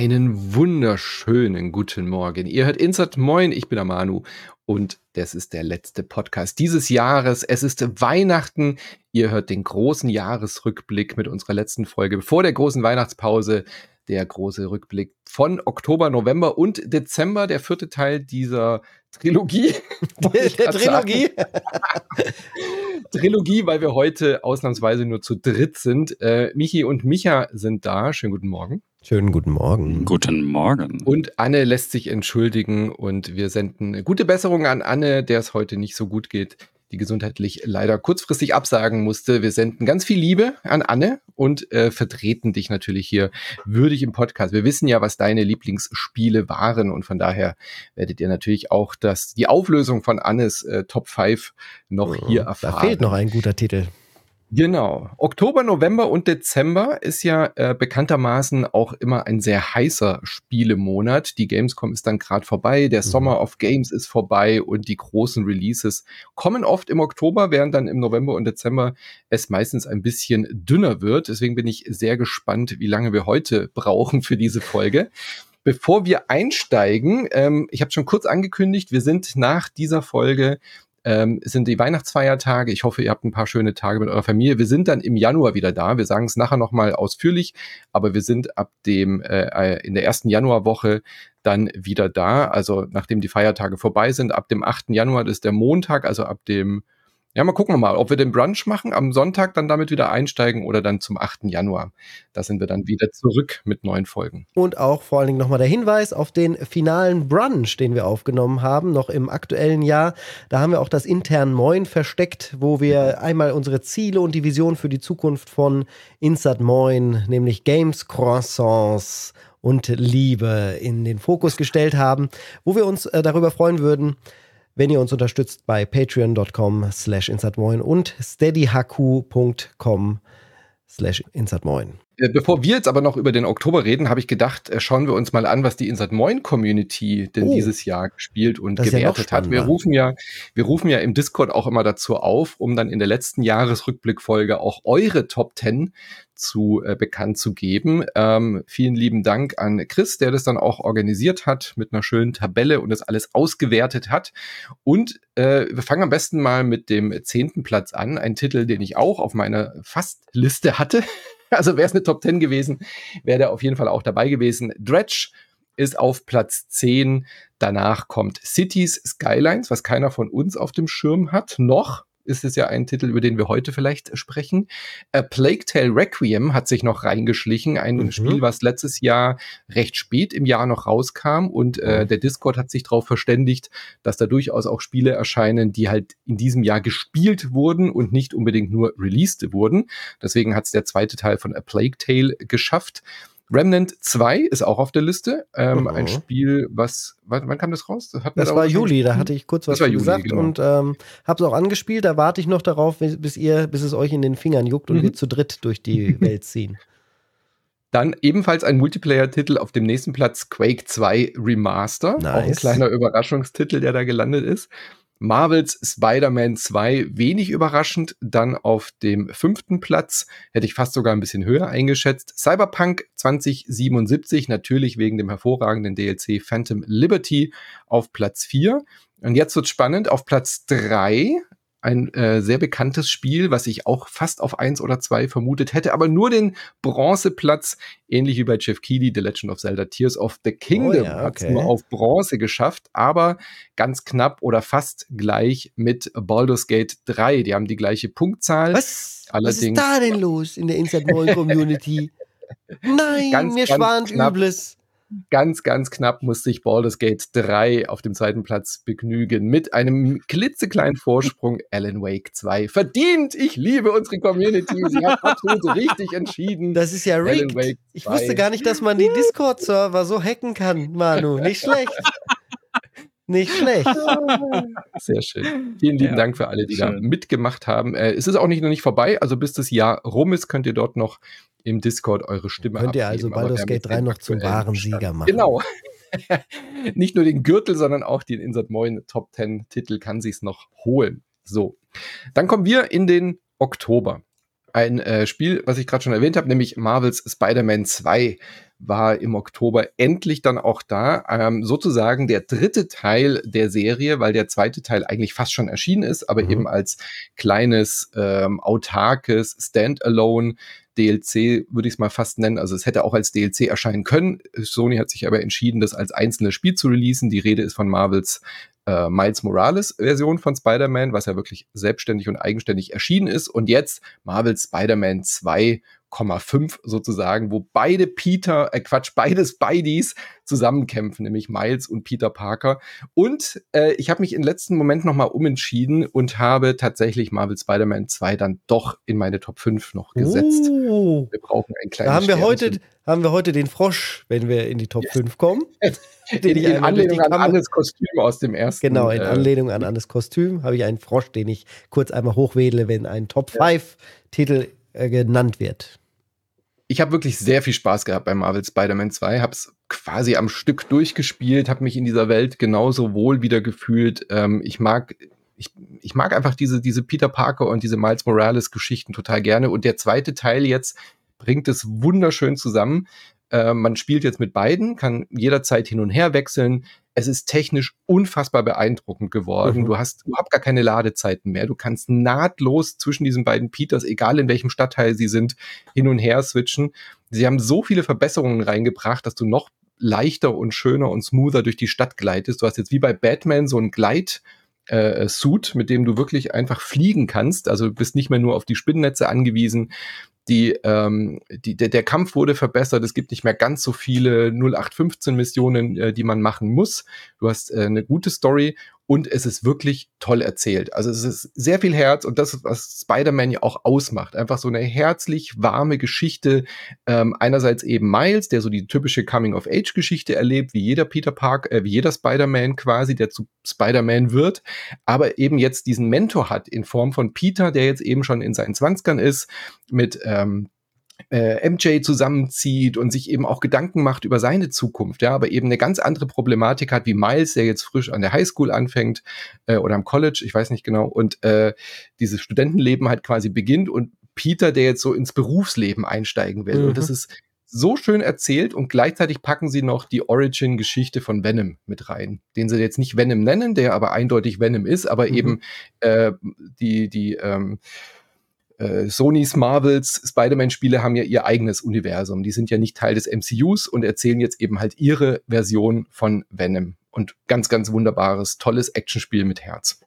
Einen wunderschönen guten Morgen. Ihr hört Insert Moin, ich bin der Manu und das ist der letzte Podcast dieses Jahres. Es ist Weihnachten. Ihr hört den großen Jahresrückblick mit unserer letzten Folge vor der großen Weihnachtspause. Der große Rückblick von Oktober, November und Dezember, der vierte Teil dieser Trilogie. Der, der Trilogie. Trilogie, weil wir heute ausnahmsweise nur zu dritt sind. Äh, Michi und Micha sind da. Schönen guten Morgen. Schönen guten Morgen. Guten Morgen. Und Anne lässt sich entschuldigen und wir senden gute Besserung an Anne, der es heute nicht so gut geht, die gesundheitlich leider kurzfristig absagen musste. Wir senden ganz viel Liebe an Anne und äh, vertreten dich natürlich hier würdig im Podcast. Wir wissen ja, was deine Lieblingsspiele waren und von daher werdet ihr natürlich auch das, die Auflösung von Annes äh, Top 5 noch oh, hier erfahren. Da fehlt noch ein guter Titel. Genau. Oktober, November und Dezember ist ja äh, bekanntermaßen auch immer ein sehr heißer Spielemonat. Die Gamescom ist dann gerade vorbei, der mhm. Summer of Games ist vorbei und die großen Releases kommen oft im Oktober, während dann im November und Dezember es meistens ein bisschen dünner wird. Deswegen bin ich sehr gespannt, wie lange wir heute brauchen für diese Folge. Bevor wir einsteigen, ähm, ich habe schon kurz angekündigt, wir sind nach dieser Folge ähm, sind die Weihnachtsfeiertage. Ich hoffe, ihr habt ein paar schöne Tage mit eurer Familie. Wir sind dann im Januar wieder da. Wir sagen es nachher nochmal ausführlich, aber wir sind ab dem äh, äh, in der ersten Januarwoche dann wieder da. Also nachdem die Feiertage vorbei sind, ab dem 8. Januar das ist der Montag, also ab dem ja, mal gucken wir mal, ob wir den Brunch machen, am Sonntag dann damit wieder einsteigen oder dann zum 8. Januar. Da sind wir dann wieder zurück mit neuen Folgen. Und auch vor allen Dingen nochmal der Hinweis auf den finalen Brunch, den wir aufgenommen haben, noch im aktuellen Jahr. Da haben wir auch das intern Moin versteckt, wo wir einmal unsere Ziele und die Vision für die Zukunft von Insert Moin, nämlich Games, Croissants und Liebe in den Fokus gestellt haben, wo wir uns äh, darüber freuen würden, wenn ihr uns unterstützt bei patreon.com slash insidemoin und steadyhq.com slash insidemoin. Äh, bevor wir jetzt aber noch über den Oktober reden, habe ich gedacht, äh, schauen wir uns mal an, was die Inside Moin Community denn oh, dieses Jahr gespielt und gewertet ja hat. Wir rufen ja, wir rufen ja im Discord auch immer dazu auf, um dann in der letzten Jahresrückblickfolge auch eure Top 10 zu äh, bekannt zu geben. Ähm, vielen lieben Dank an Chris, der das dann auch organisiert hat mit einer schönen Tabelle und das alles ausgewertet hat. Und äh, wir fangen am besten mal mit dem zehnten Platz an, ein Titel, den ich auch auf meiner Fastliste hatte. Also wäre es eine Top 10 gewesen, wäre der auf jeden Fall auch dabei gewesen. Dredge ist auf Platz 10. Danach kommt Cities Skylines, was keiner von uns auf dem Schirm hat, noch ist es ja ein Titel, über den wir heute vielleicht sprechen. A Plague Tale Requiem hat sich noch reingeschlichen, ein mhm. Spiel, was letztes Jahr recht spät im Jahr noch rauskam und äh, mhm. der Discord hat sich darauf verständigt, dass da durchaus auch Spiele erscheinen, die halt in diesem Jahr gespielt wurden und nicht unbedingt nur released wurden. Deswegen hat es der zweite Teil von A Plague Tale geschafft. Remnant 2 ist auch auf der Liste. Ähm, Ein Spiel, was, wann, wann, kam das raus? Das, das war Juli, da hatte ich kurz was Juli, gesagt genau. und ähm, habe es auch angespielt. Da warte ich noch darauf, bis ihr, bis es euch in den Fingern juckt und mhm. wir zu dritt durch die Welt ziehen. Dann ebenfalls ein Multiplayer-Titel auf dem nächsten Platz, Quake 2 Remaster. Nice. Auch ein kleiner Überraschungstitel, der da gelandet ist. Marvels Spider-Man 2 wenig überraschend, dann auf dem fünften Platz, hätte ich fast sogar ein bisschen höher eingeschätzt. Cyberpunk 2077, natürlich wegen dem hervorragenden DLC Phantom Liberty auf Platz 4. Und jetzt wird spannend, auf Platz 3 ein äh, sehr bekanntes Spiel, was ich auch fast auf eins oder zwei vermutet hätte, aber nur den Bronzeplatz, ähnlich wie bei Jeff Keighley, The Legend of Zelda Tears of the Kingdom, oh ja, okay. hat nur auf Bronze geschafft, aber ganz knapp oder fast gleich mit Baldur's Gate 3. Die haben die gleiche Punktzahl. Was, Allerdings, was ist da denn los in der Inside Moin Community? Nein, ganz, mir schwant Übles ganz, ganz knapp muss sich Baldur's Gate 3 auf dem zweiten Platz begnügen. Mit einem klitzekleinen Vorsprung Alan Wake 2. Verdient! Ich liebe unsere Community. Sie hat absolut richtig entschieden. Das ist ja rigged. Ich wusste gar nicht, dass man die Discord-Server so hacken kann, Manu. Nicht schlecht. Nicht schlecht. Sehr schön. Vielen lieben ja, Dank für alle, die schön. da mitgemacht haben. Äh, es ist auch nicht noch nicht vorbei. Also bis das Jahr rum ist, könnt ihr dort noch im Discord eure Stimme Könnt ihr also Baldur's Gate 3 noch zum wahren Sieger machen. Genau. Nicht nur den Gürtel, sondern auch den Insert Moin Top 10 Titel kann sich's noch holen. So. Dann kommen wir in den Oktober. Ein äh, Spiel, was ich gerade schon erwähnt habe, nämlich Marvels Spider-Man 2 war im Oktober endlich dann auch da. Ähm, sozusagen der dritte Teil der Serie, weil der zweite Teil eigentlich fast schon erschienen ist, aber mhm. eben als kleines, ähm, autarkes Standalone DLC, würde ich es mal fast nennen. Also es hätte auch als DLC erscheinen können. Sony hat sich aber entschieden, das als einzelnes Spiel zu releasen. Die Rede ist von Marvels äh, Miles Morales Version von Spider-Man, was ja wirklich selbstständig und eigenständig erschienen ist. Und jetzt Marvels Spider-Man 2 5 sozusagen, wo beide Peter, äh Quatsch, beides Spideys zusammenkämpfen, nämlich Miles und Peter Parker. Und äh, ich habe mich im letzten Moment nochmal umentschieden und habe tatsächlich Marvel Spider-Man 2 dann doch in meine Top 5 noch gesetzt. Oh. Wir brauchen ein kleines da haben wir heute haben wir heute den Frosch, wenn wir in die Top yes. 5 kommen. den in, in Anlehnung an Annes Kostüm aus dem ersten. Genau, in äh, Anlehnung an Annes Kostüm habe ich einen Frosch, den ich kurz einmal hochwedle, wenn ein Top 5 Titel äh, genannt wird ich habe wirklich sehr viel Spaß gehabt bei Marvel Spider-Man 2, habe es quasi am Stück durchgespielt, habe mich in dieser Welt genauso wohl wieder gefühlt. Ähm, ich mag ich, ich mag einfach diese, diese Peter Parker und diese Miles Morales Geschichten total gerne. Und der zweite Teil jetzt bringt es wunderschön zusammen. Äh, man spielt jetzt mit beiden, kann jederzeit hin und her wechseln. Es ist technisch unfassbar beeindruckend geworden. Mhm. Du hast überhaupt gar keine Ladezeiten mehr. Du kannst nahtlos zwischen diesen beiden Peters, egal in welchem Stadtteil sie sind, hin und her switchen. Sie haben so viele Verbesserungen reingebracht, dass du noch leichter und schöner und smoother durch die Stadt gleitest. Du hast jetzt wie bei Batman so ein Gleit- äh, Suit, mit dem du wirklich einfach fliegen kannst. Also du bist nicht mehr nur auf die Spinnennetze angewiesen. Die, ähm, die, der, der Kampf wurde verbessert. Es gibt nicht mehr ganz so viele 0815-Missionen, äh, die man machen muss. Du hast äh, eine gute Story und es ist wirklich toll erzählt. Also es ist sehr viel Herz und das ist, was Spider-Man ja auch ausmacht. Einfach so eine herzlich warme Geschichte. Ähm, einerseits eben Miles, der so die typische Coming-of-Age-Geschichte erlebt, wie jeder Peter Park, äh, wie jeder Spider-Man quasi, der zu Spider-Man wird, aber eben jetzt diesen Mentor hat in Form von Peter, der jetzt eben schon in seinen Zwanzigern ist, mit ähm, äh, MJ zusammenzieht und sich eben auch Gedanken macht über seine Zukunft, ja, aber eben eine ganz andere Problematik hat wie Miles, der jetzt frisch an der Highschool anfängt äh, oder am College, ich weiß nicht genau, und äh, dieses Studentenleben halt quasi beginnt und Peter, der jetzt so ins Berufsleben einsteigen will. Mhm. Und das mhm. ist so schön erzählt und gleichzeitig packen sie noch die Origin-Geschichte von Venom mit rein, den sie jetzt nicht Venom nennen, der aber eindeutig Venom ist, aber mhm. eben äh, die, die ähm, äh, Sonys Marvels Spider-Man-Spiele haben ja ihr eigenes Universum. Die sind ja nicht Teil des MCUs und erzählen jetzt eben halt ihre Version von Venom. Und ganz, ganz wunderbares, tolles Actionspiel mit Herz.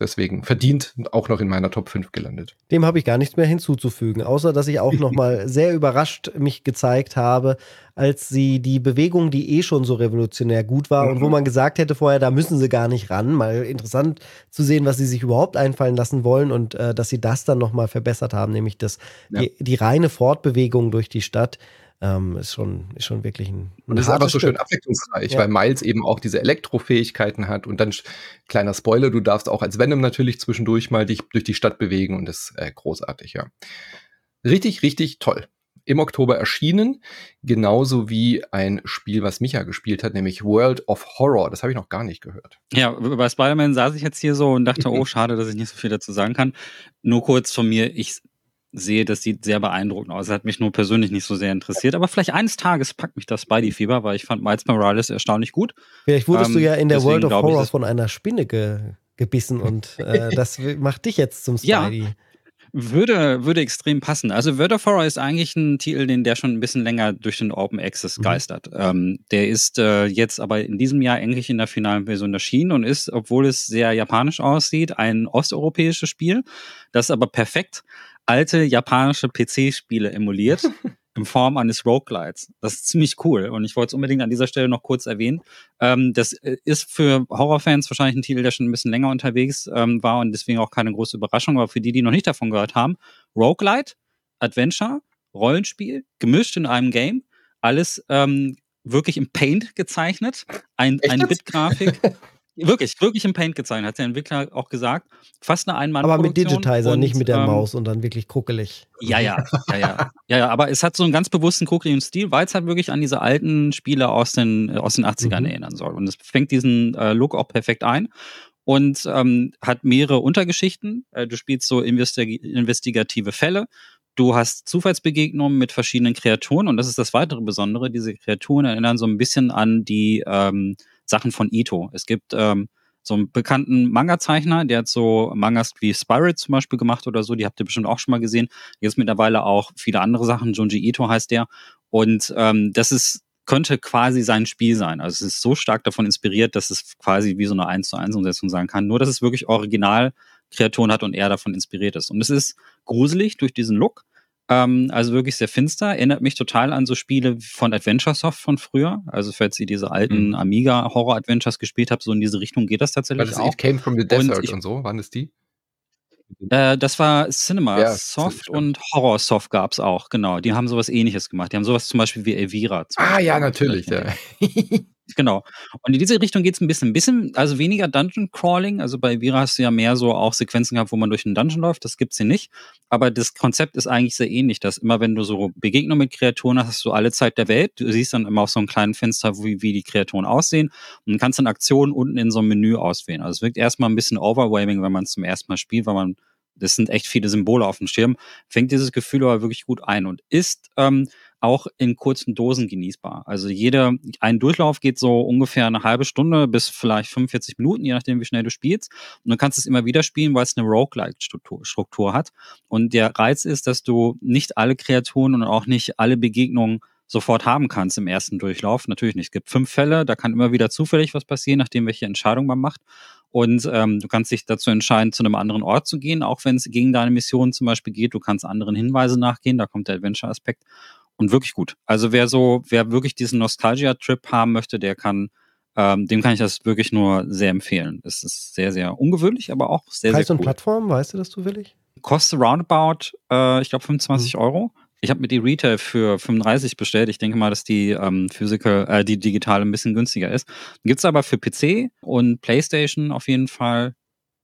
Deswegen verdient auch noch in meiner Top 5 gelandet. Dem habe ich gar nichts mehr hinzuzufügen, außer dass ich auch noch mal sehr überrascht mich gezeigt habe, als sie die Bewegung, die eh schon so revolutionär gut war mhm. und wo mhm. man gesagt hätte vorher, da müssen sie gar nicht ran. Mal interessant zu sehen, was sie sich überhaupt einfallen lassen wollen und äh, dass sie das dann noch mal verbessert haben, nämlich das, ja. die, die reine Fortbewegung durch die Stadt ähm, ist, schon, ist schon wirklich ein. Und das ist einfach so schön abwechslungsreich, ja. weil Miles eben auch diese Elektrofähigkeiten hat. Und dann, kleiner Spoiler, du darfst auch als Venom natürlich zwischendurch mal dich durch die Stadt bewegen und das ist äh, großartig, ja. Richtig, richtig toll. Im Oktober erschienen, genauso wie ein Spiel, was Micha gespielt hat, nämlich World of Horror. Das habe ich noch gar nicht gehört. Ja, bei Spider-Man saß ich jetzt hier so und dachte, oh, schade, dass ich nicht so viel dazu sagen kann. Nur kurz von mir, ich sehe, das sieht sehr beeindruckend aus. Das hat mich nur persönlich nicht so sehr interessiert. Aber vielleicht eines Tages packt mich das Spidey-Fieber, weil ich fand Miles Morales erstaunlich gut. Vielleicht wurdest ähm, du ja in der World of Horror von einer Spinne ge gebissen und äh, das macht dich jetzt zum Spidey. Ja. Würde, würde extrem passen. Also World of Horror ist eigentlich ein Titel, den der schon ein bisschen länger durch den Open Access mhm. geistert. Ähm, der ist äh, jetzt aber in diesem Jahr endlich in der finalen Version erschienen und ist, obwohl es sehr japanisch aussieht, ein osteuropäisches Spiel, das aber perfekt alte japanische PC-Spiele emuliert in Form eines Roguelites. Das ist ziemlich cool und ich wollte es unbedingt an dieser Stelle noch kurz erwähnen. Ähm, das äh, ist für Horrorfans wahrscheinlich ein Titel, der schon ein bisschen länger unterwegs ähm, war und deswegen auch keine große Überraschung, aber für die, die noch nicht davon gehört haben, Roguelite, Adventure, Rollenspiel, gemischt in einem Game, alles ähm, wirklich im Paint gezeichnet, ein, eine Bitgrafik. Wirklich, wirklich im Paint gezeichnet, hat der Entwickler auch gesagt. Fast eine einmal Aber mit Digitizer, und, nicht mit der ähm, Maus und dann wirklich kruckelig. Ja, ja, ja, ja, ja, ja. Aber es hat so einen ganz bewussten kruckeligen Stil, weil es halt wirklich an diese alten Spiele aus den, aus den 80ern mhm. erinnern soll. Und es fängt diesen äh, Look auch perfekt ein und ähm, hat mehrere Untergeschichten. Äh, du spielst so investig investigative Fälle Du hast Zufallsbegegnungen mit verschiedenen Kreaturen und das ist das weitere Besondere. Diese Kreaturen erinnern so ein bisschen an die ähm, Sachen von Ito. Es gibt ähm, so einen bekannten Manga-Zeichner, der hat so Mangas wie Spirit zum Beispiel gemacht oder so, die habt ihr bestimmt auch schon mal gesehen. Jetzt mittlerweile auch viele andere Sachen, Junji Ito heißt der. Und ähm, das ist könnte quasi sein Spiel sein. Also es ist so stark davon inspiriert, dass es quasi wie so eine 1 zu 1 Umsetzung sein kann. Nur, dass es wirklich original Kreaturen hat und er davon inspiriert ist. Und es ist gruselig durch diesen Look. Ähm, also wirklich sehr finster. Erinnert mich total an so Spiele von Adventure Soft von früher. Also falls ihr diese alten mhm. Amiga Horror Adventures gespielt habt, so in diese Richtung geht das tatsächlich das auch. It Came from the Desert und, ich, und so, waren es die? Äh, das war Cinema ja, Soft und Horror Soft gab es auch, genau. Die haben sowas ähnliches gemacht. Die haben sowas zum Beispiel wie Elvira. Ah ja, natürlich. Ja. Genau. Und in diese Richtung geht es ein bisschen, ein bisschen, also weniger Dungeon Crawling. Also bei Vira hast du ja mehr so auch Sequenzen gehabt, wo man durch einen Dungeon läuft. Das gibt's hier nicht. Aber das Konzept ist eigentlich sehr ähnlich, dass immer, wenn du so Begegnungen mit Kreaturen hast, hast du alle Zeit der Welt. Du siehst dann immer auf so einem kleinen Fenster, wie, wie die Kreaturen aussehen und kannst dann Aktionen unten in so einem Menü auswählen. Also es wirkt erstmal ein bisschen overwhelming, wenn man es zum ersten Mal spielt, weil man das sind echt viele Symbole auf dem Schirm, fängt dieses Gefühl aber wirklich gut ein und ist ähm, auch in kurzen Dosen genießbar. Also jeder, ein Durchlauf geht so ungefähr eine halbe Stunde bis vielleicht 45 Minuten, je nachdem, wie schnell du spielst. Und du kannst es immer wieder spielen, weil es eine Roguelike-Struktur Struktur hat. Und der Reiz ist, dass du nicht alle Kreaturen und auch nicht alle Begegnungen sofort haben kannst im ersten Durchlauf. Natürlich nicht. Es gibt fünf Fälle, da kann immer wieder zufällig was passieren, nachdem welche Entscheidung man macht. Und ähm, du kannst dich dazu entscheiden, zu einem anderen Ort zu gehen, auch wenn es gegen deine Mission zum Beispiel geht. Du kannst anderen Hinweise nachgehen, da kommt der Adventure-Aspekt und wirklich gut. Also wer so, wer wirklich diesen Nostalgia-Trip haben möchte, der kann, ähm, dem kann ich das wirklich nur sehr empfehlen. Es ist sehr, sehr ungewöhnlich, aber auch sehr, Preis sehr cool. und Plattform, weißt du das zufällig? Kostet roundabout, äh, ich glaube 25 mhm. Euro. Ich habe mir die Retail für 35 bestellt. Ich denke mal, dass die ähm, Physical, äh, die digitale ein bisschen günstiger ist. Gibt's aber für PC und PlayStation auf jeden Fall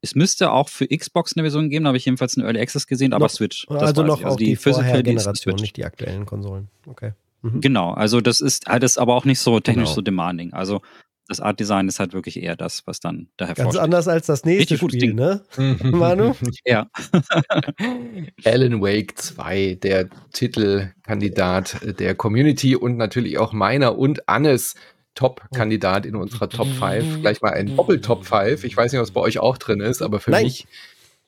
es müsste auch für Xbox eine Version geben, da habe ich jedenfalls eine Early Access gesehen, aber noch, Switch. also noch also auch die, die Physical Generation, nicht die aktuellen Konsolen. Okay. Mhm. Genau, also das ist halt ist aber auch nicht so technisch genau. so demanding. Also das Art Design ist halt wirklich eher das, was dann da hervorsteht. Ganz anders als das nächste Richtig Spiel, ne? Manu? ja. Alan Wake 2, der Titelkandidat der Community und natürlich auch meiner und Annes Top-Kandidat in unserer Top 5. Gleich mal ein Doppel-Top 5. Ich weiß nicht, was bei euch auch drin ist, aber für Nein. mich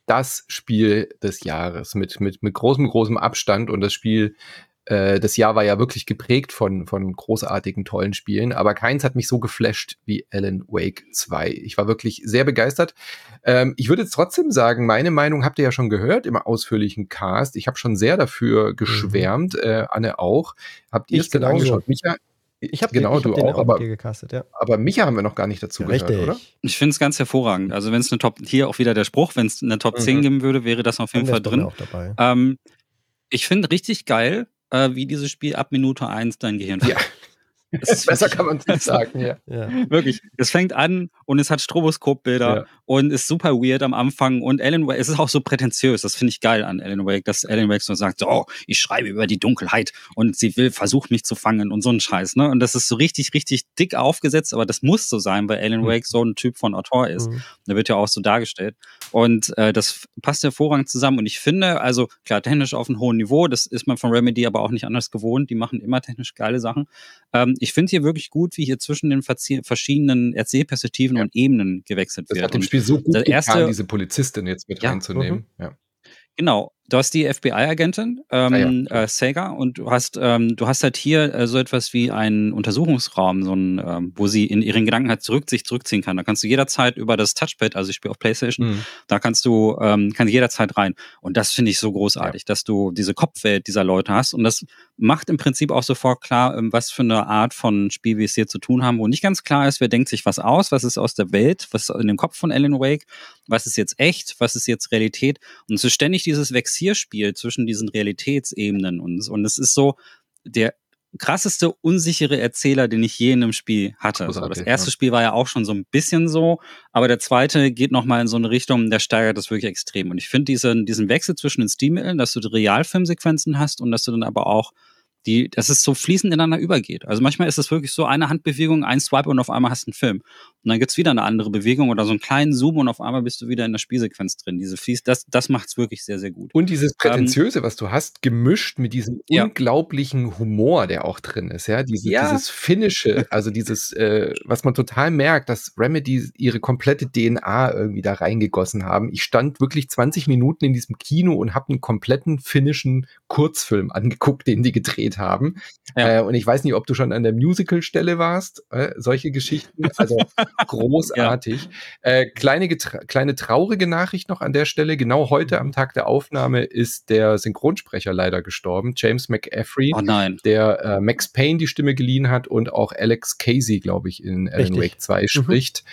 das Spiel des Jahres mit, mit, mit großem, großem Abstand. Und das Spiel, äh, das Jahr war ja wirklich geprägt von, von großartigen, tollen Spielen. Aber keins hat mich so geflasht wie Alan Wake 2. Ich war wirklich sehr begeistert. Ähm, ich würde jetzt trotzdem sagen, meine Meinung habt ihr ja schon gehört im ausführlichen Cast. Ich habe schon sehr dafür mhm. geschwärmt. Mhm. Äh, Anne auch. Habt ihr es denn angeschaut? Micha, ich habe genau, du auch, aber, gecastet, ja. aber Micha haben wir noch gar nicht dazu ja, gehört, richtig. oder? Ich finde es ganz hervorragend. Also wenn es eine Top, hier auch wieder der Spruch, wenn es eine Top mhm. 10 geben würde, wäre das auf jeden Fall drin. Auch dabei. Ähm, ich finde richtig geil, äh, wie dieses Spiel ab Minute 1 dein Gehirn ja. Besser kann man es nicht sagen, ja. ja. Wirklich. Es fängt an und es hat Stroboskopbilder ja. und ist super weird am Anfang und Alan Wake, es ist auch so prätentiös, das finde ich geil an Alan Wake, dass Alan Wake so sagt, so, oh, ich schreibe über die Dunkelheit und sie will, versucht mich zu fangen und so ein Scheiß, ne? Und das ist so richtig, richtig dick aufgesetzt, aber das muss so sein, weil Alan mhm. Wake so ein Typ von Autor ist. Mhm. Der wird ja auch so dargestellt. Und äh, das passt hervorragend zusammen und ich finde, also klar, technisch auf einem hohen Niveau, das ist man von Remedy aber auch nicht anders gewohnt, die machen immer technisch geile Sachen. Ähm, ich finde hier wirklich gut, wie hier zwischen den verschiedenen Erzählperspektiven ja. und Ebenen gewechselt das wird. Das hat dem Spiel so gut getan, erste, diese Polizistin jetzt mit ja, reinzunehmen. Mhm. Ja. Genau, du hast die FBI-Agentin, ähm, ah, ja. äh, Sega, und du hast, ähm, du hast halt hier äh, so etwas wie einen Untersuchungsraum, so ein, ähm, wo sie in ihren Gedanken halt zurück, sich zurückziehen kann. Da kannst du jederzeit über das Touchpad, also ich spiele auf PlayStation, mhm. da kannst du, ähm, kannst jederzeit rein. Und das finde ich so großartig, ja. dass du diese Kopfwelt dieser Leute hast. Und das macht im Prinzip auch sofort klar, ähm, was für eine Art von Spiel wir es hier zu tun haben, wo nicht ganz klar ist, wer denkt sich was aus, was ist aus der Welt, was ist in dem Kopf von Alan Wake, was ist jetzt echt, was ist jetzt Realität. Und so ständig dieses Wechsel Vexierspiel zwischen diesen Realitätsebenen und, und es ist so der krasseste unsichere Erzähler, den ich je in einem Spiel hatte. Also das erste ja. Spiel war ja auch schon so ein bisschen so, aber der zweite geht nochmal in so eine Richtung, der steigert das wirklich extrem. Und ich finde diesen, diesen Wechsel zwischen den Stilmitteln, dass du die Realfilmsequenzen hast und dass du dann aber auch die, dass es so fließend ineinander übergeht. Also manchmal ist es wirklich so eine Handbewegung, ein Swipe und auf einmal hast du einen Film. Und dann gibt's wieder eine andere Bewegung oder so einen kleinen Zoom und auf einmal bist du wieder in der Spielsequenz drin. Diese Fließ, das, das macht's wirklich sehr, sehr gut. Und dieses ähm, Prätentiöse, ähm, was du hast, gemischt mit diesem ja. unglaublichen Humor, der auch drin ist, ja. Diese, ja. Dieses Finnische, also dieses, äh, was man total merkt, dass Remedy ihre komplette DNA irgendwie da reingegossen haben. Ich stand wirklich 20 Minuten in diesem Kino und habe einen kompletten finnischen Kurzfilm angeguckt, den die gedreht haben. Ja. Äh, und ich weiß nicht, ob du schon an der Musical-Stelle warst, äh, solche Geschichten. Also großartig. Ja. Äh, kleine, kleine traurige Nachricht noch an der Stelle. Genau heute am Tag der Aufnahme ist der Synchronsprecher leider gestorben, James McAfee, oh der äh, Max Payne die Stimme geliehen hat und auch Alex Casey, glaube ich, in Alan Richtig. Wake 2 mhm. spricht.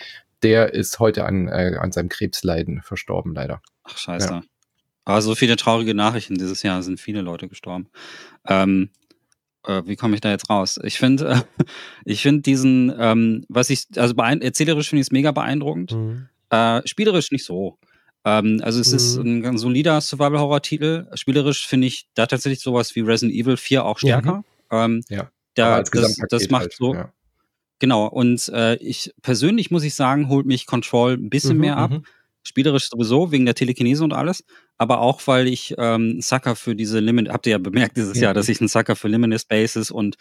Der ist heute an, äh, an seinem Krebsleiden verstorben, leider. Ach, scheiße. Ja. Aber so viele traurige Nachrichten dieses Jahr sind viele Leute gestorben. Ähm, äh, wie komme ich da jetzt raus? Ich finde, äh, ich finde diesen, ähm, was ich, also erzählerisch finde ich es mega beeindruckend. Mhm. Äh, spielerisch nicht so. Ähm, also es mhm. ist ein ganz solider Survival-Horror-Titel. Spielerisch finde ich da tatsächlich sowas wie Resident Evil 4 auch stärker. Ja. Ähm, ja. Da, das, das macht halt, so. Ja. Genau, und äh, ich persönlich muss ich sagen, holt mich Control ein bisschen mhm, mehr ab. Mhm. Spielerisch sowieso, wegen der Telekinese und alles, aber auch, weil ich ähm, Sucker für diese Limit, habt ihr ja bemerkt dieses ja. Jahr, dass ich ein Sucker für Limited Spaces und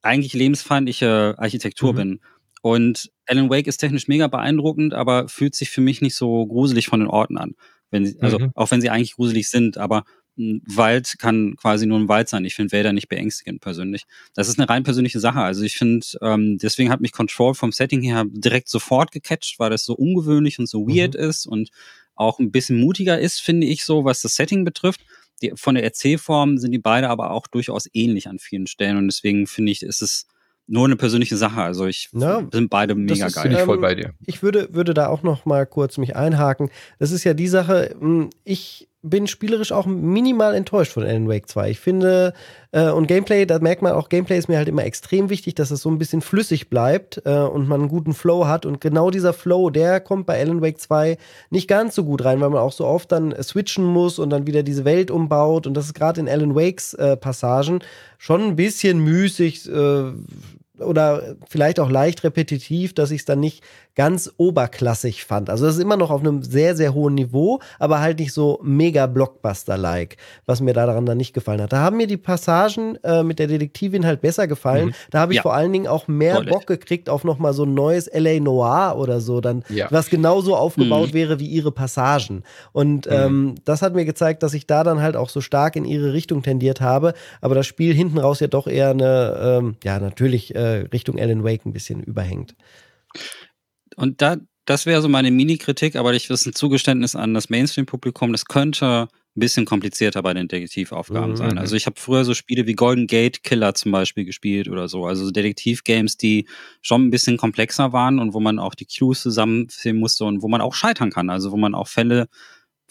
eigentlich lebensfeindliche Architektur mhm. bin. Und Alan Wake ist technisch mega beeindruckend, aber fühlt sich für mich nicht so gruselig von den Orten an. Wenn sie, also mhm. auch wenn sie eigentlich gruselig sind, aber ein Wald kann quasi nur ein Wald sein. Ich finde Wälder nicht beängstigend persönlich. Das ist eine rein persönliche Sache. Also ich finde, ähm, deswegen hat mich Control vom Setting her direkt sofort gecatcht, weil das so ungewöhnlich und so weird mhm. ist und auch ein bisschen mutiger ist, finde ich so, was das Setting betrifft. Die, von der Erzählform sind die beide aber auch durchaus ähnlich an vielen Stellen und deswegen finde ich, ist es nur eine persönliche Sache. Also ich ja, sind beide mega ist, geil. Bin ich voll bei dir. Ich würde, würde da auch noch mal kurz mich einhaken. Das ist ja die Sache, hm, ich bin spielerisch auch minimal enttäuscht von Alan Wake 2. Ich finde, äh, und Gameplay, da merkt man auch, Gameplay ist mir halt immer extrem wichtig, dass es so ein bisschen flüssig bleibt äh, und man einen guten Flow hat. Und genau dieser Flow, der kommt bei Alan Wake 2 nicht ganz so gut rein, weil man auch so oft dann switchen muss und dann wieder diese Welt umbaut. Und das ist gerade in Alan Wakes äh, Passagen schon ein bisschen müßig äh, oder vielleicht auch leicht repetitiv, dass ich es dann nicht ganz oberklassig fand. Also das ist immer noch auf einem sehr, sehr hohen Niveau, aber halt nicht so mega Blockbuster-like, was mir daran dann nicht gefallen hat. Da haben mir die Passagen äh, mit der Detektivin halt besser gefallen. Mhm. Da habe ich ja. vor allen Dingen auch mehr Voll. Bock gekriegt auf nochmal so ein neues L.A. Noir oder so, dann, ja. was genauso aufgebaut mhm. wäre wie ihre Passagen. Und mhm. ähm, das hat mir gezeigt, dass ich da dann halt auch so stark in ihre Richtung tendiert habe, aber das Spiel hinten raus ja doch eher eine, ähm, ja, natürlich äh, Richtung Alan Wake ein bisschen überhängt. Und da, das wäre so meine Mini-Kritik, aber ich ist ein Zugeständnis an das Mainstream-Publikum. Das könnte ein bisschen komplizierter bei den Detektivaufgaben mhm. sein. Also ich habe früher so Spiele wie Golden Gate Killer zum Beispiel gespielt oder so. Also Detektiv-Games, die schon ein bisschen komplexer waren und wo man auch die Clues zusammenführen musste und wo man auch scheitern kann. Also wo man auch Fälle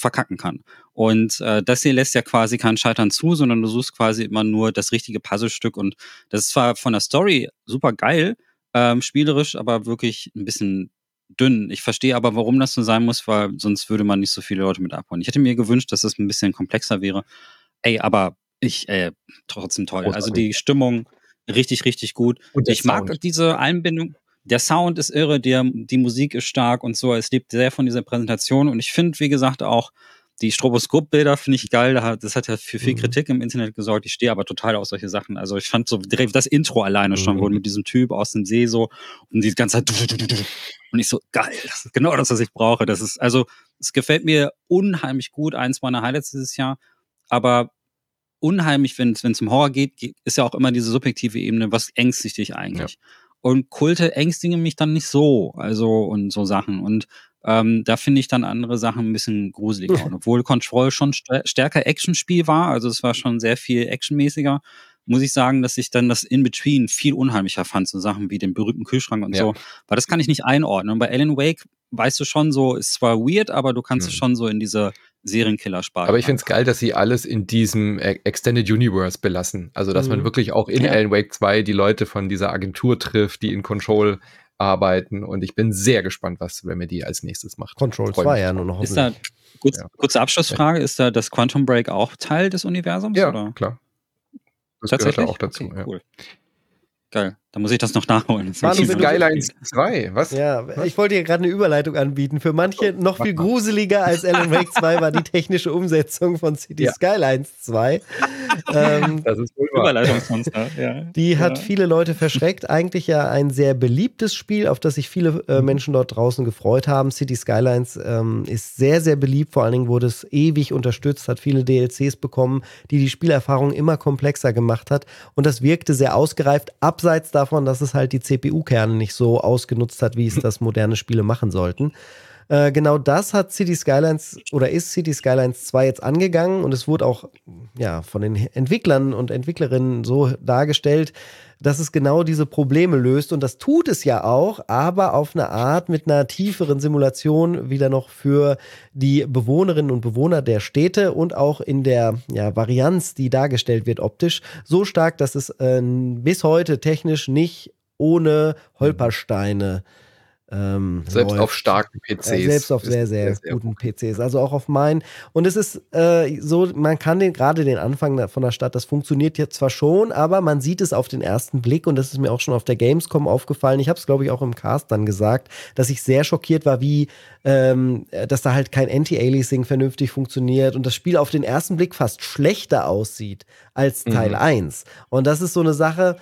verkacken kann. Und äh, das hier lässt ja quasi kein Scheitern zu, sondern du suchst quasi immer nur das richtige Puzzlestück. Und das ist zwar von der Story super geil, ähm, spielerisch, aber wirklich ein bisschen dünn. Ich verstehe aber, warum das so sein muss, weil sonst würde man nicht so viele Leute mit abholen. Ich hätte mir gewünscht, dass es das ein bisschen komplexer wäre. Ey, aber ich, äh, trotzdem toll. Also die Stimmung richtig, richtig gut. Ich Sound. mag diese Einbindung. Der Sound ist irre, der, die Musik ist stark und so. Es lebt sehr von dieser Präsentation. Und ich finde, wie gesagt, auch die Stroboskopbilder finde ich geil. Das hat ja für viel mhm. Kritik im Internet gesorgt. Ich stehe aber total auf solche Sachen. Also ich fand so direkt das Intro alleine schon, mhm. wo mit diesem Typ aus dem See so und die ganze Zeit und ich so geil. Das ist genau das, was ich brauche. Das ist also es gefällt mir unheimlich gut. Eins meiner Highlights dieses Jahr. Aber unheimlich, wenn es um Horror geht, ist ja auch immer diese subjektive Ebene. Was ängstigt dich eigentlich? Ja. Und Kulte ängstigen mich dann nicht so. Also und so Sachen und ähm, da finde ich dann andere Sachen ein bisschen gruseliger. Und obwohl Control schon st stärker Actionspiel war, also es war schon sehr viel actionmäßiger, muss ich sagen, dass ich dann das In-Between viel unheimlicher fand, so Sachen wie den berühmten Kühlschrank und ja. so. Weil das kann ich nicht einordnen. Und bei Alan Wake weißt du schon so, ist zwar weird, aber du kannst mhm. es schon so in diese Serienkiller-Sparte. Aber ich finde es geil, dass sie alles in diesem e-, Extended Universe belassen. Also, dass mhm. man wirklich auch in ja. Alan Wake 2 die Leute von dieser Agentur trifft, die in Control arbeiten und ich bin sehr gespannt, was Remedy als nächstes macht. Control 2 ja nur noch. Ist da, kurz, ja. Kurze Abschlussfrage, ist da das Quantum Break auch Teil des Universums? Ja, oder? klar. das gehört auch dazu. Okay, cool. Geil. Da muss ich das noch nachholen. Manu, Skylines 2, was? Ja, was? ich wollte dir gerade eine Überleitung anbieten. Für manche noch viel gruseliger als Alan Wake 2 war die technische Umsetzung von City ja. Skylines 2. ähm, das ist wohl Überleitungsmonster, ja. Die hat ja. viele Leute verschreckt. Eigentlich ja ein sehr beliebtes Spiel, auf das sich viele äh, mhm. Menschen dort draußen gefreut haben. City Skylines ähm, ist sehr, sehr beliebt. Vor allen Dingen wurde es ewig unterstützt, hat viele DLCs bekommen, die die Spielerfahrung immer komplexer gemacht hat. Und das wirkte sehr ausgereift, abseits davon, dass es halt die CPU-Kerne nicht so ausgenutzt hat, wie es das moderne Spiele machen sollten. Äh, genau das hat City Skylines oder ist City Skylines 2 jetzt angegangen und es wurde auch ja, von den Entwicklern und Entwicklerinnen so dargestellt, dass es genau diese Probleme löst. Und das tut es ja auch, aber auf eine Art mit einer tieferen Simulation wieder noch für die Bewohnerinnen und Bewohner der Städte und auch in der ja, Varianz, die dargestellt wird optisch, so stark, dass es äh, bis heute technisch nicht ohne Holpersteine äh, ähm, selbst läuft. auf starken PCs. Äh, selbst auf sehr, sehr, sehr guten gut. PCs. Also auch auf meinen. Und es ist äh, so, man kann den gerade den Anfang von der Stadt, das funktioniert jetzt zwar schon, aber man sieht es auf den ersten Blick und das ist mir auch schon auf der Gamescom aufgefallen. Ich habe es, glaube ich, auch im Cast dann gesagt, dass ich sehr schockiert war, wie, ähm, dass da halt kein Anti-Aliasing vernünftig funktioniert und das Spiel auf den ersten Blick fast schlechter aussieht als Teil mhm. 1. Und das ist so eine Sache,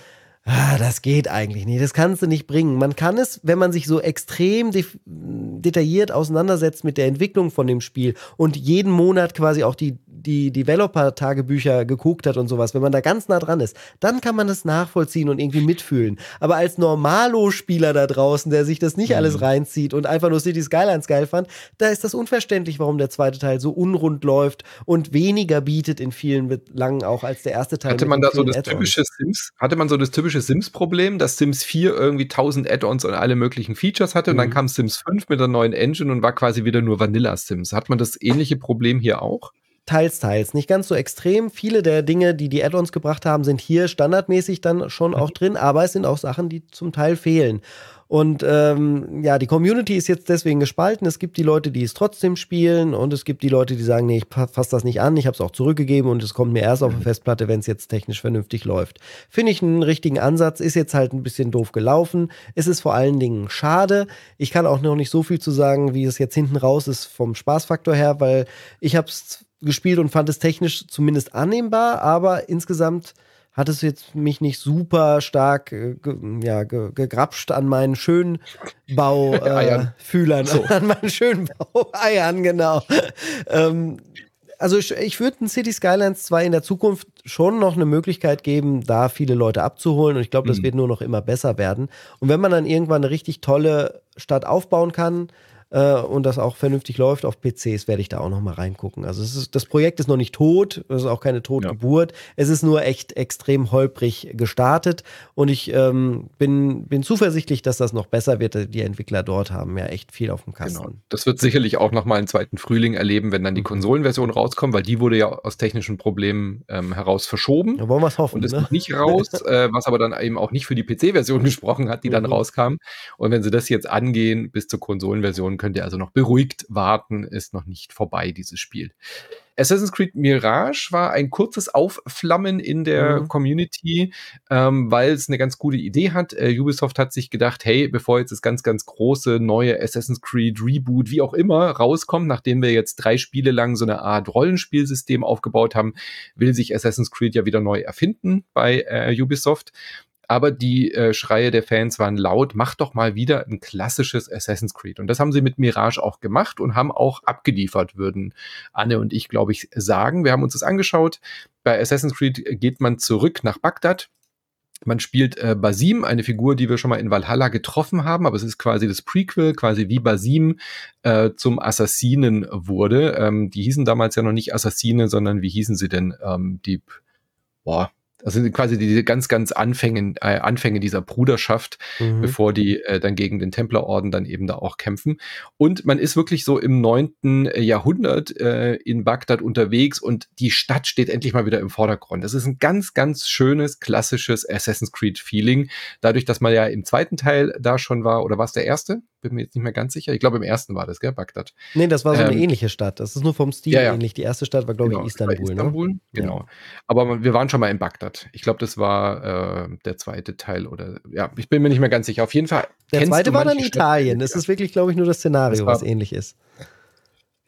ah, das geht eigentlich nicht, das kannst du nicht bringen. Man kann es, wenn man sich so extrem de detailliert auseinandersetzt mit der Entwicklung von dem Spiel und jeden Monat quasi auch die, die Developer-Tagebücher geguckt hat und sowas, wenn man da ganz nah dran ist, dann kann man das nachvollziehen und irgendwie mitfühlen. Aber als Normalo-Spieler da draußen, der sich das nicht mhm. alles reinzieht und einfach nur City Skylines geil fand, da ist das unverständlich, warum der zweite Teil so unrund läuft und weniger bietet in vielen Belangen auch als der erste Teil. Hatte man da so das typische Sims, hatte man so das typische typische Sims-Problem, dass Sims 4 irgendwie 1000 Add-ons und alle möglichen Features hatte. Mhm. Und dann mhm. kam Sims 5 mit der neuen Engine und war quasi wieder nur Vanilla Sims. Hat man das ähnliche Problem hier auch? Teils, teils. Nicht ganz so extrem. Viele der Dinge, die die Add-ons gebracht haben, sind hier standardmäßig dann schon auch mhm. drin, aber es sind auch Sachen, die zum Teil fehlen. Und ähm, ja, die Community ist jetzt deswegen gespalten. Es gibt die Leute, die es trotzdem spielen und es gibt die Leute, die sagen, nee, ich fasse das nicht an, ich habe es auch zurückgegeben und es kommt mir erst auf eine Festplatte, wenn es jetzt technisch vernünftig läuft. Finde ich einen richtigen Ansatz, ist jetzt halt ein bisschen doof gelaufen. Es ist vor allen Dingen schade. Ich kann auch noch nicht so viel zu sagen, wie es jetzt hinten raus ist vom Spaßfaktor her, weil ich habe es gespielt und fand es technisch zumindest annehmbar, aber insgesamt hat es jetzt mich nicht super stark äh, ge, ja, ge, gegrapscht an meinen Schönbaufühlern, äh, so. an meinen Schönbau-Eiern, genau. ähm, also ich, ich würde City Skylines 2 in der Zukunft schon noch eine Möglichkeit geben, da viele Leute abzuholen. Und ich glaube, das mhm. wird nur noch immer besser werden. Und wenn man dann irgendwann eine richtig tolle Stadt aufbauen kann, äh, und das auch vernünftig läuft auf PCs, werde ich da auch noch mal reingucken. Also ist, das Projekt ist noch nicht tot, es ist auch keine Totgeburt. Ja. Es ist nur echt extrem holprig gestartet und ich ähm, bin, bin zuversichtlich, dass das noch besser wird. Die Entwickler dort haben ja echt viel auf dem Kasten. Genau. Das wird sicherlich auch noch mal einen zweiten Frühling erleben, wenn dann die mhm. Konsolenversion rauskommt, weil die wurde ja aus technischen Problemen ähm, heraus verschoben. Da wollen wir es hoffen. Und ist ne? nicht raus, äh, was aber dann eben auch nicht für die PC-Version gesprochen hat, die mhm. dann rauskam. Und wenn sie das jetzt angehen bis zur Konsolenversion, könnt ihr also noch beruhigt warten, ist noch nicht vorbei, dieses Spiel. Assassin's Creed Mirage war ein kurzes Aufflammen in der mhm. Community, ähm, weil es eine ganz gute Idee hat. Äh, Ubisoft hat sich gedacht, hey, bevor jetzt das ganz, ganz große neue Assassin's Creed Reboot, wie auch immer, rauskommt, nachdem wir jetzt drei Spiele lang so eine Art Rollenspielsystem aufgebaut haben, will sich Assassin's Creed ja wieder neu erfinden bei äh, Ubisoft aber die äh, Schreie der Fans waren laut, mach doch mal wieder ein klassisches Assassin's Creed. Und das haben sie mit Mirage auch gemacht und haben auch abgeliefert, würden Anne und ich, glaube ich, sagen. Wir haben uns das angeschaut. Bei Assassin's Creed geht man zurück nach Bagdad. Man spielt äh, Basim, eine Figur, die wir schon mal in Valhalla getroffen haben, aber es ist quasi das Prequel, quasi wie Basim äh, zum Assassinen wurde. Ähm, die hießen damals ja noch nicht Assassine, sondern wie hießen sie denn? Ähm, die, boah, also quasi die ganz, ganz Anfänge, äh, Anfänge dieser Bruderschaft, mhm. bevor die äh, dann gegen den Templerorden dann eben da auch kämpfen. Und man ist wirklich so im neunten Jahrhundert äh, in Bagdad unterwegs und die Stadt steht endlich mal wieder im Vordergrund. Das ist ein ganz, ganz schönes, klassisches Assassin's Creed-Feeling. Dadurch, dass man ja im zweiten Teil da schon war, oder war es der erste? Bin mir jetzt nicht mehr ganz sicher. Ich glaube, im ersten war das, gell, Bagdad. Nee, das war so eine ähm, ähnliche Stadt. Das ist nur vom Stil ja, ja. ähnlich. Die erste Stadt war, glaube genau, ich, Istanbul. Ne? Istanbul, ne? genau. Aber wir waren schon mal in Bagdad. Ich glaube, das war äh, der zweite Teil oder ja, ich bin mir nicht mehr ganz sicher. Auf jeden Fall. Der zweite war dann Italien. Das ist wirklich, glaube ich, nur das Szenario, das was ähnlich ist.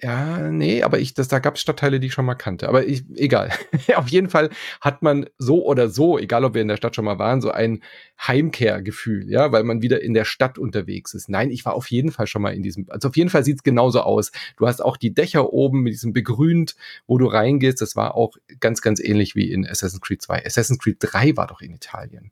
Ja, nee, aber ich, das, da gab es Stadtteile, die ich schon mal kannte. Aber ich, egal. Auf jeden Fall hat man so oder so, egal ob wir in der Stadt schon mal waren, so ein Heimkehrgefühl, ja, weil man wieder in der Stadt unterwegs ist. Nein, ich war auf jeden Fall schon mal in diesem, also auf jeden Fall sieht's genauso aus. Du hast auch die Dächer oben mit diesem begrünt, wo du reingehst. Das war auch ganz, ganz ähnlich wie in Assassin's Creed 2. Assassin's Creed 3 war doch in Italien.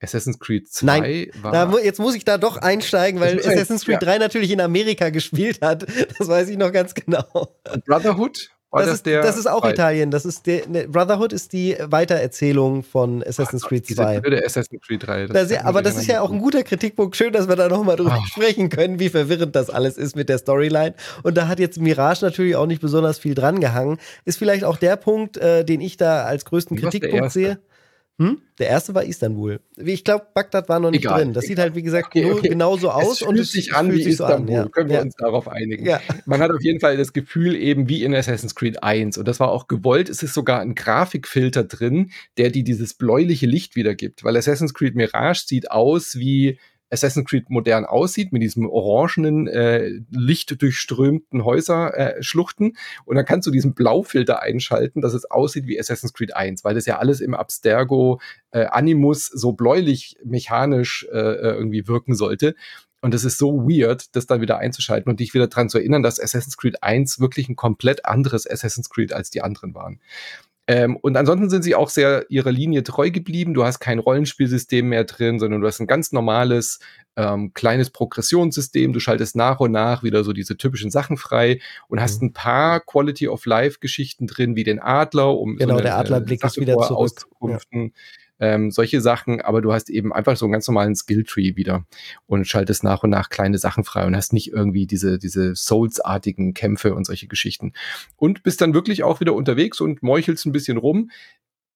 Assassin's Creed 2 Nein, war. Da, jetzt muss ich da doch einsteigen, weil Assassin's Creed ja. 3 natürlich in Amerika gespielt hat. Das weiß ich noch ganz genau. Brotherhood? War das, das, ist, der das ist auch Fight. Italien. Das ist der, ne, Brotherhood ist die Weitererzählung von Assassin's Ach, Creed 2. Der Assassin's Creed 3. Das das, aber das ist ja auch ein guter Kritikpunkt. Schön, dass wir da nochmal drüber Ach. sprechen können, wie verwirrend das alles ist mit der Storyline. Und da hat jetzt Mirage natürlich auch nicht besonders viel dran gehangen. Ist vielleicht auch der Punkt, äh, den ich da als größten Kritikpunkt sehe. Hm? Der erste war Istanbul. Ich glaube, Bagdad war noch nicht egal, drin. Das egal. sieht halt, wie gesagt, okay, nur okay. genauso aus. Es fühlt und es sich an wie Istanbul. So an, ja. Können wir ja. uns darauf einigen? Ja. Man hat auf jeden Fall das Gefühl eben wie in Assassin's Creed 1. Und das war auch gewollt. Es ist sogar ein Grafikfilter drin, der die dieses bläuliche Licht wiedergibt. Weil Assassin's Creed Mirage sieht aus wie Assassin's Creed modern aussieht, mit diesem orangenen, äh, lichtdurchströmten Häuserschluchten. Äh, und dann kannst du diesen Blaufilter einschalten, dass es aussieht wie Assassin's Creed 1, weil das ja alles im Abstergo äh, Animus so bläulich mechanisch äh, äh, irgendwie wirken sollte. Und es ist so weird, das dann wieder einzuschalten und dich wieder dran zu erinnern, dass Assassin's Creed 1 wirklich ein komplett anderes Assassin's Creed als die anderen waren. Ähm, und ansonsten sind sie auch sehr ihrer Linie treu geblieben. Du hast kein Rollenspielsystem mehr drin, sondern du hast ein ganz normales ähm, kleines Progressionssystem. Du schaltest nach und nach wieder so diese typischen Sachen frei und hast mhm. ein paar Quality of Life Geschichten drin, wie den Adler, um genau so eine, der Adlerblick äh, ist wieder zurück. Ja ähm, solche Sachen, aber du hast eben einfach so einen ganz normalen Skilltree wieder und schaltest nach und nach kleine Sachen frei und hast nicht irgendwie diese, diese Souls-artigen Kämpfe und solche Geschichten. Und bist dann wirklich auch wieder unterwegs und meuchelst ein bisschen rum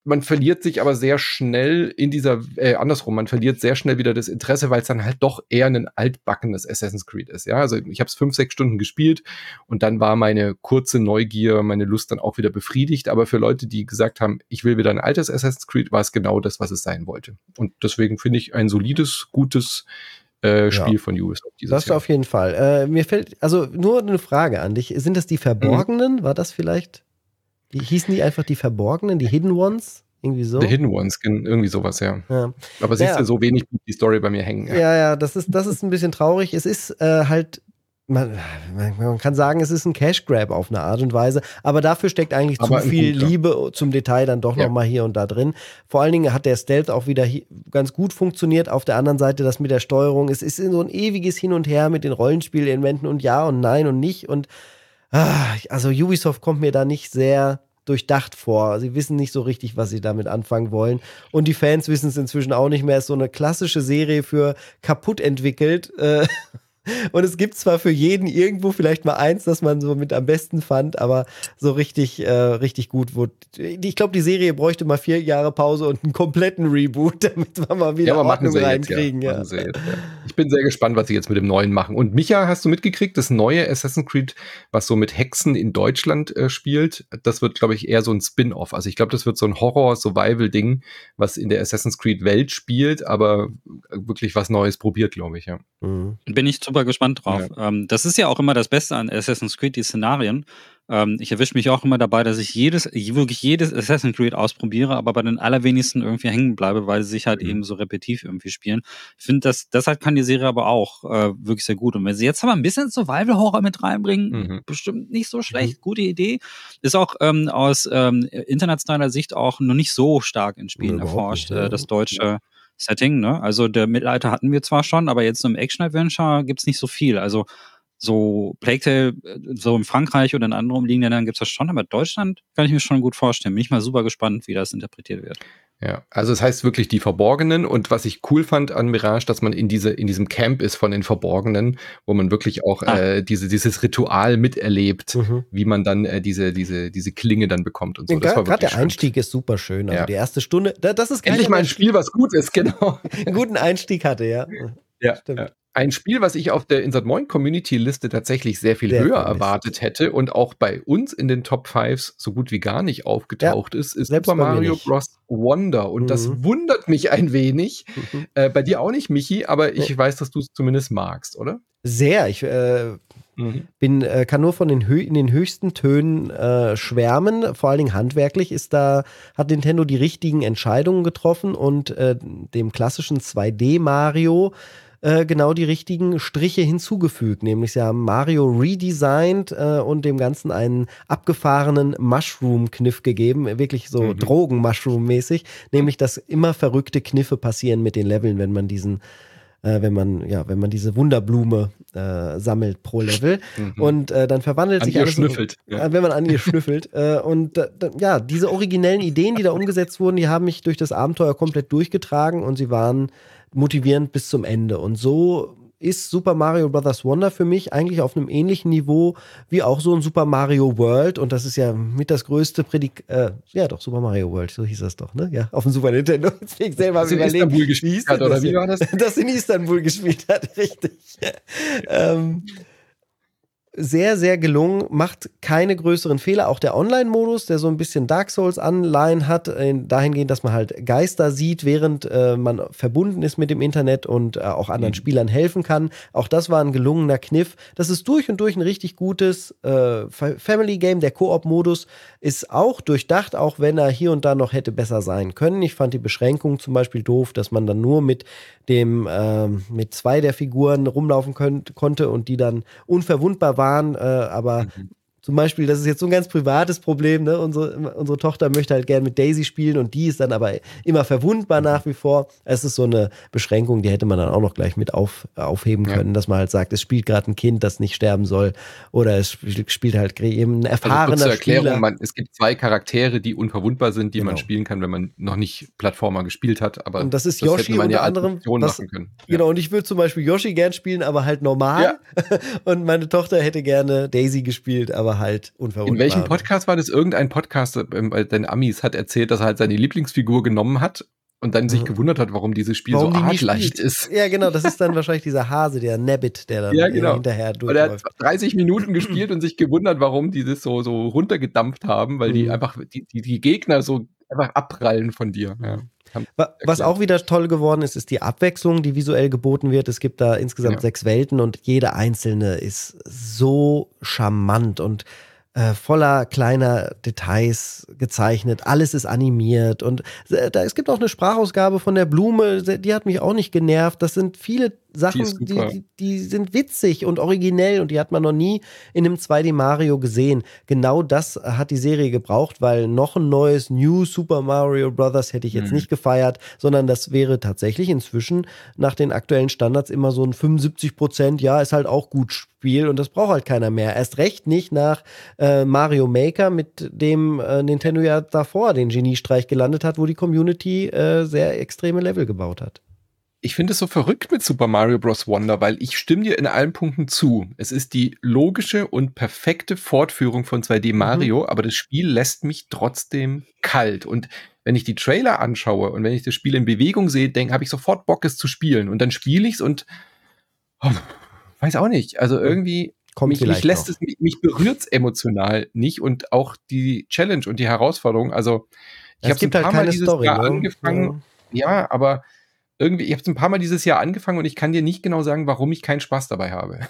man verliert sich aber sehr schnell in dieser, äh, andersrum, man verliert sehr schnell wieder das Interesse, weil es dann halt doch eher ein altbackenes Assassin's Creed ist. Ja, also ich habe es fünf, sechs Stunden gespielt und dann war meine kurze Neugier, meine Lust dann auch wieder befriedigt. Aber für Leute, die gesagt haben, ich will wieder ein altes Assassin's Creed, war es genau das, was es sein wollte. Und deswegen finde ich ein solides, gutes äh, Spiel ja. von Ubisoft dieses Das Jahr. auf jeden Fall. Äh, mir fällt, also nur eine Frage an dich. Sind das die Verborgenen? Mhm. War das vielleicht? Die hießen die einfach die Verborgenen, die Hidden Ones? Irgendwie so? The Hidden Ones, irgendwie sowas, ja. ja. Aber siehst ja. du, so wenig die Story bei mir hängen. Ja, ja, das ist, das ist ein bisschen traurig. Es ist äh, halt man, man, kann sagen, es ist ein Cash Grab auf eine Art und Weise, aber dafür steckt eigentlich aber zu viel guter. Liebe zum Detail dann doch ja. noch mal hier und da drin. Vor allen Dingen hat der Stealth auch wieder ganz gut funktioniert. Auf der anderen Seite das mit der Steuerung, es ist so ein ewiges Hin und Her mit den Rollenspielelementen und ja und nein und nicht und also Ubisoft kommt mir da nicht sehr durchdacht vor. Sie wissen nicht so richtig, was sie damit anfangen wollen. Und die Fans wissen es inzwischen auch nicht mehr. Es ist so eine klassische Serie für kaputt entwickelt. Äh, und es gibt zwar für jeden irgendwo vielleicht mal eins, das man so mit am besten fand, aber so richtig, äh, richtig gut wurde. Ich glaube, die Serie bräuchte mal vier Jahre Pause und einen kompletten Reboot, damit wir mal wieder ja, Ordnung reinkriegen. Jetzt, ja. Ja. Ich bin sehr gespannt, was sie jetzt mit dem Neuen machen. Und Micha, hast du mitgekriegt, das neue Assassin's Creed, was so mit Hexen in Deutschland äh, spielt, das wird, glaube ich, eher so ein Spin-off. Also ich glaube, das wird so ein Horror-Survival-Ding, was in der Assassin's Creed-Welt spielt, aber wirklich was Neues probiert, glaube ich, ja. Mhm. Bin ich super gespannt drauf. Ja. Ähm, das ist ja auch immer das Beste an Assassin's Creed, die Szenarien. Ähm, ich erwische mich auch immer dabei, dass ich jedes, wirklich jedes Assassin's Creed ausprobiere, aber bei den allerwenigsten irgendwie hängen bleibe, weil sie sich halt mhm. eben so repetitiv irgendwie spielen. Ich finde, das, deshalb kann die Serie aber auch äh, wirklich sehr gut. Und wenn sie jetzt aber ein bisschen Survival-Horror mit reinbringen, mhm. bestimmt nicht so schlecht, mhm. gute Idee. Ist auch ähm, aus ähm, internationaler Sicht auch noch nicht so stark in Spielen ja, erforscht, nicht, äh, das deutsche. Ja Setting, ne? Also der Mittelalter hatten wir zwar schon, aber jetzt im Action-Adventure gibt's nicht so viel. Also so Plague Tale, äh, so in Frankreich oder in anderen umliegenden Ländern gibt's das schon, aber Deutschland kann ich mir schon gut vorstellen. Bin ich mal super gespannt, wie das interpretiert wird. Ja, also es heißt wirklich die Verborgenen und was ich cool fand an Mirage, dass man in diese in diesem Camp ist von den Verborgenen, wo man wirklich auch ah. äh, diese dieses Ritual miterlebt, mhm. wie man dann äh, diese diese diese Klinge dann bekommt und so. Gerade der Einstieg ist super schön. Also ja. die erste Stunde, das ist endlich mal ein Spiel, was gut ist, genau. Einen guten Einstieg hatte, ja. Ja, Stimmt. Ja. Ein Spiel, was ich auf der Insert Moin Community Liste tatsächlich sehr viel sehr höher erwartet hätte und auch bei uns in den Top Fives so gut wie gar nicht aufgetaucht ja, ist, ist Super Mario Bros. Wonder. Und mhm. das wundert mich ein wenig. Mhm. Äh, bei dir auch nicht, Michi, aber ich nee. weiß, dass du es zumindest magst, oder? Sehr. Ich äh, mhm. bin, äh, kann nur von den, in den höchsten Tönen äh, schwärmen. Vor allen Dingen handwerklich ist da, hat Nintendo die richtigen Entscheidungen getroffen und äh, dem klassischen 2D Mario äh, genau die richtigen Striche hinzugefügt. Nämlich sie haben Mario redesigned äh, und dem Ganzen einen abgefahrenen Mushroom-Kniff gegeben. Wirklich so mhm. Drogen-Mushroom-mäßig. Nämlich, dass immer verrückte Kniffe passieren mit den Leveln, wenn man diesen äh, wenn man, ja, wenn man diese Wunderblume äh, sammelt pro Level. Mhm. Und äh, dann verwandelt an sich alles. Schnüffelt. Ja. Äh, wenn man an ihr schnüffelt. Äh, und ja, diese originellen Ideen, die da umgesetzt wurden, die haben mich durch das Abenteuer komplett durchgetragen und sie waren motivierend bis zum Ende. Und so ist Super Mario Bros. Wonder für mich eigentlich auf einem ähnlichen Niveau wie auch so ein Super Mario World. Und das ist ja mit das größte Predik äh, ja doch, Super Mario World, so hieß das doch, ne? Ja, auf dem Super Nintendo. Ich selber das in Istanbul gespielt hat, oder wie war das? Das in Istanbul gespielt hat, richtig. ähm, sehr, sehr gelungen, macht keine größeren Fehler. Auch der Online-Modus, der so ein bisschen Dark Souls-Anleihen hat, dahingehend, dass man halt Geister sieht, während äh, man verbunden ist mit dem Internet und äh, auch anderen mhm. Spielern helfen kann. Auch das war ein gelungener Kniff. Das ist durch und durch ein richtig gutes äh, Family-Game. Der Koop-Modus ist auch durchdacht, auch wenn er hier und da noch hätte besser sein können. Ich fand die Beschränkung zum Beispiel doof, dass man dann nur mit dem äh, mit zwei der Figuren rumlaufen könnt, konnte und die dann unverwundbar waren, äh, aber mhm. Zum Beispiel, das ist jetzt so ein ganz privates Problem, ne? Unsere, unsere Tochter möchte halt gerne mit Daisy spielen und die ist dann aber immer verwundbar mhm. nach wie vor. Es ist so eine Beschränkung, die hätte man dann auch noch gleich mit auf, aufheben können, ja. dass man halt sagt, es spielt gerade ein Kind, das nicht sterben soll. Oder es spielt halt eben ein erfahrener also Erklärung, Spieler. Man, es gibt zwei Charaktere, die unverwundbar sind, die genau. man spielen kann, wenn man noch nicht Plattformer gespielt hat. Aber und das ist das Yoshi unter ja anderem. Was, machen können. Genau, und ich würde zum Beispiel Yoshi gern spielen, aber halt normal. Und meine Tochter hätte gerne Daisy gespielt, aber aber halt unverwundbar. In welchem Podcast war das? Irgendein Podcast bei den Amis hat erzählt, dass er halt seine Lieblingsfigur genommen hat und dann sich gewundert hat, warum dieses Spiel warum so argleicht ist. Ja, genau, das ist dann wahrscheinlich dieser Hase, der Nabbit, der dann ja, genau. hinterher durchläuft. er hat 30 Minuten gespielt und sich gewundert, warum die das so, so runtergedampft haben, weil mhm. die einfach, die, die, die, Gegner so einfach abprallen von dir. Ja. Was auch wieder toll geworden ist, ist die Abwechslung, die visuell geboten wird. Es gibt da insgesamt ja. sechs Welten und jede einzelne ist so charmant und äh, voller kleiner Details gezeichnet. Alles ist animiert und äh, da, es gibt auch eine Sprachausgabe von der Blume, die hat mich auch nicht genervt. Das sind viele Sachen, die, die, die, sind witzig und originell und die hat man noch nie in einem 2D Mario gesehen. Genau das hat die Serie gebraucht, weil noch ein neues New Super Mario Bros. hätte ich jetzt mhm. nicht gefeiert, sondern das wäre tatsächlich inzwischen nach den aktuellen Standards immer so ein 75 Prozent, ja, ist halt auch gut Spiel und das braucht halt keiner mehr. Erst recht nicht nach äh, Mario Maker, mit dem äh, Nintendo ja davor den Geniestreich gelandet hat, wo die Community äh, sehr extreme Level gebaut hat ich finde es so verrückt mit Super Mario Bros. Wonder, weil ich stimme dir in allen Punkten zu. Es ist die logische und perfekte Fortführung von 2D mhm. Mario, mhm. aber das Spiel lässt mich trotzdem kalt. Und wenn ich die Trailer anschaue und wenn ich das Spiel in Bewegung sehe, denke, habe ich sofort Bock, es zu spielen. Und dann spiele ich es und oh, weiß auch nicht. Also irgendwie Kommt mich, mich lässt noch. es, mich, mich berührt es emotional nicht und auch die Challenge und die Herausforderung. Also ich habe ein paar halt Mal dieses Story, Jahr ne? angefangen. Ja. ja, aber irgendwie, ich habe es ein paar Mal dieses Jahr angefangen und ich kann dir nicht genau sagen, warum ich keinen Spaß dabei habe.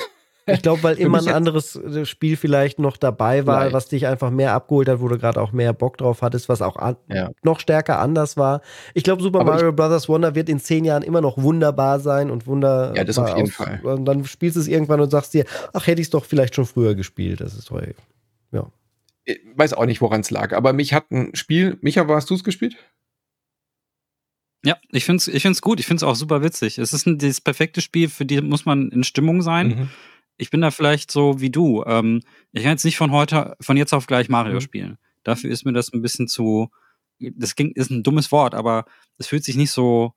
Ich glaube, weil immer ein anderes äh, Spiel vielleicht noch dabei war, Nein. was dich einfach mehr abgeholt hat, wo du gerade auch mehr Bock drauf hattest, was auch ja. noch stärker anders war. Ich glaube, Super Aber Mario Bros. Wonder wird in zehn Jahren immer noch wunderbar sein und wunderbar. Ja, das auf jeden aus, Fall. Und dann spielst du es irgendwann und sagst dir, ach, hätte ich es doch vielleicht schon früher gespielt. Das ist toll. Ja. Ich weiß auch nicht, woran es lag, aber mich hat ein Spiel. Micha, warst du es gespielt? Ja, ich finde es ich find's gut. Ich finde es auch super witzig. Es ist ein, das perfekte Spiel, für die muss man in Stimmung sein. Mhm. Ich bin da vielleicht so wie du. Ähm, ich kann jetzt nicht von heute, von jetzt auf gleich Mario mhm. spielen. Dafür ist mir das ein bisschen zu. Das ging, ist ein dummes Wort, aber es fühlt sich nicht so,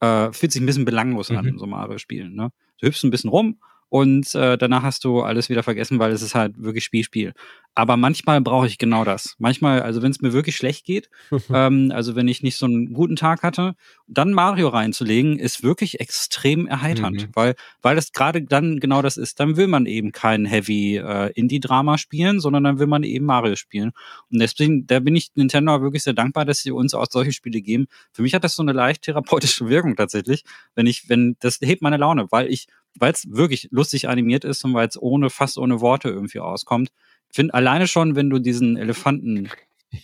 äh, fühlt sich ein bisschen belanglos mhm. an, so Mario spielen. Ne? Du hüpfst ein bisschen rum und äh, danach hast du alles wieder vergessen, weil es ist halt wirklich Spiel, Spiel. Aber manchmal brauche ich genau das. Manchmal, also wenn es mir wirklich schlecht geht, ähm, also wenn ich nicht so einen guten Tag hatte, dann Mario reinzulegen, ist wirklich extrem erheiternd, mhm. weil, weil das gerade dann genau das ist. Dann will man eben kein Heavy äh, Indie-Drama spielen, sondern dann will man eben Mario spielen. Und deswegen, da bin ich Nintendo wirklich sehr dankbar, dass sie uns auch solche Spiele geben. Für mich hat das so eine leicht therapeutische Wirkung tatsächlich, wenn ich, wenn, das hebt meine Laune, weil ich weil es wirklich lustig animiert ist und weil es ohne, fast ohne Worte irgendwie auskommt. Find alleine schon, wenn du diesen Elefanten,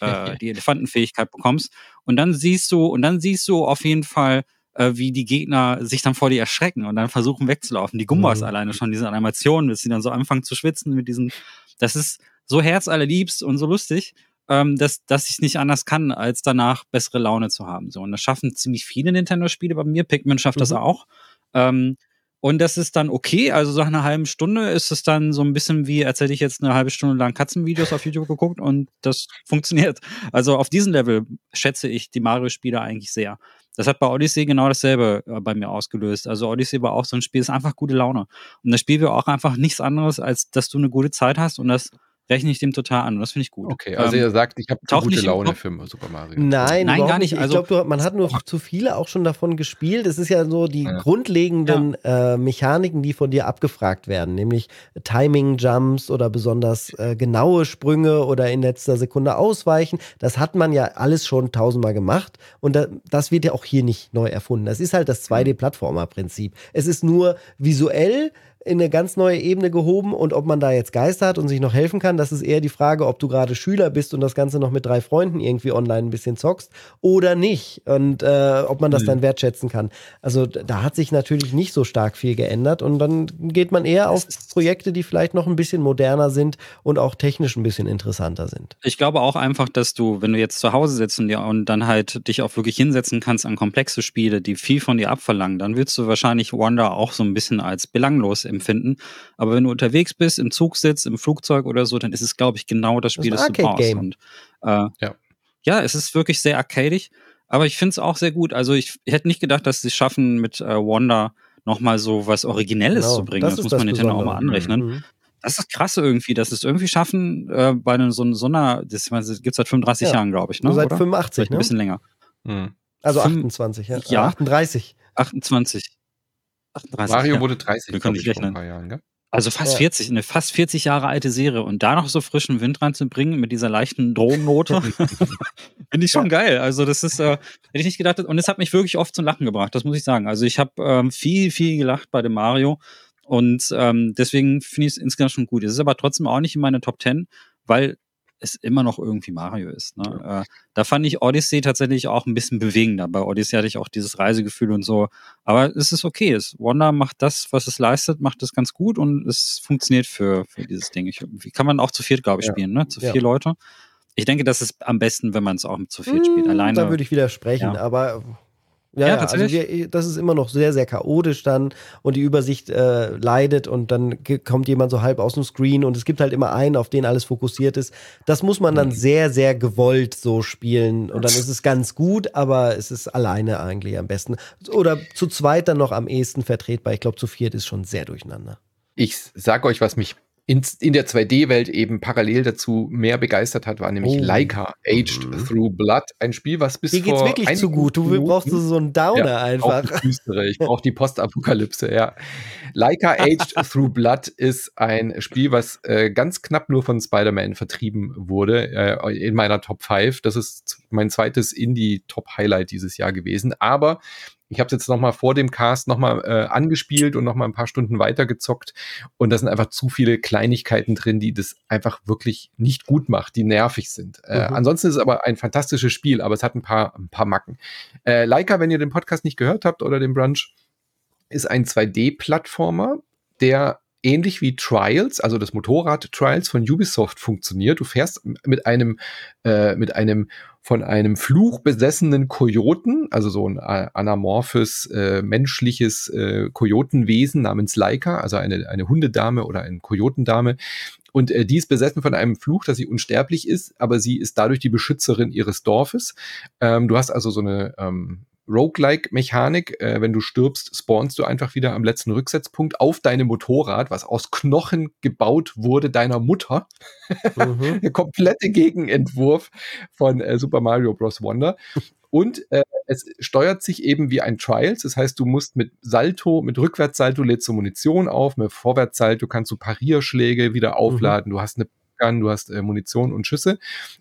äh, die Elefantenfähigkeit bekommst und dann siehst du, und dann siehst du auf jeden Fall, äh, wie die Gegner sich dann vor dir erschrecken und dann versuchen wegzulaufen. Die Gumbas mhm. alleine schon, diese Animationen, dass sie dann so anfangen zu schwitzen mit diesen, das ist so herzallerliebst und so lustig, ähm, dass, dass ich nicht anders kann, als danach bessere Laune zu haben. So, und das schaffen ziemlich viele Nintendo-Spiele bei mir. Pikmin schafft mhm. das auch. Ähm, und das ist dann okay. Also so nach einer halben Stunde ist es dann so ein bisschen wie, als hätte ich jetzt eine halbe Stunde lang Katzenvideos auf YouTube geguckt und das funktioniert. Also auf diesem Level schätze ich die Mario-Spiele eigentlich sehr. Das hat bei Odyssey genau dasselbe äh, bei mir ausgelöst. Also Odyssey war auch so ein Spiel, ist einfach gute Laune. Und das Spiel will auch einfach nichts anderes, als dass du eine gute Zeit hast und das rechne ich dem total an. Und das finde ich gut. Okay, also ähm, er sagt, ich habe gute Laune für Super Mario. Nein, Nein gar nicht. Also, ich glaube, man hat nur zu viele auch schon davon gespielt. Es ist ja so die ja. grundlegenden ja. Äh, Mechaniken, die von dir abgefragt werden, nämlich Timing-Jumps oder besonders äh, genaue Sprünge oder in letzter Sekunde ausweichen. Das hat man ja alles schon tausendmal gemacht und da, das wird ja auch hier nicht neu erfunden. Das ist halt das 2D-Plattformer-Prinzip. Es ist nur visuell in eine ganz neue Ebene gehoben und ob man da jetzt Geister hat und sich noch helfen kann, das ist eher die Frage, ob du gerade Schüler bist und das Ganze noch mit drei Freunden irgendwie online ein bisschen zockst oder nicht und äh, ob man das mhm. dann wertschätzen kann. Also da hat sich natürlich nicht so stark viel geändert und dann geht man eher auf Projekte, die vielleicht noch ein bisschen moderner sind und auch technisch ein bisschen interessanter sind. Ich glaube auch einfach, dass du, wenn du jetzt zu Hause sitzt und, dir, und dann halt dich auch wirklich hinsetzen kannst an komplexe Spiele, die viel von dir abverlangen, dann willst du wahrscheinlich Wonder auch so ein bisschen als belanglos empfinden. Aber wenn du unterwegs bist, im Zug sitzt, im Flugzeug oder so, dann ist es, glaube ich, genau das Spiel, das, das du brauchst. Und, äh, ja. ja, es ist wirklich sehr arcadig, aber ich finde es auch sehr gut. Also ich, ich hätte nicht gedacht, dass sie es schaffen, mit äh, Wanda nochmal so was Originelles genau, zu bringen. Das, das muss man Nintendo auch mal anrechnen. Mhm. Das ist krass irgendwie, dass sie es irgendwie schaffen, äh, bei einem, so, so einer, das, das gibt es seit 35 ja. Jahren, glaube ich. Ne? Seit oder? 85, Vielleicht ne? Ein bisschen länger. Mhm. Also 28, ja. ja. 38. 28. 38. Mario ja. wurde 30. Wir können nicht rechnen. Jahren, gell? Also fast ja. 40, eine fast 40 Jahre alte Serie und da noch so frischen Wind reinzubringen mit dieser leichten Drohnennote, finde ich schon geil. Also das ist, äh, hätte ich nicht gedacht. Und es hat mich wirklich oft zum Lachen gebracht, das muss ich sagen. Also ich habe ähm, viel, viel gelacht bei dem Mario und ähm, deswegen finde ich es insgesamt schon gut. Es ist aber trotzdem auch nicht in meine Top 10, weil es immer noch irgendwie Mario ist. Ne? Ja. Äh, da fand ich Odyssey tatsächlich auch ein bisschen bewegender. Bei Odyssey hatte ich auch dieses Reisegefühl und so. Aber es ist okay. Es, Wanda macht das, was es leistet, macht es ganz gut und es funktioniert für, für dieses Ding. Ich, kann man auch zu viert, glaube ich, ja. spielen, ne? Zu vier ja. Leute. Ich denke, das ist am besten, wenn man es auch zu viert spielt. Hm, Alleine. Da würde ich widersprechen, aber ja, ja, tatsächlich. Also wir, das ist immer noch sehr, sehr chaotisch dann und die Übersicht äh, leidet und dann kommt jemand so halb aus dem Screen und es gibt halt immer einen, auf den alles fokussiert ist. Das muss man dann mhm. sehr, sehr gewollt so spielen und dann ist es ganz gut, aber es ist alleine eigentlich am besten. Oder zu zweit dann noch am ehesten vertretbar. Ich glaube, zu viert ist schon sehr durcheinander. Ich sag euch, was mich in, in der 2D-Welt eben parallel dazu mehr begeistert hat, war nämlich oh. Leica Aged mhm. Through Blood. Ein Spiel, was bis Dir geht's vor wirklich zu gut. Du Minuten, brauchst so einen Downer ja, einfach. Düstere. Ich brauche die Postapokalypse, ja. Leica Aged Through Blood ist ein Spiel, was äh, ganz knapp nur von Spider-Man vertrieben wurde äh, in meiner Top 5. Das ist mein zweites Indie-Top-Highlight dieses Jahr gewesen. Aber ich habe es jetzt noch mal vor dem Cast noch mal äh, angespielt und noch mal ein paar Stunden weitergezockt und da sind einfach zu viele Kleinigkeiten drin, die das einfach wirklich nicht gut macht, die nervig sind. Äh, mhm. Ansonsten ist es aber ein fantastisches Spiel, aber es hat ein paar, ein paar Macken. Äh, Leica, wenn ihr den Podcast nicht gehört habt oder den Brunch, ist ein 2D-Plattformer, der ähnlich wie Trials, also das Motorrad Trials von Ubisoft funktioniert. Du fährst mit einem, äh, mit einem von einem Fluch besessenen Kojoten, also so ein anamorphes, äh, menschliches äh, Kojotenwesen namens Laika, also eine, eine Hundedame oder eine Kojotendame. Und äh, die ist besessen von einem Fluch, dass sie unsterblich ist, aber sie ist dadurch die Beschützerin ihres Dorfes. Ähm, du hast also so eine ähm, Roguelike-Mechanik. Äh, wenn du stirbst, spawnst du einfach wieder am letzten Rücksetzpunkt auf deinem Motorrad, was aus Knochen gebaut wurde deiner Mutter. Mhm. Der komplette Gegenentwurf von äh, Super Mario Bros. Wonder. Und äh, es steuert sich eben wie ein Trials. Das heißt, du musst mit Salto, mit Rückwärtssalto lädst du Munition auf, mit Vorwärtssalto kannst du Parierschläge wieder mhm. aufladen. Mhm. Du hast eine Gun, du hast äh, Munition und Schüsse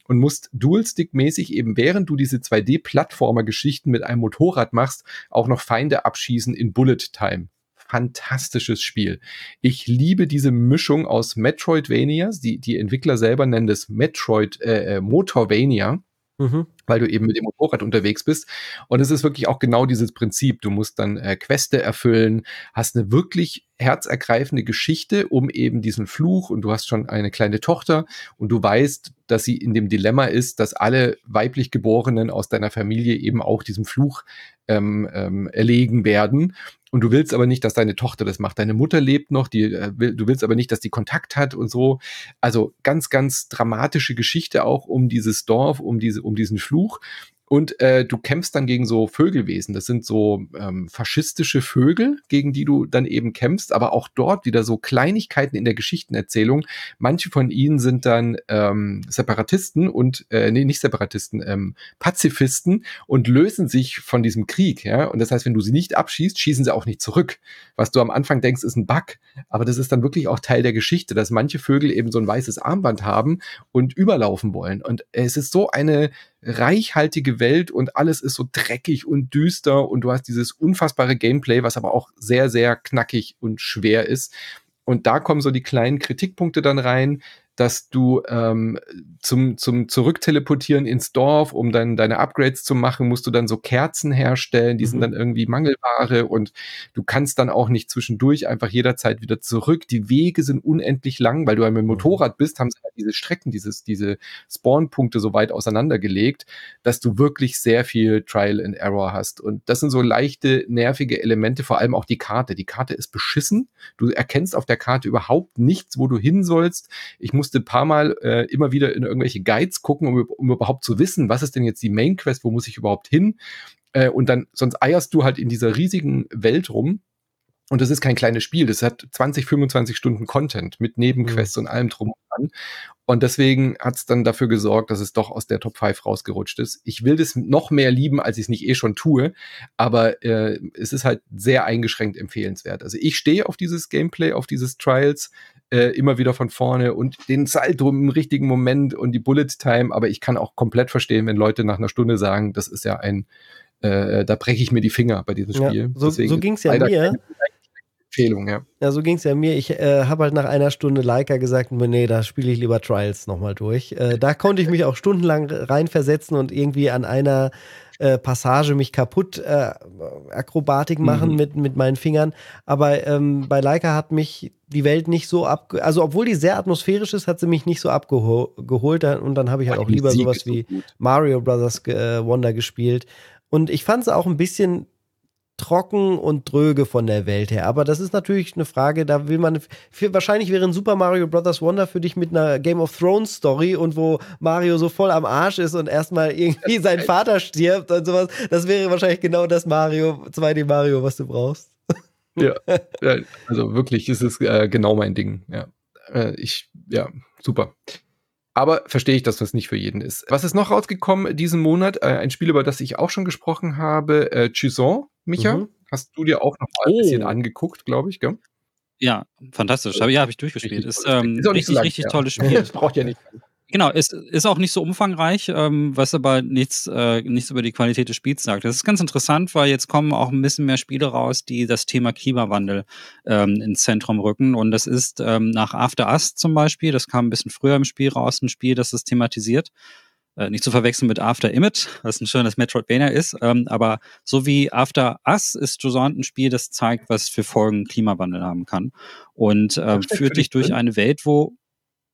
und musst Dual-Stick-mäßig eben, während du diese 2D-Plattformer-Geschichten mit einem Motorrad machst, auch noch Feinde abschießen in Bullet Time fantastisches Spiel. Ich liebe diese Mischung aus Metroidvanias. Die, die Entwickler selber nennen das Metroid äh, äh Motorvania. Mhm. Weil du eben mit dem Motorrad unterwegs bist. Und es ist wirklich auch genau dieses Prinzip. Du musst dann äh, Queste erfüllen, hast eine wirklich herzergreifende Geschichte um eben diesen Fluch und du hast schon eine kleine Tochter und du weißt, dass sie in dem Dilemma ist, dass alle weiblich Geborenen aus deiner Familie eben auch diesem Fluch ähm, ähm, erlegen werden. Und du willst aber nicht, dass deine Tochter das macht. Deine Mutter lebt noch, die, äh, du willst aber nicht, dass die Kontakt hat und so. Also ganz, ganz dramatische Geschichte auch um dieses Dorf, um diese, um diesen Fluch. Und äh, du kämpfst dann gegen so Vögelwesen. Das sind so ähm, faschistische Vögel, gegen die du dann eben kämpfst, aber auch dort wieder so Kleinigkeiten in der Geschichtenerzählung. Manche von ihnen sind dann ähm, Separatisten und, äh, nee, nicht Separatisten, ähm, Pazifisten und lösen sich von diesem Krieg. Ja? Und das heißt, wenn du sie nicht abschießt, schießen sie auch nicht zurück. Was du am Anfang denkst, ist ein Bug. Aber das ist dann wirklich auch Teil der Geschichte, dass manche Vögel eben so ein weißes Armband haben und überlaufen wollen. Und es ist so eine reichhaltige Welt und alles ist so dreckig und düster und du hast dieses unfassbare Gameplay, was aber auch sehr, sehr knackig und schwer ist. Und da kommen so die kleinen Kritikpunkte dann rein, dass du ähm, zum, zum Zurückteleportieren ins Dorf, um dann deine Upgrades zu machen, musst du dann so Kerzen herstellen, die mhm. sind dann irgendwie Mangelware und du kannst dann auch nicht zwischendurch einfach jederzeit wieder zurück. Die Wege sind unendlich lang, weil du ja mit dem mhm. Motorrad bist, haben sie halt diese Strecken, dieses, diese Spawnpunkte so weit auseinandergelegt, dass du wirklich sehr viel Trial and Error hast. Und das sind so leichte, nervige Elemente, vor allem auch die Karte. Die Karte ist beschissen. Du erkennst auf der Karte überhaupt nichts, wo du hin sollst. Ich musste ein paar Mal äh, immer wieder in irgendwelche Guides gucken, um, um überhaupt zu wissen, was ist denn jetzt die Main Quest, wo muss ich überhaupt hin? Äh, und dann, sonst eierst du halt in dieser riesigen Welt rum. Und das ist kein kleines Spiel, das hat 20, 25 Stunden Content mit Nebenquests mhm. und allem drum und dran. Und deswegen hat es dann dafür gesorgt, dass es doch aus der Top 5 rausgerutscht ist. Ich will das noch mehr lieben, als ich es nicht eh schon tue, aber äh, es ist halt sehr eingeschränkt empfehlenswert. Also ich stehe auf dieses Gameplay, auf dieses Trials äh, immer wieder von vorne und den Salto im richtigen Moment und die Bullet Time, aber ich kann auch komplett verstehen, wenn Leute nach einer Stunde sagen, das ist ja ein, äh, da breche ich mir die Finger bei diesem Spiel. Ja, so so ging es ja mir. Empfehlung, ja. Ja, so ging es ja mir. Ich äh, habe halt nach einer Stunde Leica gesagt, nee, da spiele ich lieber Trials nochmal durch. Äh, da konnte ich mich auch stundenlang reinversetzen und irgendwie an einer äh, Passage mich kaputt äh, Akrobatik machen mhm. mit, mit meinen Fingern. Aber ähm, bei Leica hat mich die Welt nicht so ab, also obwohl die sehr atmosphärisch ist, hat sie mich nicht so abgeholt und dann habe ich halt auch lieber sowas wie Mario Brothers äh, Wonder gespielt. Und ich fand es auch ein bisschen trocken und dröge von der Welt her. Aber das ist natürlich eine Frage, da will man. Für, wahrscheinlich wäre ein Super Mario Bros. Wonder für dich mit einer Game of Thrones Story und wo Mario so voll am Arsch ist und erstmal irgendwie sein Vater stirbt und sowas. Das wäre wahrscheinlich genau das Mario, 2D Mario, was du brauchst. Ja, also wirklich, ist es äh, genau mein Ding. Ja. Äh, ich, ja, super. Aber verstehe ich, dass das nicht für jeden ist. Was ist noch rausgekommen diesen Monat? Äh, ein Spiel, über das ich auch schon gesprochen habe, äh, Chison, Micha. Mhm. Hast du dir auch noch mal ein bisschen oh. angeguckt, glaube ich, gell? Ja, fantastisch. Ja, habe ich durchgespielt. Ist, ähm, ist richtig, so richtig tolles Spiel. Das braucht ja nicht. Genau, ist, ist auch nicht so umfangreich, ähm, was aber nichts, äh, nichts über die Qualität des Spiels sagt. Das ist ganz interessant, weil jetzt kommen auch ein bisschen mehr Spiele raus, die das Thema Klimawandel ähm, ins Zentrum rücken. Und das ist ähm, nach After Us zum Beispiel, das kam ein bisschen früher im Spiel raus, ein Spiel, das das thematisiert. Äh, nicht zu verwechseln mit After Image, was ein schönes Metroidvania ist. Ähm, aber so wie After Us ist Josant ein Spiel, das zeigt, was für Folgen Klimawandel haben kann. Und äh, führt dich durch eine Welt, wo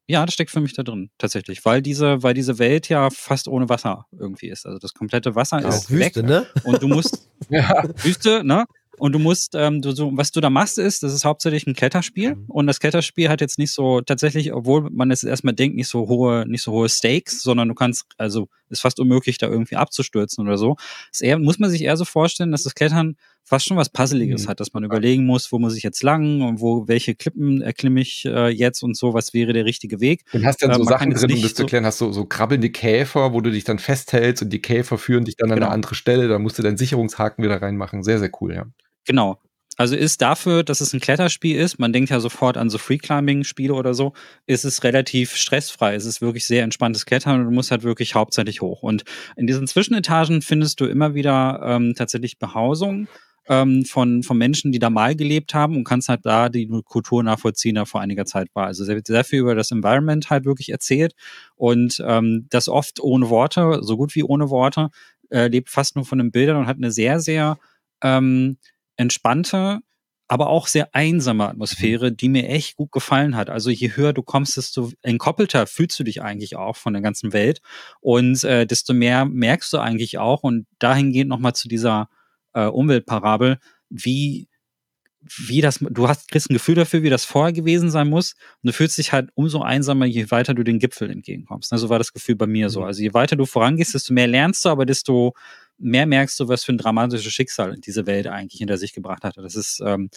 ja, das steckt für mich da drin, tatsächlich. Weil diese, weil diese Welt ja fast ohne Wasser irgendwie ist. Also das komplette Wasser ja, ist Wüste, weg. Ne? Und du musst ja. Wüste, ne? Und du musst, ähm, du, so, was du da machst, ist, das ist hauptsächlich ein Kletterspiel. Mhm. Und das Kletterspiel hat jetzt nicht so tatsächlich, obwohl man jetzt erstmal denkt, nicht so hohe, nicht so hohe Stakes, sondern du kannst, also ist fast unmöglich, da irgendwie abzustürzen oder so. Das eher, muss man sich eher so vorstellen, dass das Klettern fast schon was Puzzeliges mhm. hat, dass man überlegen muss, wo muss ich jetzt lang und wo, welche Klippen erklimme ich äh, jetzt und so, was wäre der richtige Weg. Und hast dann so äh, Sachen drin, um das zu erklären, hast du so, so krabbelnde Käfer, wo du dich dann festhältst und die Käfer führen dich dann an genau. eine andere Stelle, da musst du deinen Sicherungshaken wieder reinmachen. Sehr, sehr cool, ja. Genau. Also ist dafür, dass es ein Kletterspiel ist, man denkt ja sofort an so Free-Climbing-Spiele oder so, ist es relativ stressfrei. Es ist wirklich sehr entspanntes Klettern und du musst halt wirklich hauptsächlich hoch. Und in diesen Zwischenetagen findest du immer wieder ähm, tatsächlich Behausungen ähm, von, von Menschen, die da mal gelebt haben und kannst halt da die Kultur nachvollziehen, da vor einiger Zeit war. Also sehr, sehr viel über das Environment halt wirklich erzählt und ähm, das oft ohne Worte, so gut wie ohne Worte, äh, lebt fast nur von den Bildern und hat eine sehr, sehr ähm, entspannte, aber auch sehr einsame Atmosphäre, die mir echt gut gefallen hat. Also je höher du kommst, desto entkoppelter fühlst du dich eigentlich auch von der ganzen Welt und äh, desto mehr merkst du eigentlich auch und dahingehend nochmal zu dieser äh, Umweltparabel, wie wie das, du hast, kriegst ein Gefühl dafür, wie das vorher gewesen sein muss. Und du fühlst dich halt umso einsamer, je weiter du den Gipfel entgegenkommst. Also war das Gefühl bei mir so. Mhm. Also je weiter du vorangehst, desto mehr lernst du, aber desto mehr merkst du, was für ein dramatisches Schicksal diese Welt eigentlich hinter sich gebracht hatte. Das ist ähm,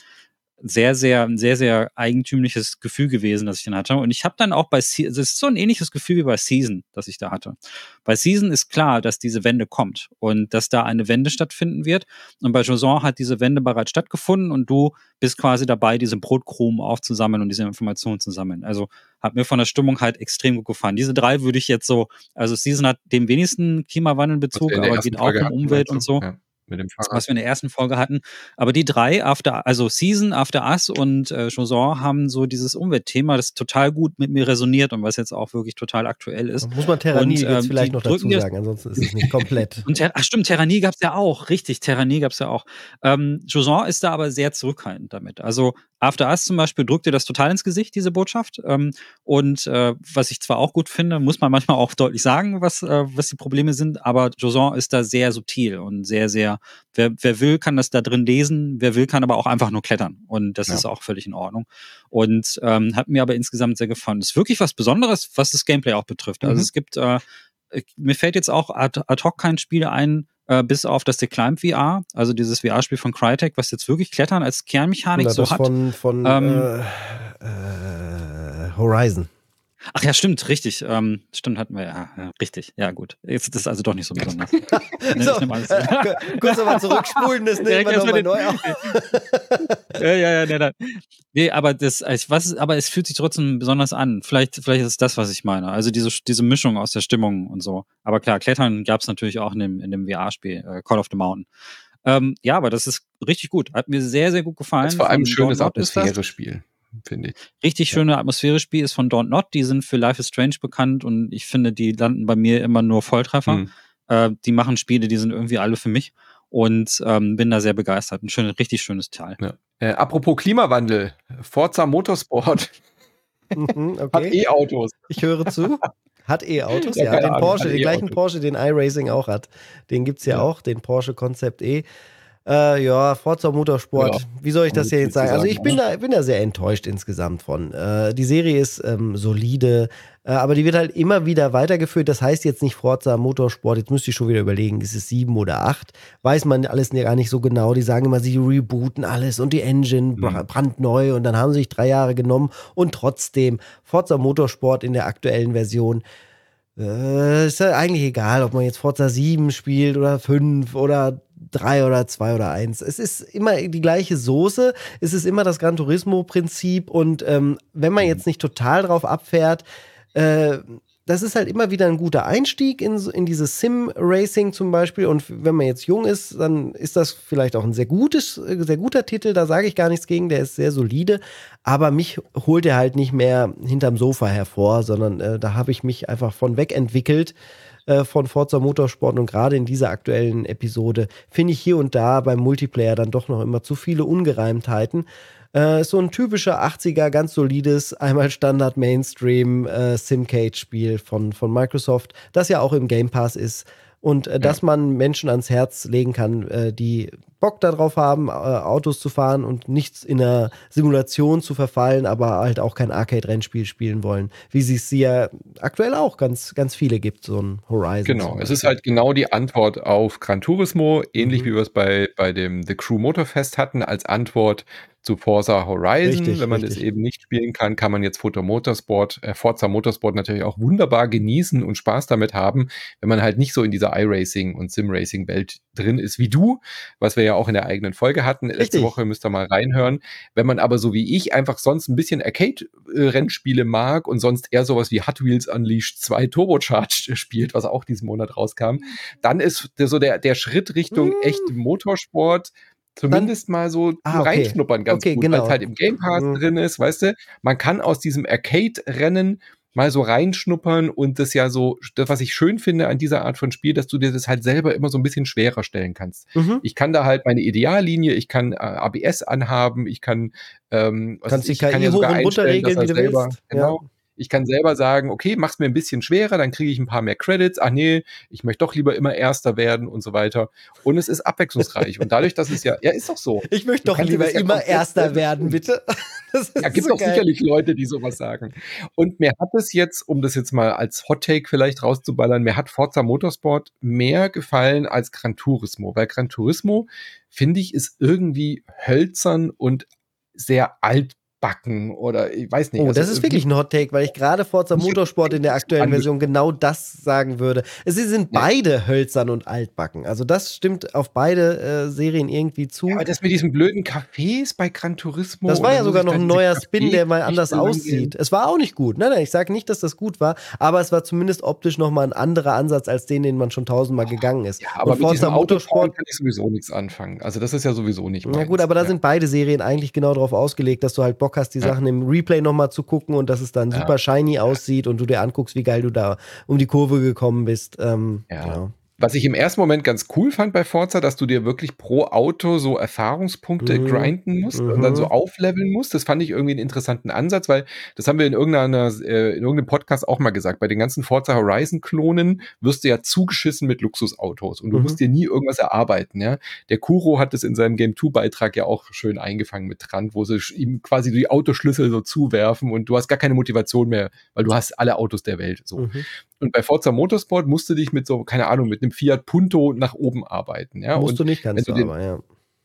sehr, sehr, sehr, sehr eigentümliches Gefühl gewesen, das ich dann hatte. Und ich habe dann auch bei, Se es ist so ein ähnliches Gefühl wie bei Season, das ich da hatte. Bei Season ist klar, dass diese Wende kommt und dass da eine Wende stattfinden wird. Und bei Joson hat diese Wende bereits stattgefunden und du bist quasi dabei, diese Brotkrumen aufzusammeln und diese Informationen zu sammeln. Also hat mir von der Stimmung halt extrem gut gefallen. Diese drei würde ich jetzt so, also Season hat den wenigsten Klimawandelbezug, aber geht auch um Umwelt und so. Ja mit dem Fahrrad. Was wir in der ersten Folge hatten. Aber die drei, After, also Season, After Us und äh, Joson haben so dieses Umweltthema, das total gut mit mir resoniert und was jetzt auch wirklich total aktuell ist. Muss man Terranie und, ähm, jetzt vielleicht noch dazu sagen, ansonsten ist es nicht komplett. und Ter ach stimmt, Terranie gab es ja auch, richtig, Terranie gab es ja auch. Ähm, Joson ist da aber sehr zurückhaltend damit. Also After Us zum Beispiel drückt dir das total ins Gesicht, diese Botschaft. Ähm, und äh, was ich zwar auch gut finde, muss man manchmal auch deutlich sagen, was, äh, was die Probleme sind, aber Joson ist da sehr subtil und sehr, sehr, wer, wer will, kann das da drin lesen, wer will, kann aber auch einfach nur klettern. Und das ja. ist auch völlig in Ordnung. Und ähm, hat mir aber insgesamt sehr gefallen. Das ist wirklich was Besonderes, was das Gameplay auch betrifft. Also mhm. es gibt, äh, mir fällt jetzt auch ad, ad hoc kein Spiel ein, äh, bis auf das Declimb VR, also dieses VR-Spiel von Crytek, was jetzt wirklich Klettern als Kernmechanik Na, so hat. Von, von ähm, äh, äh, Horizon. Ach ja, stimmt, richtig. Ähm, stimmt, hatten wir ja, ja, richtig. Ja, gut. Jetzt ist es also doch nicht so besonders. nee, so, äh, kurz nochmal zurückspulen, das nehmen wir nochmal neu auf. ja, ja, ja, nee, nee. nee, aber das, was, aber es fühlt sich trotzdem besonders an. Vielleicht, vielleicht ist es das, was ich meine. Also diese, diese Mischung aus der Stimmung und so. Aber klar, Klettern gab es natürlich auch in dem, in dem VR-Spiel, äh, Call of the Mountain. Ähm, ja, aber das ist richtig gut. Hat mir sehr, sehr gut gefallen. Das ist vor allem ein schönes Atmosphäre-Spiel finde ich. Richtig schöne Atmosphäre-Spiel ist von Don't Not. Die sind für Life is Strange bekannt und ich finde, die landen bei mir immer nur Volltreffer. Mhm. Äh, die machen Spiele, die sind irgendwie alle für mich und ähm, bin da sehr begeistert. Ein schönes, richtig schönes Teil. Ja. Äh, apropos Klimawandel, Forza Motorsport mhm, okay. hat E-Autos. Ich höre zu. Hat E-Autos, ja, ja den Porsche, den gleichen Porsche, den iRacing auch hat. Den gibt es ja, ja, auch, den Porsche Concept E. Äh, ja, Forza Motorsport. Ja. Wie soll ich das hier jetzt sagen? Also ich bin da, bin da sehr enttäuscht insgesamt von. Äh, die Serie ist ähm, solide, äh, aber die wird halt immer wieder weitergeführt. Das heißt jetzt nicht Forza Motorsport. Jetzt müsste ich schon wieder überlegen, ist es sieben oder acht? Weiß man alles gar nicht so genau. Die sagen immer, sie rebooten alles und die Engine mhm. brandneu und dann haben sie sich drei Jahre genommen und trotzdem Forza Motorsport in der aktuellen Version äh, ist ja eigentlich egal, ob man jetzt Forza 7 spielt oder 5 oder drei oder zwei oder eins. Es ist immer die gleiche Soße, es ist immer das Gran Turismo-Prinzip und ähm, wenn man jetzt nicht total drauf abfährt, äh, das ist halt immer wieder ein guter Einstieg in, in dieses Sim-Racing zum Beispiel. Und wenn man jetzt jung ist, dann ist das vielleicht auch ein sehr gutes, sehr guter Titel. Da sage ich gar nichts gegen, der ist sehr solide. Aber mich holt er halt nicht mehr hinterm Sofa hervor, sondern äh, da habe ich mich einfach von weg entwickelt. Äh, von Forza Motorsport und gerade in dieser aktuellen Episode finde ich hier und da beim Multiplayer dann doch noch immer zu viele Ungereimtheiten. Äh, so ein typischer 80er, ganz solides, einmal Standard Mainstream äh, Simcade-Spiel von, von Microsoft, das ja auch im Game Pass ist und äh, dass man Menschen ans Herz legen kann, äh, die Bock darauf haben, äh, Autos zu fahren und nichts in einer Simulation zu verfallen, aber halt auch kein Arcade-Rennspiel spielen wollen, wie sie es ja aktuell auch ganz, ganz viele gibt, so ein Horizon. Genau, es ist halt genau die Antwort auf Gran Turismo, ähnlich mhm. wie wir es bei, bei dem The Crew Motorfest hatten, als Antwort zu Forza Horizon. Richtig, Wenn man richtig. das eben nicht spielen kann, kann man jetzt Foto Motorsport, äh, Forza Motorsport natürlich auch wunderbar genießen und Spaß damit haben, wenn man halt nicht so in dieser iRacing und Sim-Racing Welt drin ist wie du, was wir ja auch in der eigenen Folge hatten. Richtig. Letzte Woche müsst ihr mal reinhören. Wenn man aber so wie ich einfach sonst ein bisschen Arcade-Rennspiele mag und sonst eher sowas wie Hot Wheels Unleashed 2 Turbocharged spielt, was auch diesen Monat rauskam, dann ist so der, der Schritt Richtung mm. echt Motorsport zumindest Dann, mal so ah, okay. reinschnuppern ganz okay, gut, genau. weil es halt im Game Pass mhm. drin ist, weißt du? Man kann aus diesem Arcade-Rennen mal so reinschnuppern und das ja so, das, was ich schön finde an dieser Art von Spiel, dass du dir das halt selber immer so ein bisschen schwerer stellen kannst. Mhm. Ich kann da halt meine Ideallinie, ich kann äh, ABS anhaben, ich kann, ähm, Kannst die KI ja hoch und runter regeln, wie du selber, willst. Genau, ja. Ich kann selber sagen, okay, mach's mir ein bisschen schwerer, dann kriege ich ein paar mehr Credits. Ach nee, ich möchte doch lieber immer Erster werden und so weiter. Und es ist abwechslungsreich. und dadurch, dass es ja, ja, ist doch so. Ich möchte doch lieber ja immer Erster werden, bitte. Das ja, gibt so doch geil. sicherlich Leute, die sowas sagen. Und mir hat es jetzt, um das jetzt mal als Hot Take vielleicht rauszuballern, mir hat Forza Motorsport mehr gefallen als Gran Turismo, weil Gran Turismo, finde ich, ist irgendwie hölzern und sehr alt backen oder ich weiß nicht. Oh, also das ist wirklich ein Hot Take, weil ich gerade Forza Motorsport in der aktuellen Version genau das sagen würde. Sie sind beide ja. hölzern und altbacken. Also das stimmt auf beide äh, Serien irgendwie zu. Ja, aber das mit diesen blöden Cafés bei Gran Turismo. Das war ja sogar noch ein neuer Spin, der mal anders aussieht. Es war auch nicht gut. Nein, nein, ich sage nicht, dass das gut war, aber es war zumindest optisch nochmal ein anderer Ansatz als den, den man schon tausendmal oh, gegangen ist. Ja, aber und mit Forza Motorsport kann ich sowieso nichts anfangen. Also das ist ja sowieso nicht. Na gut, aber da sind beide Serien eigentlich genau darauf ausgelegt, dass du halt Bock Bock hast, die ja. Sachen im Replay nochmal zu gucken und dass es dann super shiny aussieht und du dir anguckst, wie geil du da um die Kurve gekommen bist. Ähm, ja. Was ich im ersten Moment ganz cool fand bei Forza, dass du dir wirklich pro Auto so Erfahrungspunkte mhm. grinden musst mhm. und dann so mhm. aufleveln musst. Das fand ich irgendwie einen interessanten Ansatz, weil das haben wir in irgendeiner, äh, in irgendeinem Podcast auch mal gesagt. Bei den ganzen Forza Horizon Klonen wirst du ja zugeschissen mit Luxusautos und du mhm. musst dir nie irgendwas erarbeiten, ja. Der Kuro hat es in seinem Game 2 Beitrag ja auch schön eingefangen mit dran, wo sie ihm quasi die Autoschlüssel so zuwerfen und du hast gar keine Motivation mehr, weil du hast alle Autos der Welt, so. Und bei Forza Motorsport musst du dich mit so, keine Ahnung, mit einem Fiat Punto nach oben arbeiten. Ja? Musst und du nicht, kannst du, aber, ja.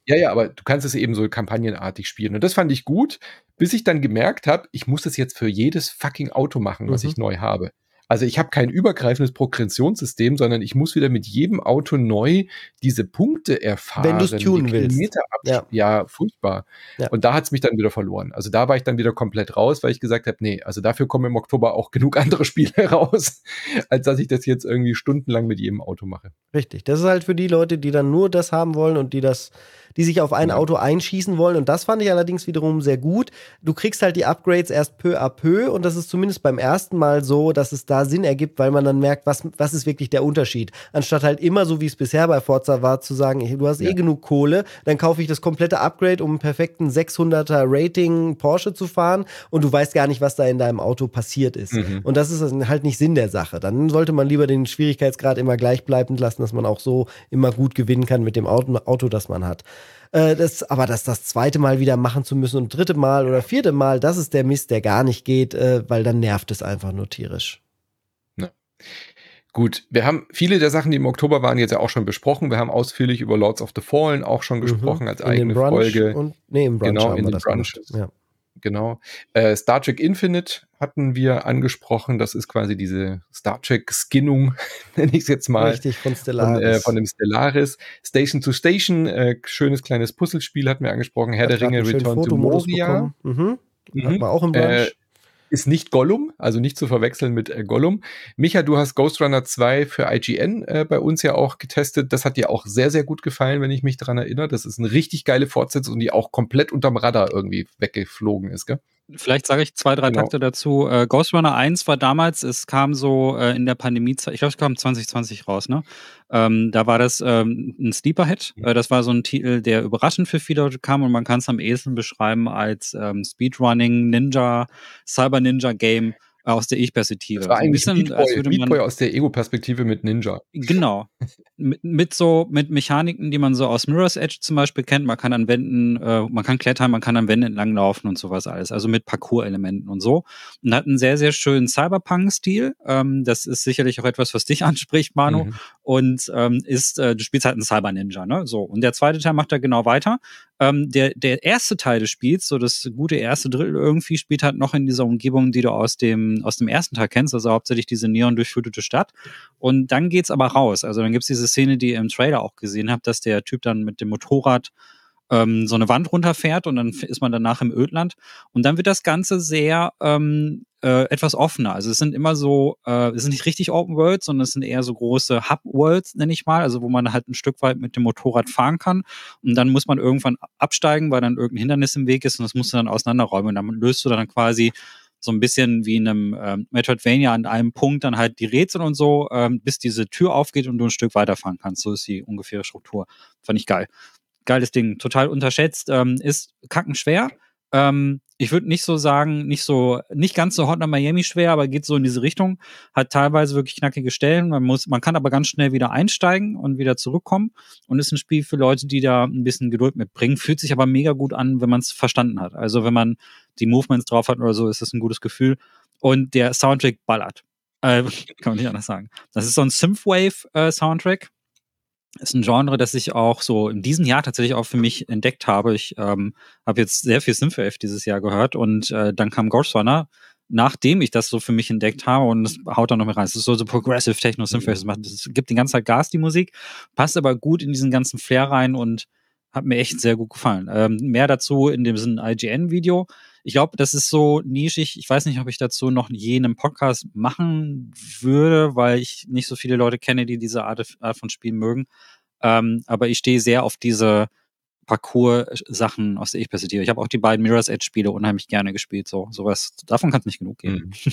Ja, ja, aber du kannst es eben so kampagnenartig spielen. Und das fand ich gut, bis ich dann gemerkt habe, ich muss es jetzt für jedes fucking Auto machen, was mhm. ich neu habe. Also ich habe kein übergreifendes Progressionssystem, sondern ich muss wieder mit jedem Auto neu diese Punkte erfahren. Wenn du es tunen willst. Ja. ja, furchtbar. Ja. Und da hat es mich dann wieder verloren. Also da war ich dann wieder komplett raus, weil ich gesagt habe, nee, also dafür kommen im Oktober auch genug andere Spiele raus, als dass ich das jetzt irgendwie stundenlang mit jedem Auto mache. Richtig. Das ist halt für die Leute, die dann nur das haben wollen und die das die sich auf ein Auto einschießen wollen. Und das fand ich allerdings wiederum sehr gut. Du kriegst halt die Upgrades erst peu à peu und das ist zumindest beim ersten Mal so, dass es da Sinn ergibt, weil man dann merkt, was, was ist wirklich der Unterschied. Anstatt halt immer so, wie es bisher bei Forza war, zu sagen, du hast eh ja. eh genug Kohle, dann kaufe ich das komplette Upgrade, um einen perfekten 600er Rating Porsche zu fahren und du weißt gar nicht, was da in deinem Auto passiert ist. Mhm. Und das ist halt nicht Sinn der Sache. Dann sollte man lieber den Schwierigkeitsgrad immer gleich bleiben lassen, dass man auch so immer gut gewinnen kann mit dem Auto, Auto das man hat. Äh, das, aber das das zweite Mal wieder machen zu müssen und dritte Mal oder vierte Mal, das ist der Mist, der gar nicht geht, äh, weil dann nervt es einfach nur tierisch. Ja. Gut, wir haben viele der Sachen, die im Oktober waren, jetzt ja auch schon besprochen. Wir haben ausführlich über Lords of the Fallen auch schon mhm. gesprochen mhm. als in eigene Folge. Und, nee, im Brunch genau, in den Brunch. Ja genau. Äh, Star Trek Infinite hatten wir angesprochen. Das ist quasi diese Star Trek-Skinnung, nenne ich es jetzt mal. Richtig, von Stellaris. Von, äh, von dem Stellaris. Station to Station, äh, schönes kleines Puzzlespiel hatten wir angesprochen. Herr der Ringe Return to Moria. Mhm. Mhm. War auch im Brunch. Ist nicht Gollum, also nicht zu verwechseln mit äh, Gollum. Micha, du hast Ghost Runner 2 für IGN äh, bei uns ja auch getestet. Das hat dir auch sehr, sehr gut gefallen, wenn ich mich daran erinnere. Das ist eine richtig geile Fortsetzung, die auch komplett unterm Radar irgendwie weggeflogen ist, gell? Vielleicht sage ich zwei, drei genau. Takte dazu. Äh, Ghost Runner 1 war damals, es kam so äh, in der Pandemiezeit, ich glaube, es kam 2020 raus, ne? Ähm, da war das ähm, ein Sleeper-Hit. Mhm. Äh, das war so ein Titel, der überraschend für viele Leute kam und man kann es am ehesten beschreiben als ähm, Speedrunning, Ninja, Cyber Ninja Game aus der Ich-Perspektive. Das war eigentlich so ein bisschen, Meat Boy, Meat Boy aus der Ego-Perspektive mit Ninja. Genau. mit, mit, so, mit Mechaniken, die man so aus Mirror's Edge zum Beispiel kennt. Man kann an Wänden, äh, man kann klettern, man kann an Wänden entlanglaufen und sowas alles. Also mit Parcours-Elementen und so. Und hat einen sehr, sehr schönen Cyberpunk-Stil. Ähm, das ist sicherlich auch etwas, was dich anspricht, Manu. Mhm. Und ähm, ist, äh, du spielst halt einen Cyber-Ninja, ne? So. Und der zweite Teil macht da genau weiter. Ähm, der, der erste Teil des Spiels, so das gute erste Drittel irgendwie, spielt halt noch in dieser Umgebung, die du aus dem, aus dem ersten Teil kennst, also hauptsächlich diese neon durchflutete Stadt. Und dann geht's aber raus. Also dann gibt's diese Szene, die ihr im Trailer auch gesehen habt, dass der Typ dann mit dem Motorrad ähm, so eine Wand runterfährt und dann ist man danach im Ödland. Und dann wird das Ganze sehr ähm, äh, etwas offener. Also es sind immer so, äh, es sind nicht richtig Open Worlds, sondern es sind eher so große Hub Worlds, nenne ich mal, also wo man halt ein Stück weit mit dem Motorrad fahren kann. Und dann muss man irgendwann absteigen, weil dann irgendein Hindernis im Weg ist und das musst du dann auseinanderräumen. Und dann löst du dann quasi so ein bisschen wie in einem ähm, Metroidvania an einem Punkt dann halt die Rätsel und so, ähm, bis diese Tür aufgeht und du ein Stück weiterfahren kannst. So ist die ungefähre Struktur. Fand ich geil. Geiles Ding, total unterschätzt, ähm, ist kackenschwer. Ähm, ich würde nicht so sagen, nicht so, nicht ganz so Hot nach Miami schwer, aber geht so in diese Richtung. Hat teilweise wirklich knackige Stellen. Man muss, man kann aber ganz schnell wieder einsteigen und wieder zurückkommen. Und ist ein Spiel für Leute, die da ein bisschen Geduld mitbringen. Fühlt sich aber mega gut an, wenn man es verstanden hat. Also wenn man die Movements drauf hat oder so, ist das ein gutes Gefühl. Und der Soundtrack ballert. Äh, kann man nicht anders sagen. Das ist so ein Synthwave-Soundtrack. Äh, ist ein Genre, das ich auch so in diesem Jahr tatsächlich auch für mich entdeckt habe. Ich ähm, habe jetzt sehr viel Synthwave dieses Jahr gehört und äh, dann kam Ghost Runner, nachdem ich das so für mich entdeckt habe und es haut da noch mehr rein. Es ist so, so Progressive Techno Synthwave. Es gibt die ganze Zeit Gas, die Musik, passt aber gut in diesen ganzen Flair rein und hat mir echt sehr gut gefallen. Ähm, mehr dazu in dem IGN-Video. Ich glaube, das ist so nischig. Ich weiß nicht, ob ich dazu noch je einen Podcast machen würde, weil ich nicht so viele Leute kenne, die diese Art, Art von Spielen mögen. Ähm, aber ich stehe sehr auf diese Parcours-Sachen aus der Ich-Perspektive. Ich habe auch die beiden Mirror's Edge-Spiele unheimlich gerne gespielt. So, sowas, davon kann es nicht genug geben. Mhm.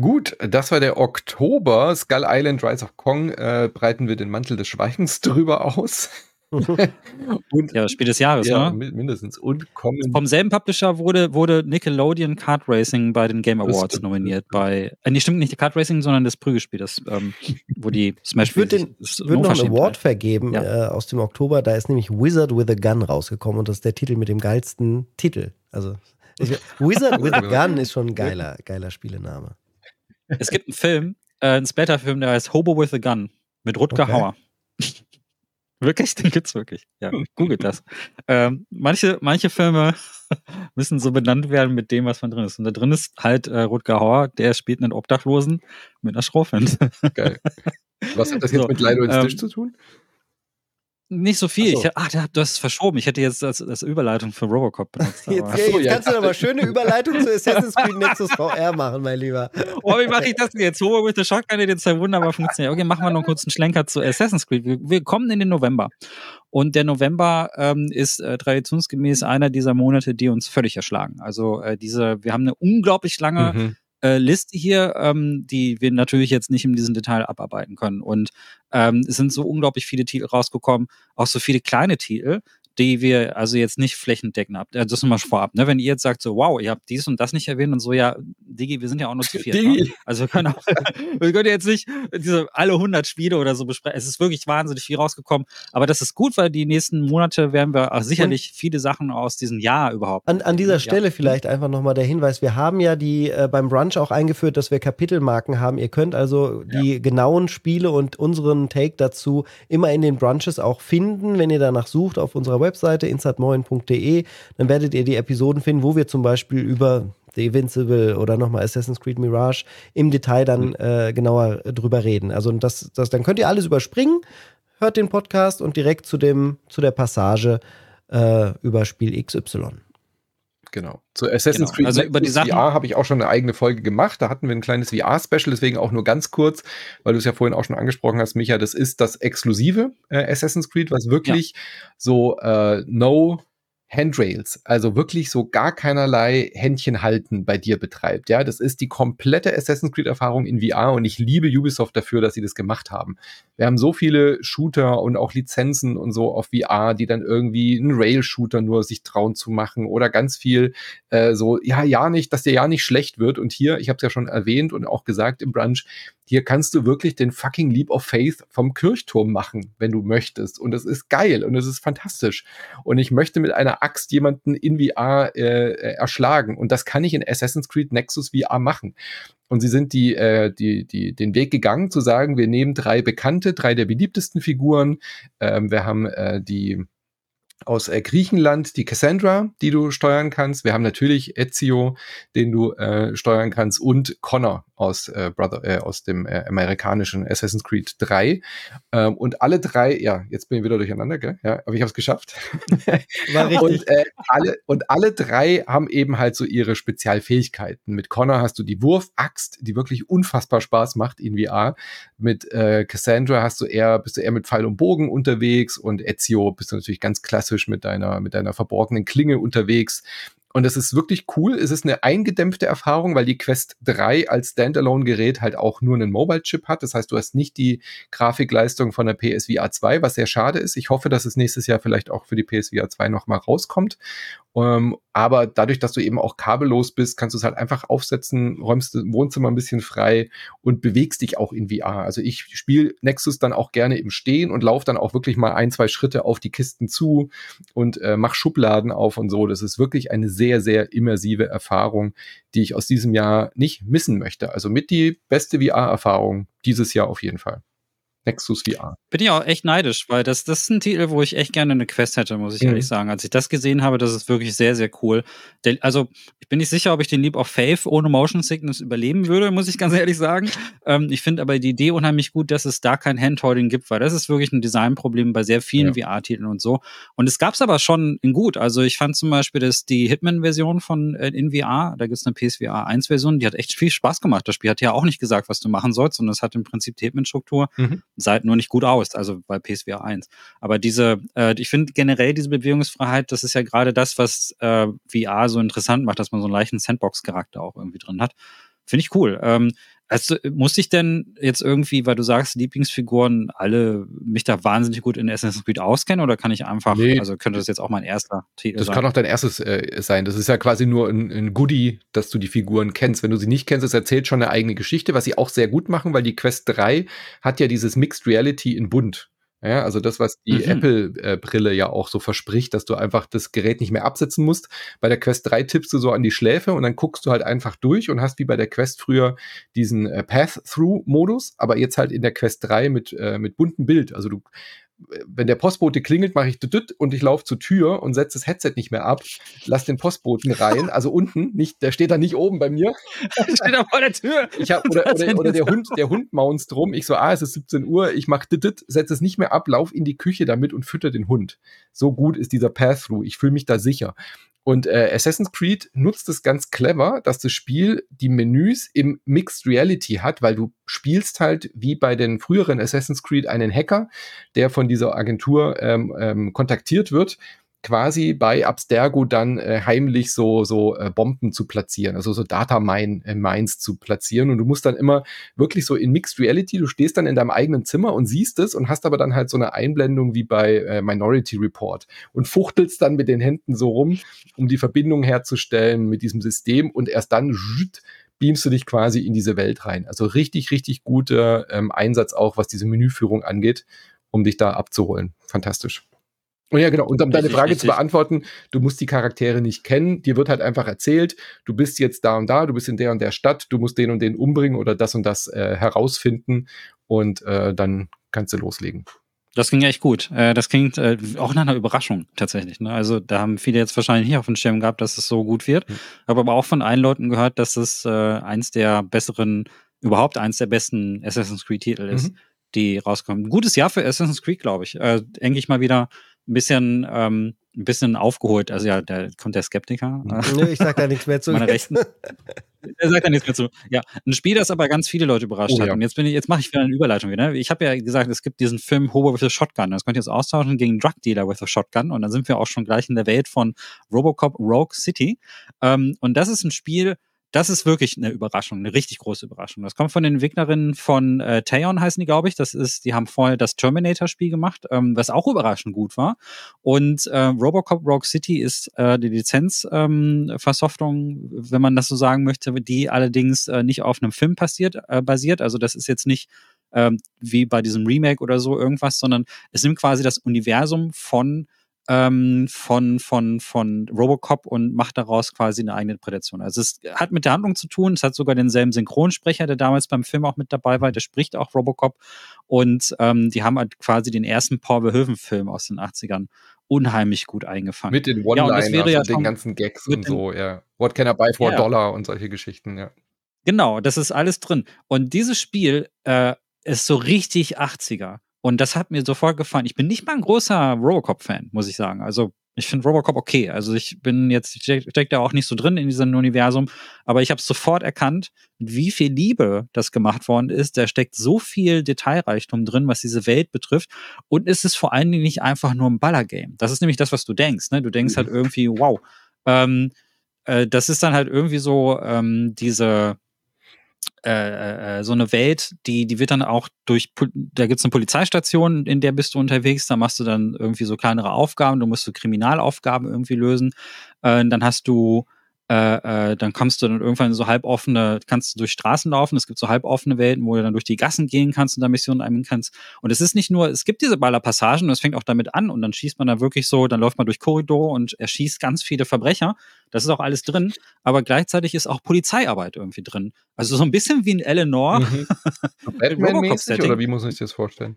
Gut, das war der Oktober. Skull Island Rise of Kong äh, breiten wir den Mantel des Schweigens drüber aus. Und, ja, Spiel des Jahres, ja, ne? mindestens. Und kommen. Vom selben Publisher wurde, wurde Nickelodeon Kart Racing bei den Game Awards nominiert. Bei, äh, nee, stimmt nicht Kart Racing, sondern das Prügelspiel, das, ähm, wo die Smash. Ich würde würd noch einen Award vergeben ja. äh, aus dem Oktober. Da ist nämlich Wizard with a Gun rausgekommen und das ist der Titel mit dem geilsten Titel. Also ich, Wizard with a Gun ist schon ein geiler, geiler Spielename. Es gibt einen Film, äh, einen Splatter-Film, der heißt Hobo with a Gun mit Rutger okay. Hauer. Wirklich? Den gibt's wirklich. Ja, googelt das. ähm, manche, manche Filme müssen so benannt werden mit dem, was man drin ist. Und da drin ist halt äh, Rutger Hauer, der spielt einen Obdachlosen mit einer Schrofwand. Geil. Was hat das jetzt so, mit Leido ins ähm, Tisch zu tun? Nicht so viel. So. Ich, ach, du hast es verschoben. Ich hätte jetzt das, das Überleitung für Robocop benutzt. Jetzt, ja, jetzt kannst du aber schöne Überleitung zu Assassin's Creed Nexus VR machen, mein Lieber. Oh, wie mache ich das denn jetzt? Hobo with the Shotgun hat jetzt wunderbar funktioniert. Okay, machen wir noch kurz einen Schlenker zu Assassin's Creed. Wir, wir kommen in den November. Und der November ähm, ist äh, traditionsgemäß einer dieser Monate, die uns völlig erschlagen. Also äh, diese, wir haben eine unglaublich lange mhm äh, Liste hier, ähm, die wir natürlich jetzt nicht in diesem Detail abarbeiten können. Und ähm, es sind so unglaublich viele Titel rausgekommen, auch so viele kleine Titel, die wir also jetzt nicht flächendeckend ab. Also das ist mal vorab. Ne? Wenn ihr jetzt sagt so, wow, ihr habt dies und das nicht erwähnt und so, ja, Digi, wir sind ja auch nur zu viert. Ne? Also wir können, auch, wir können jetzt nicht diese alle 100 Spiele oder so besprechen. Es ist wirklich wahnsinnig viel rausgekommen. Aber das ist gut, weil die nächsten Monate werden wir auch sicherlich viele Sachen aus diesem Jahr überhaupt. An, an dieser Stelle ja. vielleicht einfach nochmal der Hinweis. Wir haben ja die äh, beim Brunch auch eingeführt, dass wir Kapitelmarken haben. Ihr könnt also die ja. genauen Spiele und unseren Take dazu immer in den Brunches auch finden, wenn ihr danach sucht auf unserer Webseite insidemoin.de. Dann werdet ihr die Episoden finden, wo wir zum Beispiel über The Invincible oder nochmal Assassin's Creed Mirage im Detail dann mhm. äh, genauer drüber reden. Also das, das, dann könnt ihr alles überspringen, hört den Podcast und direkt zu, dem, zu der Passage äh, über Spiel XY. Genau. Zu Assassin's genau. Creed also über die Sachen VR habe ich auch schon eine eigene Folge gemacht. Da hatten wir ein kleines VR-Special, deswegen auch nur ganz kurz, weil du es ja vorhin auch schon angesprochen hast, Micha. Das ist das exklusive äh, Assassin's Creed, was wirklich ja. so äh, No Handrails, also wirklich so gar keinerlei Händchen halten bei dir betreibt. Ja, das ist die komplette Assassin's Creed Erfahrung in VR und ich liebe Ubisoft dafür, dass sie das gemacht haben. Wir haben so viele Shooter und auch Lizenzen und so auf VR, die dann irgendwie einen Rail-Shooter nur sich trauen zu machen oder ganz viel äh, so, ja, ja nicht, dass der ja nicht schlecht wird. Und hier, ich habe es ja schon erwähnt und auch gesagt im Brunch, hier kannst du wirklich den fucking Leap of Faith vom Kirchturm machen, wenn du möchtest. Und es ist geil und es ist fantastisch. Und ich möchte mit einer Axt jemanden in VR äh, äh, erschlagen. Und das kann ich in Assassin's Creed Nexus VR machen. Und sie sind die, äh, die, die, den Weg gegangen zu sagen, wir nehmen drei bekannte, drei der beliebtesten Figuren. Ähm, wir haben äh, die aus äh, Griechenland die Cassandra, die du steuern kannst. Wir haben natürlich Ezio, den du äh, steuern kannst und Connor aus äh, Brother äh, aus dem äh, amerikanischen Assassin's Creed 3 ähm, und alle drei, ja, jetzt bin ich wieder durcheinander, gell? Ja, aber ich habe es geschafft. War richtig. Und äh, alle und alle drei haben eben halt so ihre Spezialfähigkeiten. Mit Connor hast du die Wurfaxt, die wirklich unfassbar Spaß macht in VR. Mit äh, Cassandra hast du eher bist du eher mit Pfeil und Bogen unterwegs und Ezio bist du natürlich ganz klassisch mit deiner mit deiner verborgenen Klinge unterwegs. Und es ist wirklich cool. Es ist eine eingedämpfte Erfahrung, weil die Quest 3 als Standalone-Gerät halt auch nur einen Mobile-Chip hat. Das heißt, du hast nicht die Grafikleistung von der PSVR 2, was sehr schade ist. Ich hoffe, dass es nächstes Jahr vielleicht auch für die PSVR 2 nochmal rauskommt. Ähm, aber dadurch, dass du eben auch kabellos bist, kannst du es halt einfach aufsetzen, räumst das Wohnzimmer ein bisschen frei und bewegst dich auch in VR. Also ich spiele Nexus dann auch gerne im Stehen und laufe dann auch wirklich mal ein, zwei Schritte auf die Kisten zu und äh, mach Schubladen auf und so. Das ist wirklich eine sehr, sehr immersive Erfahrung, die ich aus diesem Jahr nicht missen möchte. Also mit die beste VR-Erfahrung dieses Jahr auf jeden Fall. Nexus VR. Bin ich auch echt neidisch, weil das, das ist ein Titel, wo ich echt gerne eine Quest hätte, muss ich mhm. ehrlich sagen. Als ich das gesehen habe, das ist wirklich sehr, sehr cool. Der, also, ich bin nicht sicher, ob ich den Leap of Faith ohne Motion Sickness überleben würde, muss ich ganz ehrlich sagen. Ähm, ich finde aber die Idee unheimlich gut, dass es da kein Handholding gibt, weil das ist wirklich ein Designproblem bei sehr vielen ja. VR-Titeln und so. Und es gab es aber schon in gut. Also, ich fand zum Beispiel, dass die Hitman-Version von äh, in VR, da gibt es eine PSVR 1-Version, die hat echt viel Spaß gemacht. Das Spiel hat ja auch nicht gesagt, was du machen sollst, sondern es hat im Prinzip die Hitman-Struktur. Mhm halt nur nicht gut aus, also bei PSVR 1. Aber diese, äh, ich finde generell diese Bewegungsfreiheit, das ist ja gerade das, was äh, VR so interessant macht, dass man so einen leichten Sandbox-Charakter auch irgendwie drin hat. Finde ich cool. Ähm, also, muss ich denn jetzt irgendwie, weil du sagst, Lieblingsfiguren, alle mich da wahnsinnig gut in Assassin's Creed auskennen oder kann ich einfach, nee, also könnte das jetzt auch mein erster Titel das sein? Das kann auch dein erstes äh, sein. Das ist ja quasi nur ein, ein, Goodie, dass du die Figuren kennst. Wenn du sie nicht kennst, es erzählt schon eine eigene Geschichte, was sie auch sehr gut machen, weil die Quest 3 hat ja dieses Mixed Reality in bunt. Ja, also das, was die mhm. Apple-Brille ja auch so verspricht, dass du einfach das Gerät nicht mehr absetzen musst. Bei der Quest 3 tippst du so an die Schläfe und dann guckst du halt einfach durch und hast wie bei der Quest früher diesen äh, Path-Through-Modus, aber jetzt halt in der Quest 3 mit, äh, mit buntem Bild. Also du wenn der Postbote klingelt, mache ich düdüt und ich laufe zur Tür und setze das Headset nicht mehr ab, lass den Postboten rein, also unten, nicht, der steht da nicht oben bei mir. steht da vor der Tür. Ich hab, oder, oder, oder der Hund, der Hund maunzt drum. Ich so, ah, es ist 17 Uhr, ich mache düdüt, setze es nicht mehr ab, lauf in die Küche damit und fütter den Hund. So gut ist dieser Path-Through. Ich fühle mich da sicher. Und äh, Assassin's Creed nutzt es ganz clever, dass das Spiel die Menüs im Mixed Reality hat, weil du spielst halt wie bei den früheren Assassin's Creed einen Hacker, der von dieser Agentur ähm, ähm, kontaktiert wird quasi bei Abstergo dann äh, heimlich so so äh, Bomben zu platzieren, also so Data Mine äh, Mines zu platzieren und du musst dann immer wirklich so in Mixed Reality, du stehst dann in deinem eigenen Zimmer und siehst es und hast aber dann halt so eine Einblendung wie bei äh, Minority Report und fuchtelst dann mit den Händen so rum, um die Verbindung herzustellen mit diesem System und erst dann beamst du dich quasi in diese Welt rein. Also richtig, richtig guter ähm, Einsatz auch, was diese Menüführung angeht, um dich da abzuholen. Fantastisch. Und ja, genau. Und um deine Frage richtig. zu beantworten, du musst die Charaktere nicht kennen. Dir wird halt einfach erzählt, du bist jetzt da und da, du bist in der und der Stadt, du musst den und den umbringen oder das und das äh, herausfinden und äh, dann kannst du loslegen. Das ging echt gut. Äh, das klingt äh, auch nach einer Überraschung tatsächlich. Ne? Also da haben viele jetzt wahrscheinlich nicht auf dem Schirm gehabt, dass es so gut wird. Mhm. Habe aber auch von allen Leuten gehört, dass es äh, eins der besseren, überhaupt eins der besten Assassin's Creed Titel ist, mhm. die rauskommen. Gutes Jahr für Assassin's Creed, glaube ich. Äh, Endlich mal wieder ein bisschen, ähm, ein bisschen aufgeholt. Also ja, da kommt der Skeptiker. Nö, ich sag da nichts mehr zu. Rechten. Er sagt da nichts mehr zu. Ja, ein Spiel, das aber ganz viele Leute überrascht oh, hat. Ja. Und jetzt bin ich, jetzt mache ich wieder eine Überleitung wieder. Ich habe ja gesagt, es gibt diesen Film Hobo with a Shotgun. Das könnt ihr jetzt austauschen gegen Drug Dealer with a Shotgun. Und dann sind wir auch schon gleich in der Welt von Robocop Rogue City. Ähm, und das ist ein Spiel, das ist wirklich eine Überraschung, eine richtig große Überraschung. Das kommt von den Entwicklerinnen von äh, Taeon heißen die, glaube ich. Das ist, die haben vorher das Terminator-Spiel gemacht, ähm, was auch überraschend gut war. Und äh, Robocop Rogue City ist äh, die Lizenzversoftung, ähm, wenn man das so sagen möchte, die allerdings äh, nicht auf einem Film passiert, äh, basiert. Also das ist jetzt nicht ähm, wie bei diesem Remake oder so irgendwas, sondern es nimmt quasi das Universum von ähm, von, von, von Robocop und macht daraus quasi eine eigene Prädation. Also es hat mit der Handlung zu tun, es hat sogar denselben Synchronsprecher, der damals beim Film auch mit dabei war, der spricht auch Robocop und ähm, die haben halt quasi den ersten Paul Verhoeven-Film aus den 80ern unheimlich gut eingefangen. Mit den One-Liners ja, und, ja den ganzen Gags und so, ja. What can I buy for a dollar und solche Geschichten, ja. Genau, das ist alles drin. Und dieses Spiel äh, ist so richtig 80er. Und das hat mir sofort gefallen. Ich bin nicht mal ein großer Robocop-Fan, muss ich sagen. Also ich finde Robocop okay. Also ich bin jetzt, ich steck, da auch nicht so drin in diesem Universum, aber ich habe sofort erkannt, wie viel Liebe das gemacht worden ist. Da steckt so viel Detailreichtum drin, was diese Welt betrifft. Und es ist vor allen Dingen nicht einfach nur ein Ballergame. Das ist nämlich das, was du denkst. Ne? Du denkst halt mhm. irgendwie, wow. Ähm, äh, das ist dann halt irgendwie so ähm, diese äh, äh, äh, so eine Welt, die, die wird dann auch durch, da gibt's eine Polizeistation, in der bist du unterwegs, da machst du dann irgendwie so kleinere Aufgaben, du musst so Kriminalaufgaben irgendwie lösen. Äh, dann hast du äh, äh, dann kommst du dann irgendwann in so halboffene, kannst du durch Straßen laufen, es gibt so halboffene Welten, wo du dann durch die Gassen gehen kannst und da Missionen einnehmen kannst. Und es ist nicht nur, es gibt diese Ballerpassagen und es fängt auch damit an und dann schießt man da wirklich so, dann läuft man durch Korridore und erschießt ganz viele Verbrecher. Das ist auch alles drin, aber gleichzeitig ist auch Polizeiarbeit irgendwie drin. Also so ein bisschen wie ein Eleanor. Mhm. Batman-mäßig oder wie muss ich das vorstellen?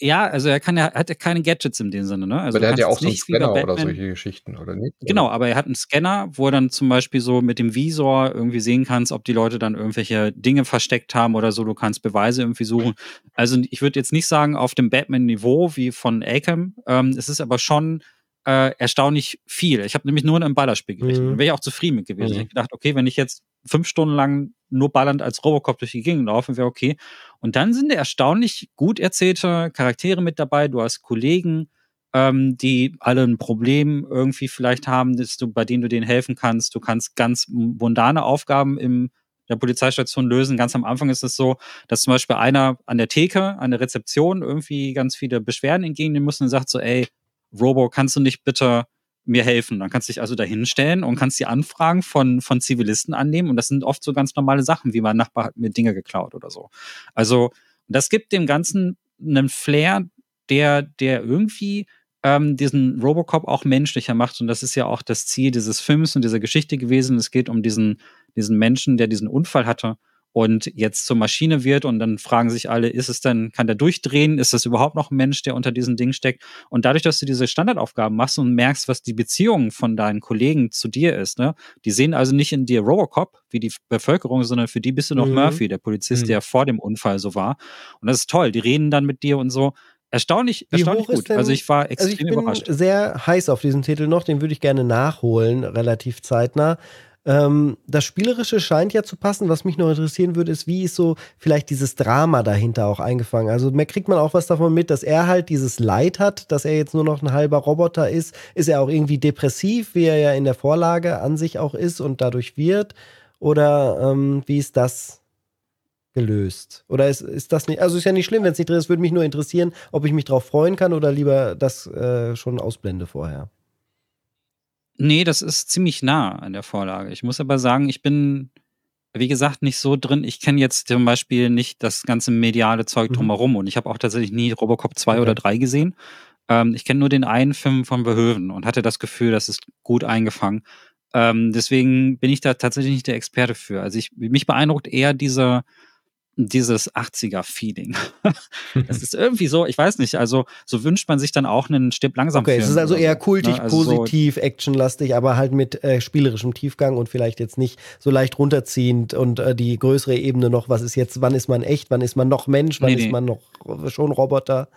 Ja, also er kann ja, hat ja keine Gadgets in dem Sinne, ne? Also aber der hat ja auch so einen Scanner oder solche Geschichten, oder nicht? Genau, aber er hat einen Scanner, wo er dann zum Beispiel so mit dem Visor irgendwie sehen kannst, ob die Leute dann irgendwelche Dinge versteckt haben oder so. Du kannst Beweise irgendwie suchen. Also ich würde jetzt nicht sagen auf dem Batman-Niveau wie von Acom. Ähm, es ist aber schon äh, erstaunlich viel. Ich habe nämlich nur ein Ballerspiel gerechnet. Mhm. Wäre ich auch zufrieden mit gewesen. Mhm. Ich habe gedacht, okay, wenn ich jetzt fünf Stunden lang nur ballernd als Robocop durch die Gegend laufen, wäre okay. Und dann sind erstaunlich gut erzählte Charaktere mit dabei. Du hast Kollegen, ähm, die alle ein Problem irgendwie vielleicht haben, dass du, bei denen du denen helfen kannst. Du kannst ganz mundane Aufgaben im der Polizeistation lösen. Ganz am Anfang ist es so, dass zum Beispiel einer an der Theke, an der Rezeption irgendwie ganz viele Beschwerden entgegennehmen muss und sagt so, ey, Robo, kannst du nicht bitte mir helfen. Dann kannst du dich also da hinstellen und kannst die Anfragen von, von Zivilisten annehmen. Und das sind oft so ganz normale Sachen, wie mein Nachbar hat mir Dinge geklaut oder so. Also, das gibt dem Ganzen einen Flair, der, der irgendwie ähm, diesen Robocop auch menschlicher macht. Und das ist ja auch das Ziel dieses Films und dieser Geschichte gewesen. Es geht um diesen, diesen Menschen, der diesen Unfall hatte und jetzt zur Maschine wird und dann fragen sich alle, ist es denn, kann der durchdrehen? Ist das überhaupt noch ein Mensch, der unter diesem Ding steckt? Und dadurch, dass du diese Standardaufgaben machst und merkst, was die Beziehung von deinen Kollegen zu dir ist, ne? Die sehen also nicht in dir Robocop, wie die Bevölkerung, sondern für die bist du noch mhm. Murphy, der Polizist, mhm. der vor dem Unfall so war. Und das ist toll. Die reden dann mit dir und so. Erstaunlich, erstaunlich gut. Denn, also ich war extrem also ich bin überrascht. Sehr heiß auf diesen Titel noch, den würde ich gerne nachholen, relativ zeitnah. Ähm, das Spielerische scheint ja zu passen. Was mich noch interessieren würde, ist, wie ist so vielleicht dieses Drama dahinter auch eingefangen? Also mehr kriegt man auch was davon mit, dass er halt dieses Leid hat, dass er jetzt nur noch ein halber Roboter ist. Ist er auch irgendwie depressiv, wie er ja in der Vorlage an sich auch ist und dadurch wird? Oder ähm, wie ist das gelöst? Oder ist, ist das nicht, also ist ja nicht schlimm, wenn es nicht drin ist, würde mich nur interessieren, ob ich mich darauf freuen kann oder lieber das äh, schon ausblende vorher. Nee, das ist ziemlich nah an der Vorlage. Ich muss aber sagen, ich bin, wie gesagt, nicht so drin. Ich kenne jetzt zum Beispiel nicht das ganze mediale Zeug mhm. drumherum und ich habe auch tatsächlich nie Robocop 2 okay. oder 3 gesehen. Ähm, ich kenne nur den einen Film von Behöven und hatte das Gefühl, das ist gut eingefangen. Ähm, deswegen bin ich da tatsächlich nicht der Experte für. Also ich, mich beeindruckt eher dieser, dieses 80er-Feeling. das ist irgendwie so, ich weiß nicht, also so wünscht man sich dann auch einen Stipp langsam. Okay, es ist also eher kultig, ne? also positiv, so actionlastig, aber halt mit äh, spielerischem Tiefgang und vielleicht jetzt nicht so leicht runterziehend und äh, die größere Ebene noch, was ist jetzt, wann ist man echt, wann ist man noch Mensch, wann nee, ist nee. man noch schon Roboter?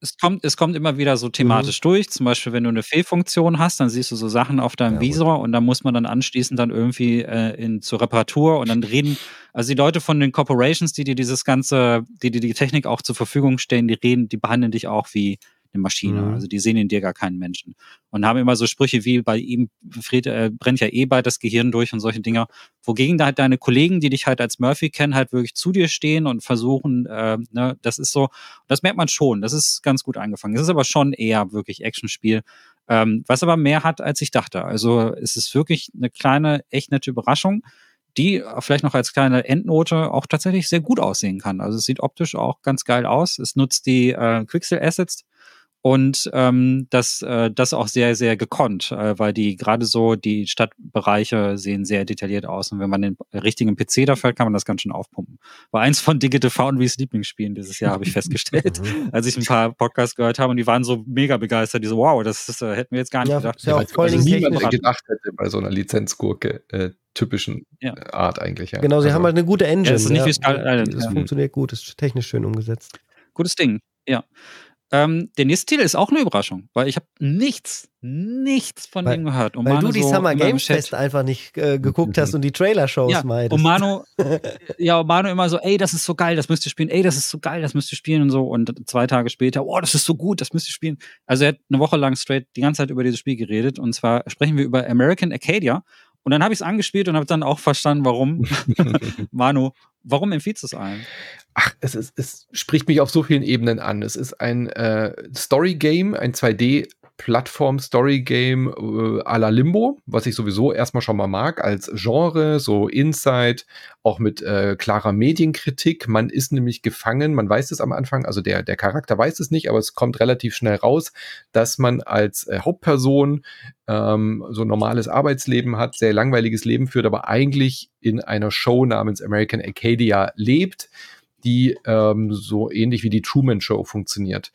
Es kommt, es kommt immer wieder so thematisch mhm. durch. Zum Beispiel, wenn du eine Fehlfunktion hast, dann siehst du so Sachen auf deinem ja, Visor gut. und dann muss man dann anschließend dann irgendwie äh, in, zur Reparatur und dann reden, also die Leute von den Corporations, die dir dieses ganze, die dir die Technik auch zur Verfügung stellen, die reden, die behandeln dich auch wie eine Maschine. Mhm. Also die sehen in dir gar keinen Menschen. Und haben immer so Sprüche wie bei ihm, Fred, äh, brennt ja eh bald das Gehirn durch und solche Dinge. Wogegen da halt deine Kollegen, die dich halt als Murphy kennen, halt wirklich zu dir stehen und versuchen, äh, ne, das ist so, das merkt man schon, das ist ganz gut angefangen. Das ist aber schon eher wirklich Actionspiel. Ähm, was aber mehr hat, als ich dachte. Also es ist wirklich eine kleine, echt nette Überraschung die vielleicht noch als kleine Endnote auch tatsächlich sehr gut aussehen kann. Also es sieht optisch auch ganz geil aus. Es nutzt die äh, Quixel Assets, und ähm, das, äh, das auch sehr, sehr gekonnt, äh, weil die gerade so die Stadtbereiche sehen sehr detailliert aus und wenn man den richtigen PC dafür hat, kann man das ganz schön aufpumpen. War eins von Digital Foundries Lieblingsspielen dieses Jahr, habe ich festgestellt, mhm. als ich ein paar Podcasts gehört habe und die waren so mega begeistert, die so, wow, das, das äh, hätten wir jetzt gar nicht ja, gedacht. Ja, auch voll also niemand gedacht hätte bei so einer Lizenzgurke äh, typischen ja. Art eigentlich. Ja. Genau, sie also, haben halt eine gute Engine. Ja, das ist nicht wie Sky Island. Das funktioniert gut, ist technisch schön umgesetzt. Gutes Ding, ja. Ähm, der nächste Titel ist auch eine Überraschung, weil ich habe nichts, nichts von weil, dem gehört. Und weil Manu du die so Summer Games Fest einfach nicht äh, geguckt hast und die Trailer-Shows ja, meidest. Und Manu, ja, und Manu immer so, ey, das ist so geil, das müsst ihr spielen, ey, das ist so geil, das müsst ihr spielen und so. Und zwei Tage später, oh, das ist so gut, das müsst ihr spielen. Also er hat eine Woche lang straight die ganze Zeit über dieses Spiel geredet. Und zwar sprechen wir über American Arcadia. Und dann habe ich es angespielt und habe dann auch verstanden, warum. Manu, warum empfiehlst du es allen? Ach, es, ist, es spricht mich auf so vielen Ebenen an. Es ist ein äh, Story-Game, ein 2D- Plattform-Story-Game äh, à la Limbo, was ich sowieso erstmal schon mal mag als Genre, so Inside, auch mit äh, klarer Medienkritik. Man ist nämlich gefangen, man weiß es am Anfang, also der, der Charakter weiß es nicht, aber es kommt relativ schnell raus, dass man als äh, Hauptperson ähm, so ein normales Arbeitsleben hat, sehr langweiliges Leben führt, aber eigentlich in einer Show namens American Arcadia lebt die ähm, so ähnlich wie die Truman Show funktioniert.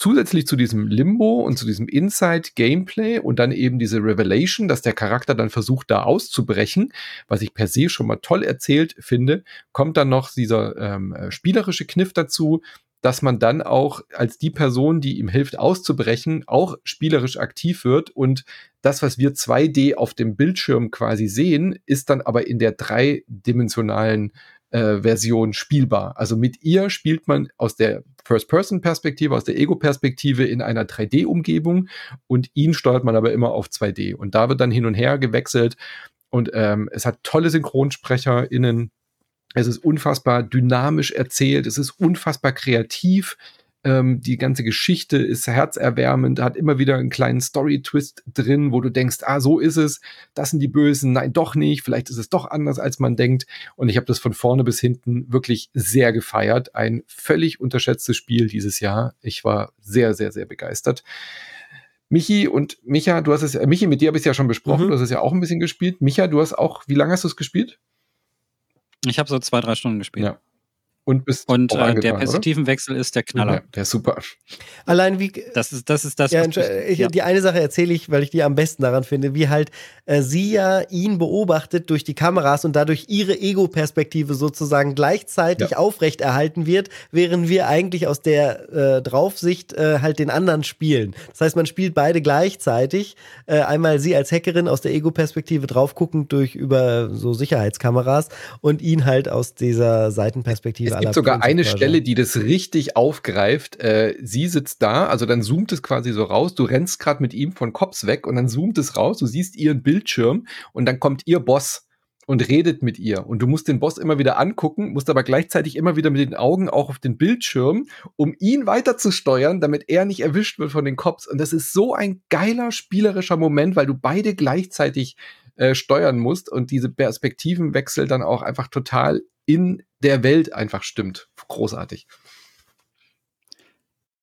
Zusätzlich zu diesem Limbo und zu diesem Inside-Gameplay und dann eben diese Revelation, dass der Charakter dann versucht, da auszubrechen, was ich per se schon mal toll erzählt finde, kommt dann noch dieser ähm, äh, spielerische Kniff dazu, dass man dann auch als die Person, die ihm hilft auszubrechen, auch spielerisch aktiv wird und das, was wir 2D auf dem Bildschirm quasi sehen, ist dann aber in der dreidimensionalen äh, Version spielbar. Also mit ihr spielt man aus der First-Person-Perspektive, aus der Ego-Perspektive in einer 3D-Umgebung und ihn steuert man aber immer auf 2D. Und da wird dann hin und her gewechselt und ähm, es hat tolle SynchronsprecherInnen. Es ist unfassbar dynamisch erzählt, es ist unfassbar kreativ. Ähm, die ganze Geschichte ist herzerwärmend, hat immer wieder einen kleinen Story-Twist drin, wo du denkst, ah, so ist es, das sind die Bösen, nein, doch nicht, vielleicht ist es doch anders, als man denkt. Und ich habe das von vorne bis hinten wirklich sehr gefeiert. Ein völlig unterschätztes Spiel dieses Jahr. Ich war sehr, sehr, sehr begeistert. Michi und Micha, du hast es, Michi, mit dir habe ich es ja schon besprochen, mhm. du hast es ja auch ein bisschen gespielt. Micha, du hast auch, wie lange hast du es gespielt? Ich habe so zwei, drei Stunden gespielt. Ja und bist Und äh, der Perspektivenwechsel ist der Knaller. Ja, der ist super. Allein wie. Das ist das. Ist das ja, ich, ja. Die eine Sache erzähle ich, weil ich die am besten daran finde, wie halt äh, sie ja ihn beobachtet durch die Kameras und dadurch ihre Ego-Perspektive sozusagen gleichzeitig ja. aufrechterhalten wird, während wir eigentlich aus der äh, Draufsicht äh, halt den anderen spielen. Das heißt, man spielt beide gleichzeitig. Äh, einmal sie als Hackerin aus der Ego-Perspektive draufguckend durch über so Sicherheitskameras und ihn halt aus dieser Seitenperspektive es gibt sogar eine Stelle, die das richtig aufgreift. Äh, sie sitzt da, also dann zoomt es quasi so raus. Du rennst gerade mit ihm von Cops weg und dann zoomt es raus. Du siehst ihren Bildschirm und dann kommt ihr Boss und redet mit ihr. Und du musst den Boss immer wieder angucken, musst aber gleichzeitig immer wieder mit den Augen auch auf den Bildschirm, um ihn weiter zu steuern, damit er nicht erwischt wird von den Cops. Und das ist so ein geiler spielerischer Moment, weil du beide gleichzeitig äh, steuern musst und diese Perspektivenwechsel dann auch einfach total in der Welt einfach stimmt. Großartig.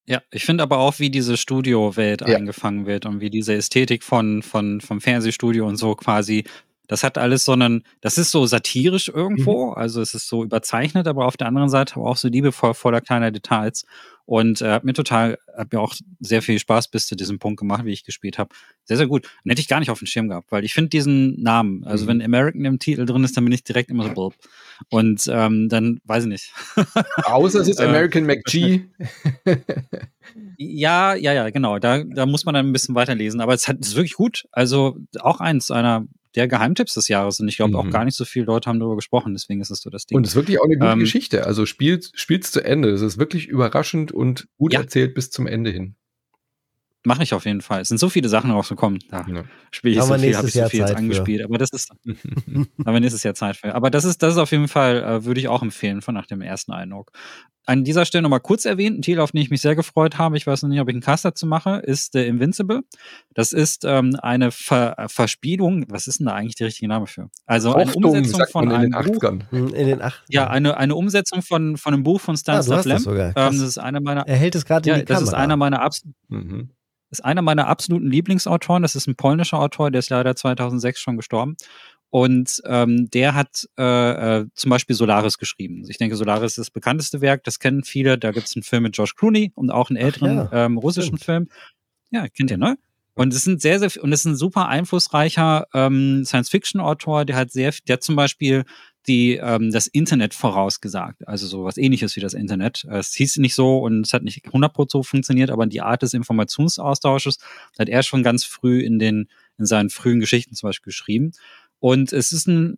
Ja, ich finde aber auch, wie diese Studiowelt ja. eingefangen wird und wie diese Ästhetik von, von, vom Fernsehstudio und so quasi Das hat alles so einen, das ist so satirisch irgendwo, mhm. also es ist so überzeichnet, aber auf der anderen Seite auch so liebevoll voller kleiner Details. Und äh, hat mir total, hat mir auch sehr viel Spaß bis zu diesem Punkt gemacht, wie ich gespielt habe. Sehr, sehr gut. Und hätte ich gar nicht auf dem Schirm gehabt, weil ich finde diesen Namen, also mhm. wenn American im Titel drin ist, dann bin ich direkt immer so blub. Und ähm, dann weiß ich nicht. Außer es ist äh, American McG. ja, ja, ja, genau. Da, da muss man dann ein bisschen weiterlesen. Aber es hat, es ist wirklich gut. Also auch eins einer der Geheimtipps des Jahres. Und ich glaube mhm. auch gar nicht so viele Leute haben darüber gesprochen. Deswegen ist es so das Ding. Und es ist wirklich auch eine gute ähm, Geschichte. Also spielt es zu Ende. Es ist wirklich überraschend und gut ja. erzählt bis zum Ende hin. Mache ich auf jeden Fall. Es sind so viele Sachen rausgekommen. Da ja. spiele ich aber so viel, habe ich so viel jetzt angespielt. Aber das ist, aber nächstes Jahr Zeit für. Aber das ist, das ist auf jeden Fall, äh, würde ich auch empfehlen von nach dem ersten Eindruck an dieser Stelle nochmal kurz erwähnt, ein Titel, auf den ich mich sehr gefreut habe, ich weiß noch nicht, ob ich einen Cast dazu mache, ist The Invincible. Das ist ähm, eine Ver Verspielung, was ist denn da eigentlich der richtige Name für? Also eine Umsetzung von einem Buch. Hm, in den 8 Ja, eine, eine Umsetzung von, von einem Buch von Stanislav ah, Lem. Das, ähm, das ist einer meiner. Er hält es gerade ja, in die das Kamera. ist einer meiner absoluten. Mhm. Ist einer meiner absoluten Lieblingsautoren. Das ist ein polnischer Autor, der ist leider 2006 schon gestorben. Und ähm, der hat äh, äh, zum Beispiel Solaris geschrieben. Ich denke, Solaris ist das bekannteste Werk, das kennen viele. Da gibt es einen Film mit Josh Clooney und auch einen älteren ja, ähm, russischen stimmt. Film. Ja, kennt ihr, ne? Und es sind sehr, sehr und es ist ein super einflussreicher ähm, Science-Fiction-Autor, der hat sehr, der hat zum Beispiel die ähm, das Internet vorausgesagt, also so was ähnliches wie das Internet. Es hieß nicht so und es hat nicht 100% so funktioniert, aber die Art des Informationsaustausches hat er schon ganz früh in den in seinen frühen Geschichten zum Beispiel geschrieben. Und es ist ein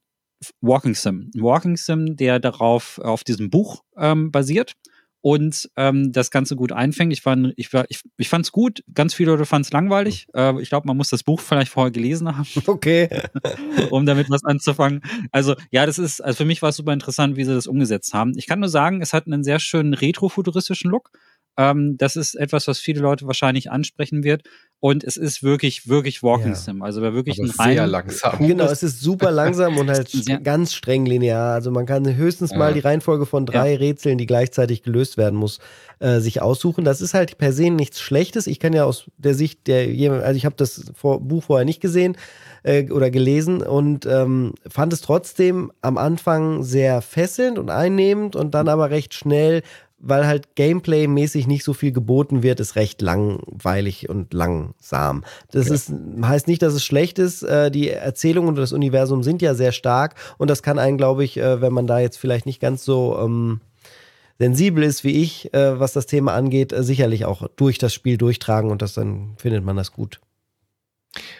Walking Sim. Ein Walking Sim, der darauf auf diesem Buch ähm, basiert und ähm, das Ganze gut einfängt. Ich, fand, ich, ich, ich fand es gut, ganz viele Leute fanden es langweilig. Äh, ich glaube, man muss das Buch vielleicht vorher gelesen haben. Okay. um damit was anzufangen. Also, ja, das ist, also für mich war es super interessant, wie sie das umgesetzt haben. Ich kann nur sagen, es hat einen sehr schönen retrofuturistischen Look. Ähm, das ist etwas, was viele Leute wahrscheinlich ansprechen wird. Und es ist wirklich, wirklich Walking ja. Sim. Also wer wirklich Aber ein sehr langsam. Genau, es ist super langsam und halt ganz streng linear. Also man kann höchstens ja. mal die Reihenfolge von drei ja. Rätseln, die gleichzeitig gelöst werden muss, äh, sich aussuchen. Das ist halt per se nichts Schlechtes. Ich kann ja aus der Sicht der also ich habe das vor, Buch vorher nicht gesehen äh, oder gelesen und ähm, fand es trotzdem am Anfang sehr fesselnd und einnehmend und dann aber recht schnell weil halt Gameplay-mäßig nicht so viel geboten wird, ist recht langweilig und langsam. Das okay. ist, heißt nicht, dass es schlecht ist. Äh, die Erzählung und das Universum sind ja sehr stark und das kann einen, glaube ich, äh, wenn man da jetzt vielleicht nicht ganz so ähm, sensibel ist wie ich, äh, was das Thema angeht, äh, sicherlich auch durch das Spiel durchtragen und das dann findet man das gut.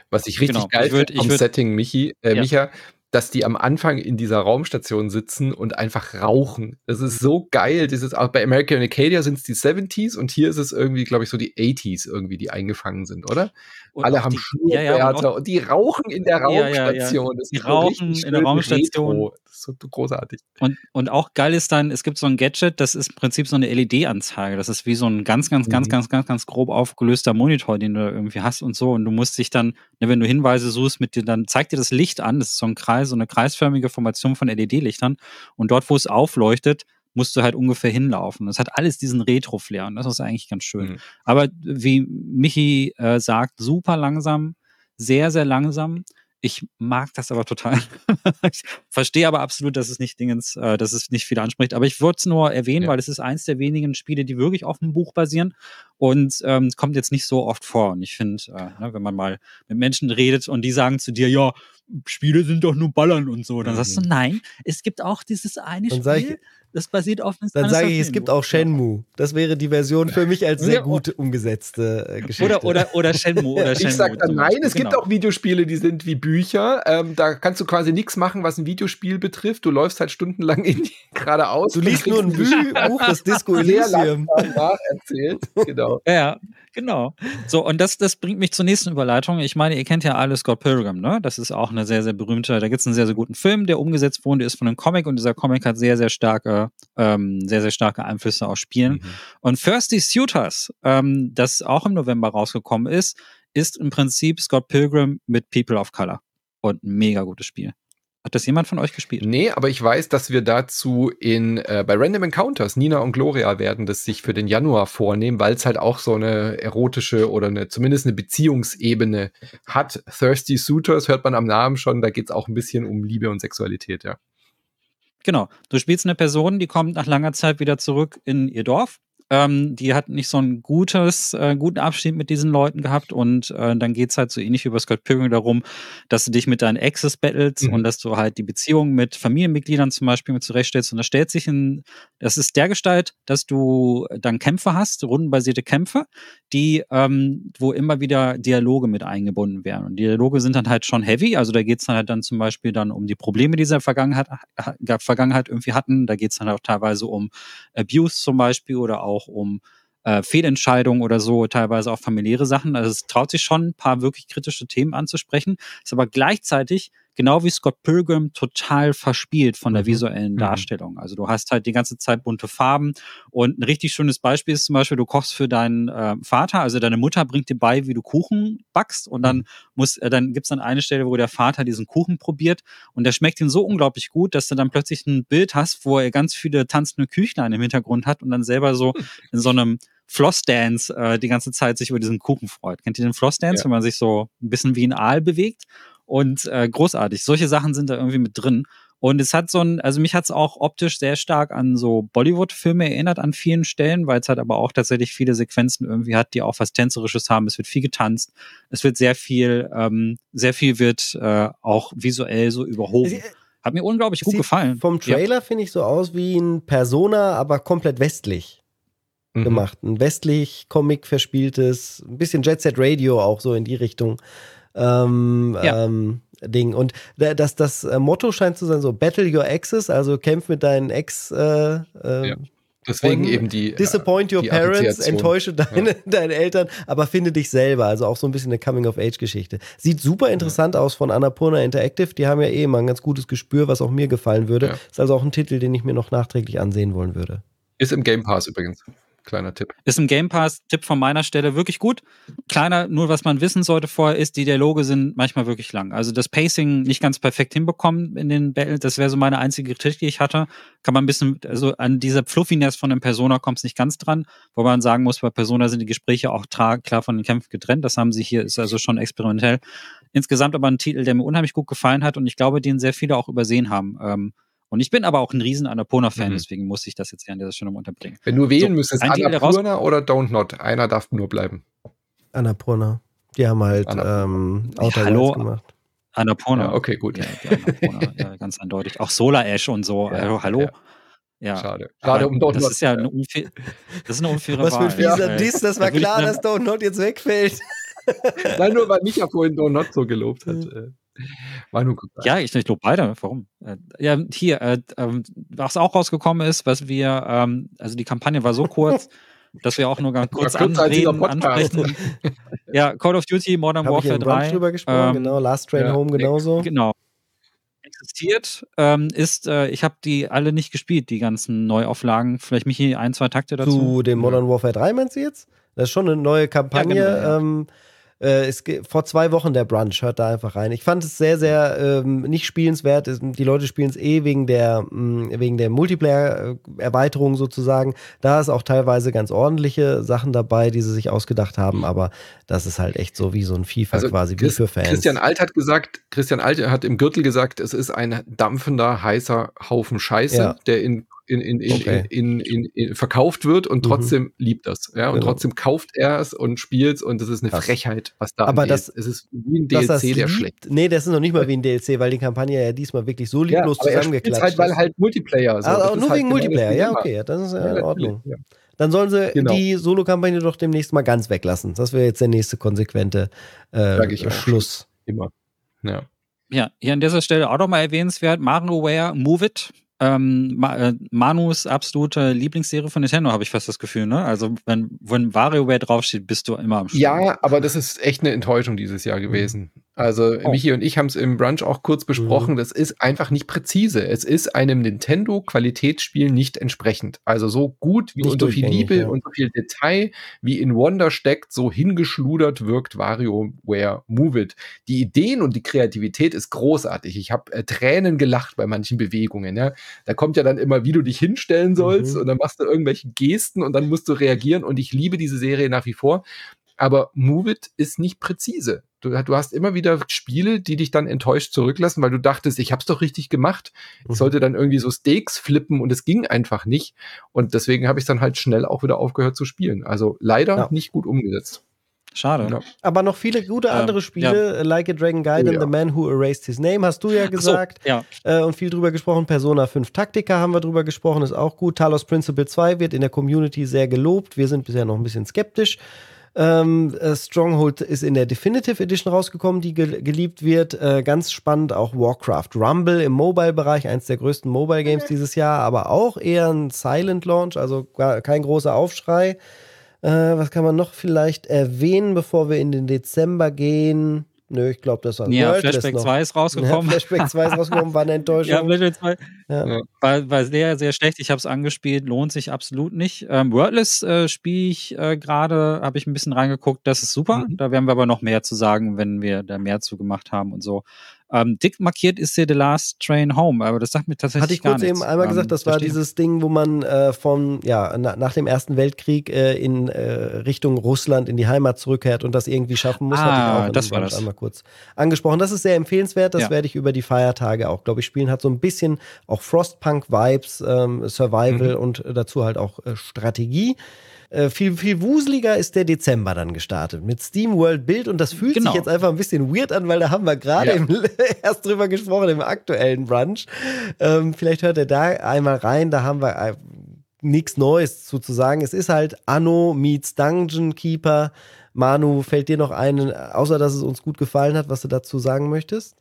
Was ich richtig genau. geil finde am Setting, Michi, äh, ja. Micha, dass die am Anfang in dieser Raumstation sitzen und einfach rauchen. Das ist so geil. Das ist auch bei American Acadia sind es die 70s und hier ist es irgendwie, glaube ich, so die 80s irgendwie, die eingefangen sind, oder? Und Alle haben Schnurrbärte ja, ja, und, und, die rauchen in der Raumstation. Ja, die rauchen in der Raumstation. Retro. Das ist so großartig. Und, und auch geil ist dann, es gibt so ein Gadget, das ist im Prinzip so eine LED-Anzeige. Das ist wie so ein ganz, ganz, mhm. ganz, ganz, ganz, ganz grob aufgelöster Monitor, den du irgendwie hast und so. Und du musst dich dann, ne, wenn du Hinweise suchst, mit dir, dann zeigt dir das Licht an. Das ist so ein Kreis, so eine kreisförmige Formation von LED-Lichtern. Und dort, wo es aufleuchtet, musst du halt ungefähr hinlaufen. Das hat alles diesen Retro-Flair und das ist eigentlich ganz schön. Mhm. Aber wie Michi äh, sagt, super langsam, sehr, sehr langsam. Ich mag das aber total. ich verstehe aber absolut, dass es nicht Dingens, äh, dass es nicht viel anspricht. Aber ich würde es nur erwähnen, ja. weil es ist eins der wenigen Spiele, die wirklich auf dem Buch basieren und ähm, kommt jetzt nicht so oft vor. Und ich finde, äh, ne, wenn man mal mit Menschen redet und die sagen zu dir, ja, Spiele sind doch nur Ballern und so, dann mhm. sagst du, nein, es gibt auch dieses eine Spiel, das basiert auf einem Dann sage ich, es gibt auch Shenmue. Das wäre die Version für mich als sehr gut umgesetzte äh, Geschichte. Oder, oder, oder Shenmue. Oder Shenmue ich sage dann nein, es genau. gibt auch Videospiele, die sind wie Bücher. Ähm, da kannst du quasi nichts machen, was ein Videospiel betrifft. Du läufst halt stundenlang in die, geradeaus. Du liest nur ein Buch, das Disco Elysium. nacherzählt. Genau. Ja, Genau. So, und das, das bringt mich zur nächsten Überleitung. Ich meine, ihr kennt ja alle Scott Pilgrim, ne? Das ist auch eine sehr, sehr berühmte, da gibt es einen sehr, sehr guten Film, der umgesetzt wurde, ist von einem Comic und dieser Comic hat sehr, sehr starke, ähm, sehr, sehr starke Einflüsse aus Spielen. Mhm. Und Thirsty Suitors, ähm, das auch im November rausgekommen ist, ist im Prinzip Scott Pilgrim mit People of Color. Und ein mega gutes Spiel. Hat das jemand von euch gespielt? Nee, aber ich weiß, dass wir dazu in äh, bei Random Encounters, Nina und Gloria werden das sich für den Januar vornehmen, weil es halt auch so eine erotische oder eine zumindest eine Beziehungsebene hat. Thirsty Suitors hört man am Namen schon, da geht es auch ein bisschen um Liebe und Sexualität, ja. Genau. Du spielst eine Person, die kommt nach langer Zeit wieder zurück in ihr Dorf ähm, die hat nicht so ein gutes, äh, guten Abschied mit diesen Leuten gehabt und äh, dann geht's halt so ähnlich wie bei Scott Pilgrim darum, dass du dich mit deinen Exes battlest mhm. und dass du halt die Beziehung mit Familienmitgliedern zum Beispiel mit zurechtstellst. Und da stellt sich ein, das ist der Gestalt, dass du dann Kämpfe hast, rundenbasierte Kämpfe, die, ähm, wo immer wieder Dialoge mit eingebunden werden. Und Dialoge sind dann halt schon heavy, also da geht's dann halt dann zum Beispiel dann um die Probleme, die sie in der Vergangenheit, Vergangenheit irgendwie hatten, da geht's dann auch teilweise um Abuse zum Beispiel oder auch auch um äh, Fehlentscheidungen oder so, teilweise auch familiäre Sachen. Also es traut sich schon, ein paar wirklich kritische Themen anzusprechen, ist aber gleichzeitig genau wie Scott Pilgrim total verspielt von der mhm. visuellen mhm. Darstellung. Also du hast halt die ganze Zeit bunte Farben und ein richtig schönes Beispiel ist zum Beispiel, du kochst für deinen äh, Vater, also deine Mutter bringt dir bei, wie du Kuchen backst und dann mhm. muss, äh, dann gibt's dann eine Stelle, wo der Vater diesen Kuchen probiert und der schmeckt ihm so unglaublich gut, dass du dann plötzlich ein Bild hast, wo er ganz viele tanzende Küchlein im Hintergrund hat und dann selber so in so einem Flossdance äh, die ganze Zeit sich über diesen Kuchen freut. Kennt ihr den Flossdance, ja. wenn man sich so ein bisschen wie ein Aal bewegt? Und äh, großartig. Solche Sachen sind da irgendwie mit drin. Und es hat so ein, also mich hat es auch optisch sehr stark an so Bollywood-Filme erinnert an vielen Stellen, weil es halt aber auch tatsächlich viele Sequenzen irgendwie hat, die auch was Tänzerisches haben. Es wird viel getanzt. Es wird sehr viel, ähm, sehr viel wird äh, auch visuell so überhoben. Äh, hat mir unglaublich gut gefallen. Vom Trailer ja. finde ich so aus wie ein Persona, aber komplett westlich mhm. gemacht. Ein westlich Comic verspieltes, ein bisschen Jet Set Radio auch so in die Richtung ähm, ja. ähm, Ding. Und das, das äh, Motto scheint zu sein so, Battle Your Exes, also kämpf mit deinen Ex. Äh, äh, ja. Deswegen und eben die. Äh, Disappoint your parents, enttäusche deine, ja. deine Eltern, aber finde dich selber. Also auch so ein bisschen eine Coming-of-Age-Geschichte. Sieht super interessant ja. aus von Annapurna Interactive. Die haben ja eh mal ein ganz gutes Gespür, was auch mir gefallen würde. Ja. Ist also auch ein Titel, den ich mir noch nachträglich ansehen wollen würde. Ist im Game Pass übrigens. Kleiner Tipp. Ist im Game Pass, Tipp von meiner Stelle, wirklich gut. Kleiner, nur was man wissen sollte vorher, ist, die Dialoge sind manchmal wirklich lang. Also das Pacing nicht ganz perfekt hinbekommen in den Battles, das wäre so meine einzige Kritik, die ich hatte. Kann man ein bisschen, also an dieser Fluffiness von dem Persona kommt es nicht ganz dran, wo man sagen muss, bei Persona sind die Gespräche auch klar von den Kämpfen getrennt. Das haben sie hier, ist also schon experimentell. Insgesamt aber ein Titel, der mir unheimlich gut gefallen hat und ich glaube, den sehr viele auch übersehen haben. Ähm, und ich bin aber auch ein riesen Annapurna-Fan, mhm. deswegen muss ich das jetzt hier an dieser Stelle unterbringen. Wenn du wählen so, müsstest, Annapurna oder Don't Not, einer darf nur bleiben. Annapurna. Die haben halt ähm, Outer Hallo, gemacht. Annapurna. Ja, okay, gut. Ja, Annapurna, ja, ganz eindeutig. Auch Solar Ash und so. Ja, also, hallo. Ja. Schade. Schade um Don't Das ist ja eine, unfair, das ist eine unfaire Was Wahl. für ein fieser Diss, das war klar, dass Don't Not jetzt wegfällt. Nein, nur weil Micha vorhin Don't Not so gelobt hat. Äh. War nur ja, ich, ich lobe beide. Warum? Äh, ja, hier, äh, äh, was auch rausgekommen ist, was wir, ähm, also die Kampagne war so kurz, dass wir auch nur ganz kurz anreden, ansprechen. ja, Call of Duty Modern Hab Warfare ich 3. drüber gesprochen, ähm, genau, Last Train ja, Home genauso. Genau. Existiert, ähm, ist, äh, ich habe die alle nicht gespielt, die ganzen Neuauflagen. Vielleicht mich hier ein, zwei Takte dazu. Zu dem Modern Warfare 3 meinst du jetzt? Das ist schon eine neue Kampagne. Ja, genau, ja. Äh, es, vor zwei Wochen der Brunch, hört da einfach rein. Ich fand es sehr, sehr ähm, nicht spielenswert. Die Leute spielen es eh wegen der, mh, mm, wegen der Multiplayer-Erweiterung sozusagen. Da ist auch teilweise ganz ordentliche Sachen dabei, die sie sich ausgedacht haben, aber das ist halt echt so wie so ein FIFA also quasi, Chris, wie für Fans. Christian Alt hat gesagt, Christian Alt hat im Gürtel gesagt, es ist ein dampfender, heißer Haufen Scheiße, ja. der in in, in, in, okay. in, in, in, verkauft wird und mhm. trotzdem mhm. liebt das. Ja? Und genau. trotzdem kauft er es und spielt es und das ist eine Krass. Frechheit, was da Aber das, es ist wie ein DLC, der schlecht. Nee, das ist noch nicht mal wie ein DLC, weil die Kampagne ja diesmal wirklich so lieblos ja, zusammengeklatscht halt, ist. Weil halt Multiplayer. So. Ah, nur halt wegen genau Multiplayer, ja, okay, das ist ja in Ordnung. Ja. Dann sollen sie genau. die Solo-Kampagne doch demnächst mal ganz weglassen. Das wäre jetzt der nächste konsequente äh, Schluss. Immer. Ja. Ja, hier an dieser Stelle auch nochmal erwähnenswert, MarioWare Move It ähm, Ma äh, Manus absolute Lieblingsserie von Nintendo, habe ich fast das Gefühl, ne? Also, wenn, wenn WarioWare draufsteht, bist du immer am Start. Ja, aber das ist echt eine Enttäuschung dieses Jahr gewesen. Also oh. Michi und ich haben es im Brunch auch kurz besprochen. Mhm. Das ist einfach nicht präzise. Es ist einem Nintendo-Qualitätsspiel nicht entsprechend. Also so gut wie und so viel Liebe ja. und so viel Detail wie in Wonder steckt, so hingeschludert wirkt WarioWare Move It. Die Ideen und die Kreativität ist großartig. Ich habe äh, Tränen gelacht bei manchen Bewegungen. Ja? Da kommt ja dann immer, wie du dich hinstellen sollst mhm. und dann machst du irgendwelche Gesten und dann musst du reagieren. Und ich liebe diese Serie nach wie vor aber Move It ist nicht präzise. Du, du, hast immer wieder Spiele, die dich dann enttäuscht zurücklassen, weil du dachtest, ich hab's doch richtig gemacht. Ich mhm. sollte dann irgendwie so Steaks flippen und es ging einfach nicht. Und deswegen habe ich dann halt schnell auch wieder aufgehört zu spielen. Also leider ja. nicht gut umgesetzt. Schade. Ja. Aber noch viele gute andere Spiele, ja. Like a Dragon Gaiden, oh, ja. The Man Who Erased His Name, hast du ja gesagt. So, ja. Äh, und viel drüber gesprochen. Persona 5 Taktika haben wir drüber gesprochen, ist auch gut. Talos Principle 2 wird in der Community sehr gelobt. Wir sind bisher noch ein bisschen skeptisch. Ähm, äh, Stronghold ist in der Definitive Edition rausgekommen, die ge geliebt wird. Äh, ganz spannend auch Warcraft Rumble im Mobile-Bereich, eins der größten Mobile-Games mhm. dieses Jahr, aber auch eher ein Silent Launch, also kein großer Aufschrei. Äh, was kann man noch vielleicht erwähnen, bevor wir in den Dezember gehen? Nö, ich glaube, das war Ja, World Flashback 2 ist rausgekommen. Ja, Flashback 2 ist rausgekommen, war eine Enttäuschung. ja, Flashback 2 ja. War, war sehr, sehr schlecht. Ich habe es angespielt, lohnt sich absolut nicht. Ähm, Wordless äh, spiele ich äh, gerade, habe ich ein bisschen reingeguckt, das ist super. Mhm. Da werden wir aber noch mehr zu sagen, wenn wir da mehr zu gemacht haben und so. Ähm, dick markiert ist hier The Last Train Home, aber das sagt mir tatsächlich Hatte ich kurz eben einmal ähm, gesagt, das war dieses Ding, wo man äh, von, ja, na, nach dem Ersten Weltkrieg äh, in äh, Richtung Russland in die Heimat zurückkehrt und das irgendwie schaffen muss. Ah, hatte ich auch das war das. einmal kurz angesprochen. Das ist sehr empfehlenswert, das ja. werde ich über die Feiertage auch, glaube ich, spielen. Hat so ein bisschen auch Frostpunk-Vibes, ähm, Survival mhm. und dazu halt auch äh, Strategie. Äh, viel, viel wuseliger ist der Dezember dann gestartet mit Steam World Build und das fühlt genau. sich jetzt einfach ein bisschen weird an, weil da haben wir gerade ja. erst drüber gesprochen im aktuellen Brunch. Ähm, vielleicht hört ihr da einmal rein, da haben wir äh, nichts Neues sozusagen. Es ist halt Anno meets Dungeon Keeper. Manu, fällt dir noch ein, außer dass es uns gut gefallen hat, was du dazu sagen möchtest?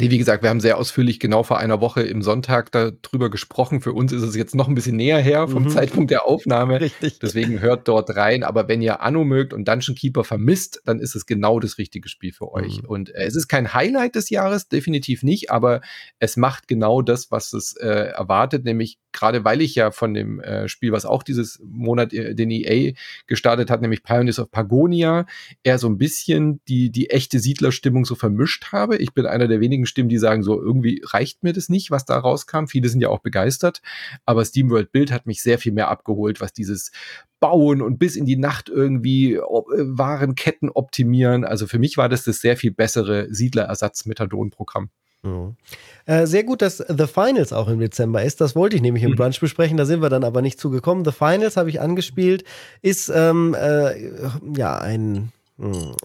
Nee, wie gesagt, wir haben sehr ausführlich genau vor einer Woche im Sonntag darüber gesprochen. Für uns ist es jetzt noch ein bisschen näher her vom mhm. Zeitpunkt der Aufnahme. Richtig. Deswegen hört dort rein. Aber wenn ihr Anno mögt und Dungeon Keeper vermisst, dann ist es genau das richtige Spiel für euch. Mhm. Und äh, es ist kein Highlight des Jahres, definitiv nicht, aber es macht genau das, was es äh, erwartet, nämlich gerade weil ich ja von dem äh, Spiel, was auch dieses Monat äh, den EA gestartet hat, nämlich Pioneers of Pagonia, eher so ein bisschen die, die echte Siedlerstimmung so vermischt habe. Ich bin einer der wenigen Stimmen, die sagen, so irgendwie reicht mir das nicht, was da rauskam. Viele sind ja auch begeistert. Aber SteamWorld Build hat mich sehr viel mehr abgeholt, was dieses Bauen und bis in die Nacht irgendwie äh, Warenketten optimieren. Also für mich war das das sehr viel bessere Siedlerersatz-Methadon-Programm. Mhm. Äh, sehr gut, dass The Finals auch im Dezember ist. Das wollte ich nämlich im mhm. Brunch besprechen. Da sind wir dann aber nicht zugekommen. The Finals habe ich angespielt. Ist ähm, äh, ja ein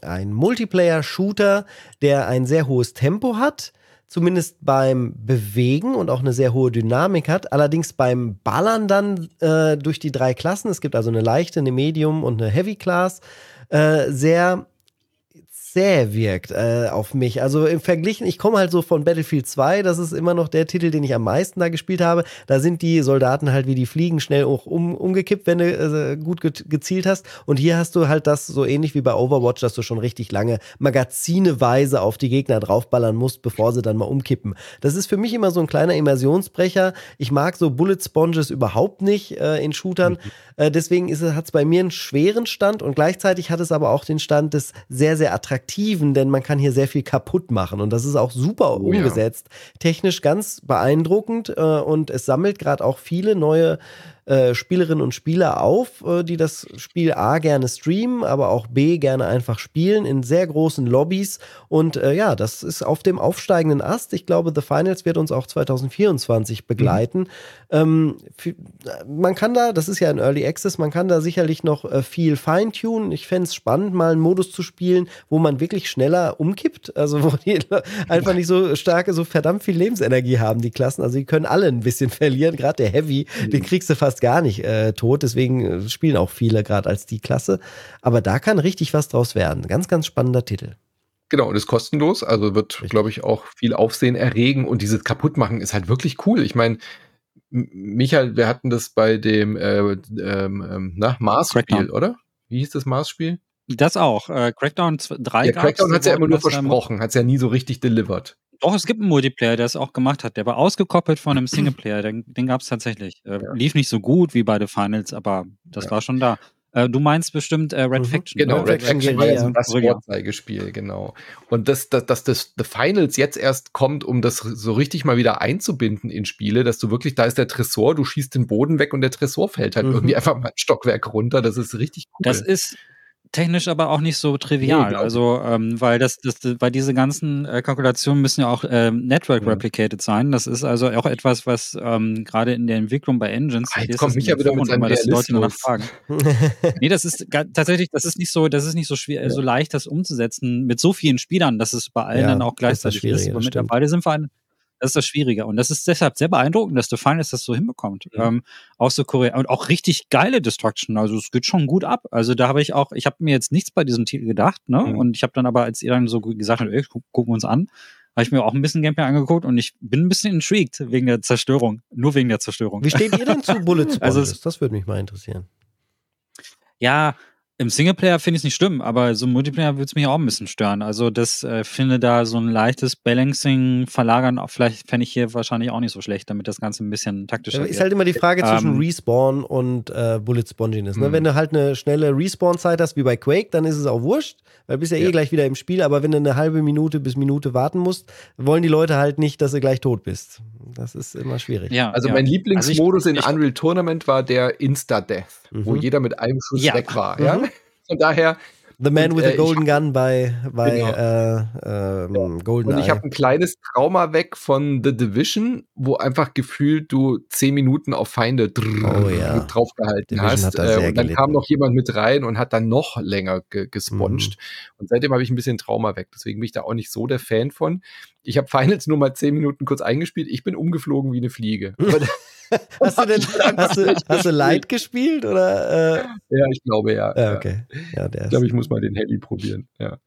ein Multiplayer-Shooter, der ein sehr hohes Tempo hat, zumindest beim Bewegen und auch eine sehr hohe Dynamik hat. Allerdings beim Ballern dann äh, durch die drei Klassen, es gibt also eine leichte, eine Medium und eine Heavy Class, äh, sehr zäh wirkt äh, auf mich. Also im Verglichen, ich komme halt so von Battlefield 2, das ist immer noch der Titel, den ich am meisten da gespielt habe. Da sind die Soldaten halt wie die Fliegen schnell auch um, umgekippt, wenn du äh, gut ge gezielt hast. Und hier hast du halt das so ähnlich wie bei Overwatch, dass du schon richtig lange magazineweise auf die Gegner draufballern musst, bevor sie dann mal umkippen. Das ist für mich immer so ein kleiner Immersionsbrecher. Ich mag so Bullet Sponges überhaupt nicht äh, in Shootern. Mhm. Äh, deswegen hat es bei mir einen schweren Stand und gleichzeitig hat es aber auch den Stand des sehr, sehr attraktiven, denn man kann hier sehr viel kaputt machen und das ist auch super oh, umgesetzt. Ja. Technisch ganz beeindruckend äh, und es sammelt gerade auch viele neue äh, Spielerinnen und Spieler auf, äh, die das Spiel A gerne streamen, aber auch B gerne einfach spielen in sehr großen Lobbys. Und äh, ja, das ist auf dem aufsteigenden Ast. Ich glaube, The Finals wird uns auch 2024 begleiten. Mhm. Ähm, man kann da, das ist ja ein Early Access, man kann da sicherlich noch äh, viel feintunen. Ich fände es spannend, mal einen Modus zu spielen, wo man wirklich schneller umkippt. Also wo die einfach nicht so starke, so verdammt viel Lebensenergie haben, die Klassen. Also die können alle ein bisschen verlieren. Gerade der Heavy, mhm. den kriegst du fast fast gar nicht äh, tot, deswegen äh, spielen auch viele gerade als die Klasse. Aber da kann richtig was draus werden. Ganz, ganz spannender Titel. Genau, und ist kostenlos, also wird, glaube ich, auch viel Aufsehen erregen und dieses Kaputtmachen ist halt wirklich cool. Ich meine, Michael, wir hatten das bei dem äh, ähm, ähm, na, Mars-Spiel, oder? Wie hieß das Mars-Spiel? Das auch. Äh, Crackdown 3 Ja, Crackdown hat es ja immer nur versprochen, hat es ja nie so richtig delivered. Doch, es gibt einen Multiplayer, der es auch gemacht hat. Der war ausgekoppelt von einem Singleplayer. Den, den gab es tatsächlich. Äh, ja. Lief nicht so gut wie bei The Finals, aber das ja. war schon da. Äh, du meinst bestimmt äh, Red mhm. Faction. Genau, Red, Red Faction war ja so das Vorzeigespiel, genau. Und dass das, das, das The Finals jetzt erst kommt, um das so richtig mal wieder einzubinden in Spiele, dass du wirklich, da ist der Tresor, du schießt den Boden weg und der Tresor fällt halt mhm. irgendwie einfach mal ein Stockwerk runter. Das ist richtig cool. Das ist, technisch aber auch nicht so trivial. Nee, also, ähm, weil das, das, weil diese ganzen äh, Kalkulationen müssen ja auch ähm, Network ja. replicated sein. Das ist also auch etwas, was ähm, gerade in der Entwicklung bei Engines ah, jetzt kommt mich ja wieder mit seinem dass Leute danach fragen. nee, das ist tatsächlich, das ist nicht so, das ist nicht so schwer, ja. so leicht, das umzusetzen mit so vielen Spielern, dass es bei allen ja, dann auch gleichzeitig ist. ist. Aber mittlerweile sind wir ein, das ist das Schwierige. Und das ist deshalb sehr beeindruckend, dass Defiance das so hinbekommt. Mhm. Ähm, auch so Korea und auch richtig geile Destruction. Also es geht schon gut ab. Also da habe ich auch, ich habe mir jetzt nichts bei diesem Titel gedacht, ne? Mhm. Und ich habe dann aber, als ihr dann so gesagt habt, ey, gu gucken wir uns an, habe ich mir auch ein bisschen Gameplay angeguckt und ich bin ein bisschen intrigued wegen der Zerstörung. Nur wegen der Zerstörung. Wie steht ihr denn zu Bullet Also das würde mich mal interessieren. Ja, im Singleplayer finde ich es nicht schlimm, aber so im Multiplayer würde es mich auch ein bisschen stören. Also das äh, finde da so ein leichtes Balancing verlagern, vielleicht fände ich hier wahrscheinlich auch nicht so schlecht, damit das Ganze ein bisschen taktischer ist. Ist halt immer die Frage zwischen ähm, Respawn und äh, Bullet Sponginess. Ne? Hm. Wenn du halt eine schnelle Respawn-Zeit hast, wie bei Quake, dann ist es auch wurscht, weil du bist ja, eh gleich wieder im Spiel, aber wenn du eine halbe Minute bis Minute warten musst, wollen die Leute halt nicht, dass du gleich tot bist. Das ist immer schwierig. Ja, also ja. mein Lieblingsmodus also ich, in Unreal Tournament war der Insta-Death, mhm. wo jeder mit einem Schuss ja. weg war. Ja? Mhm. Von daher. The Man und, with äh, the Golden Gun bei, bei genau. äh, äh, Golden Und ich habe ein kleines Trauma weg von The Division, wo einfach gefühlt du zehn Minuten auf Feinde drrr, oh, ja. draufgehalten Division hast. Äh, und dann gelitten. kam noch jemand mit rein und hat dann noch länger ge gesponged. Mhm. Und seitdem habe ich ein bisschen Trauma weg. Deswegen bin ich da auch nicht so der Fan von. Ich habe Finals nur mal zehn Minuten kurz eingespielt. Ich bin umgeflogen wie eine Fliege. hast, du denn, hast, du, hast du Light gespielt oder? Äh? Ja, ich glaube ja. ja okay. Ja, ich glaube, ich muss mal den Heli probieren. Ja.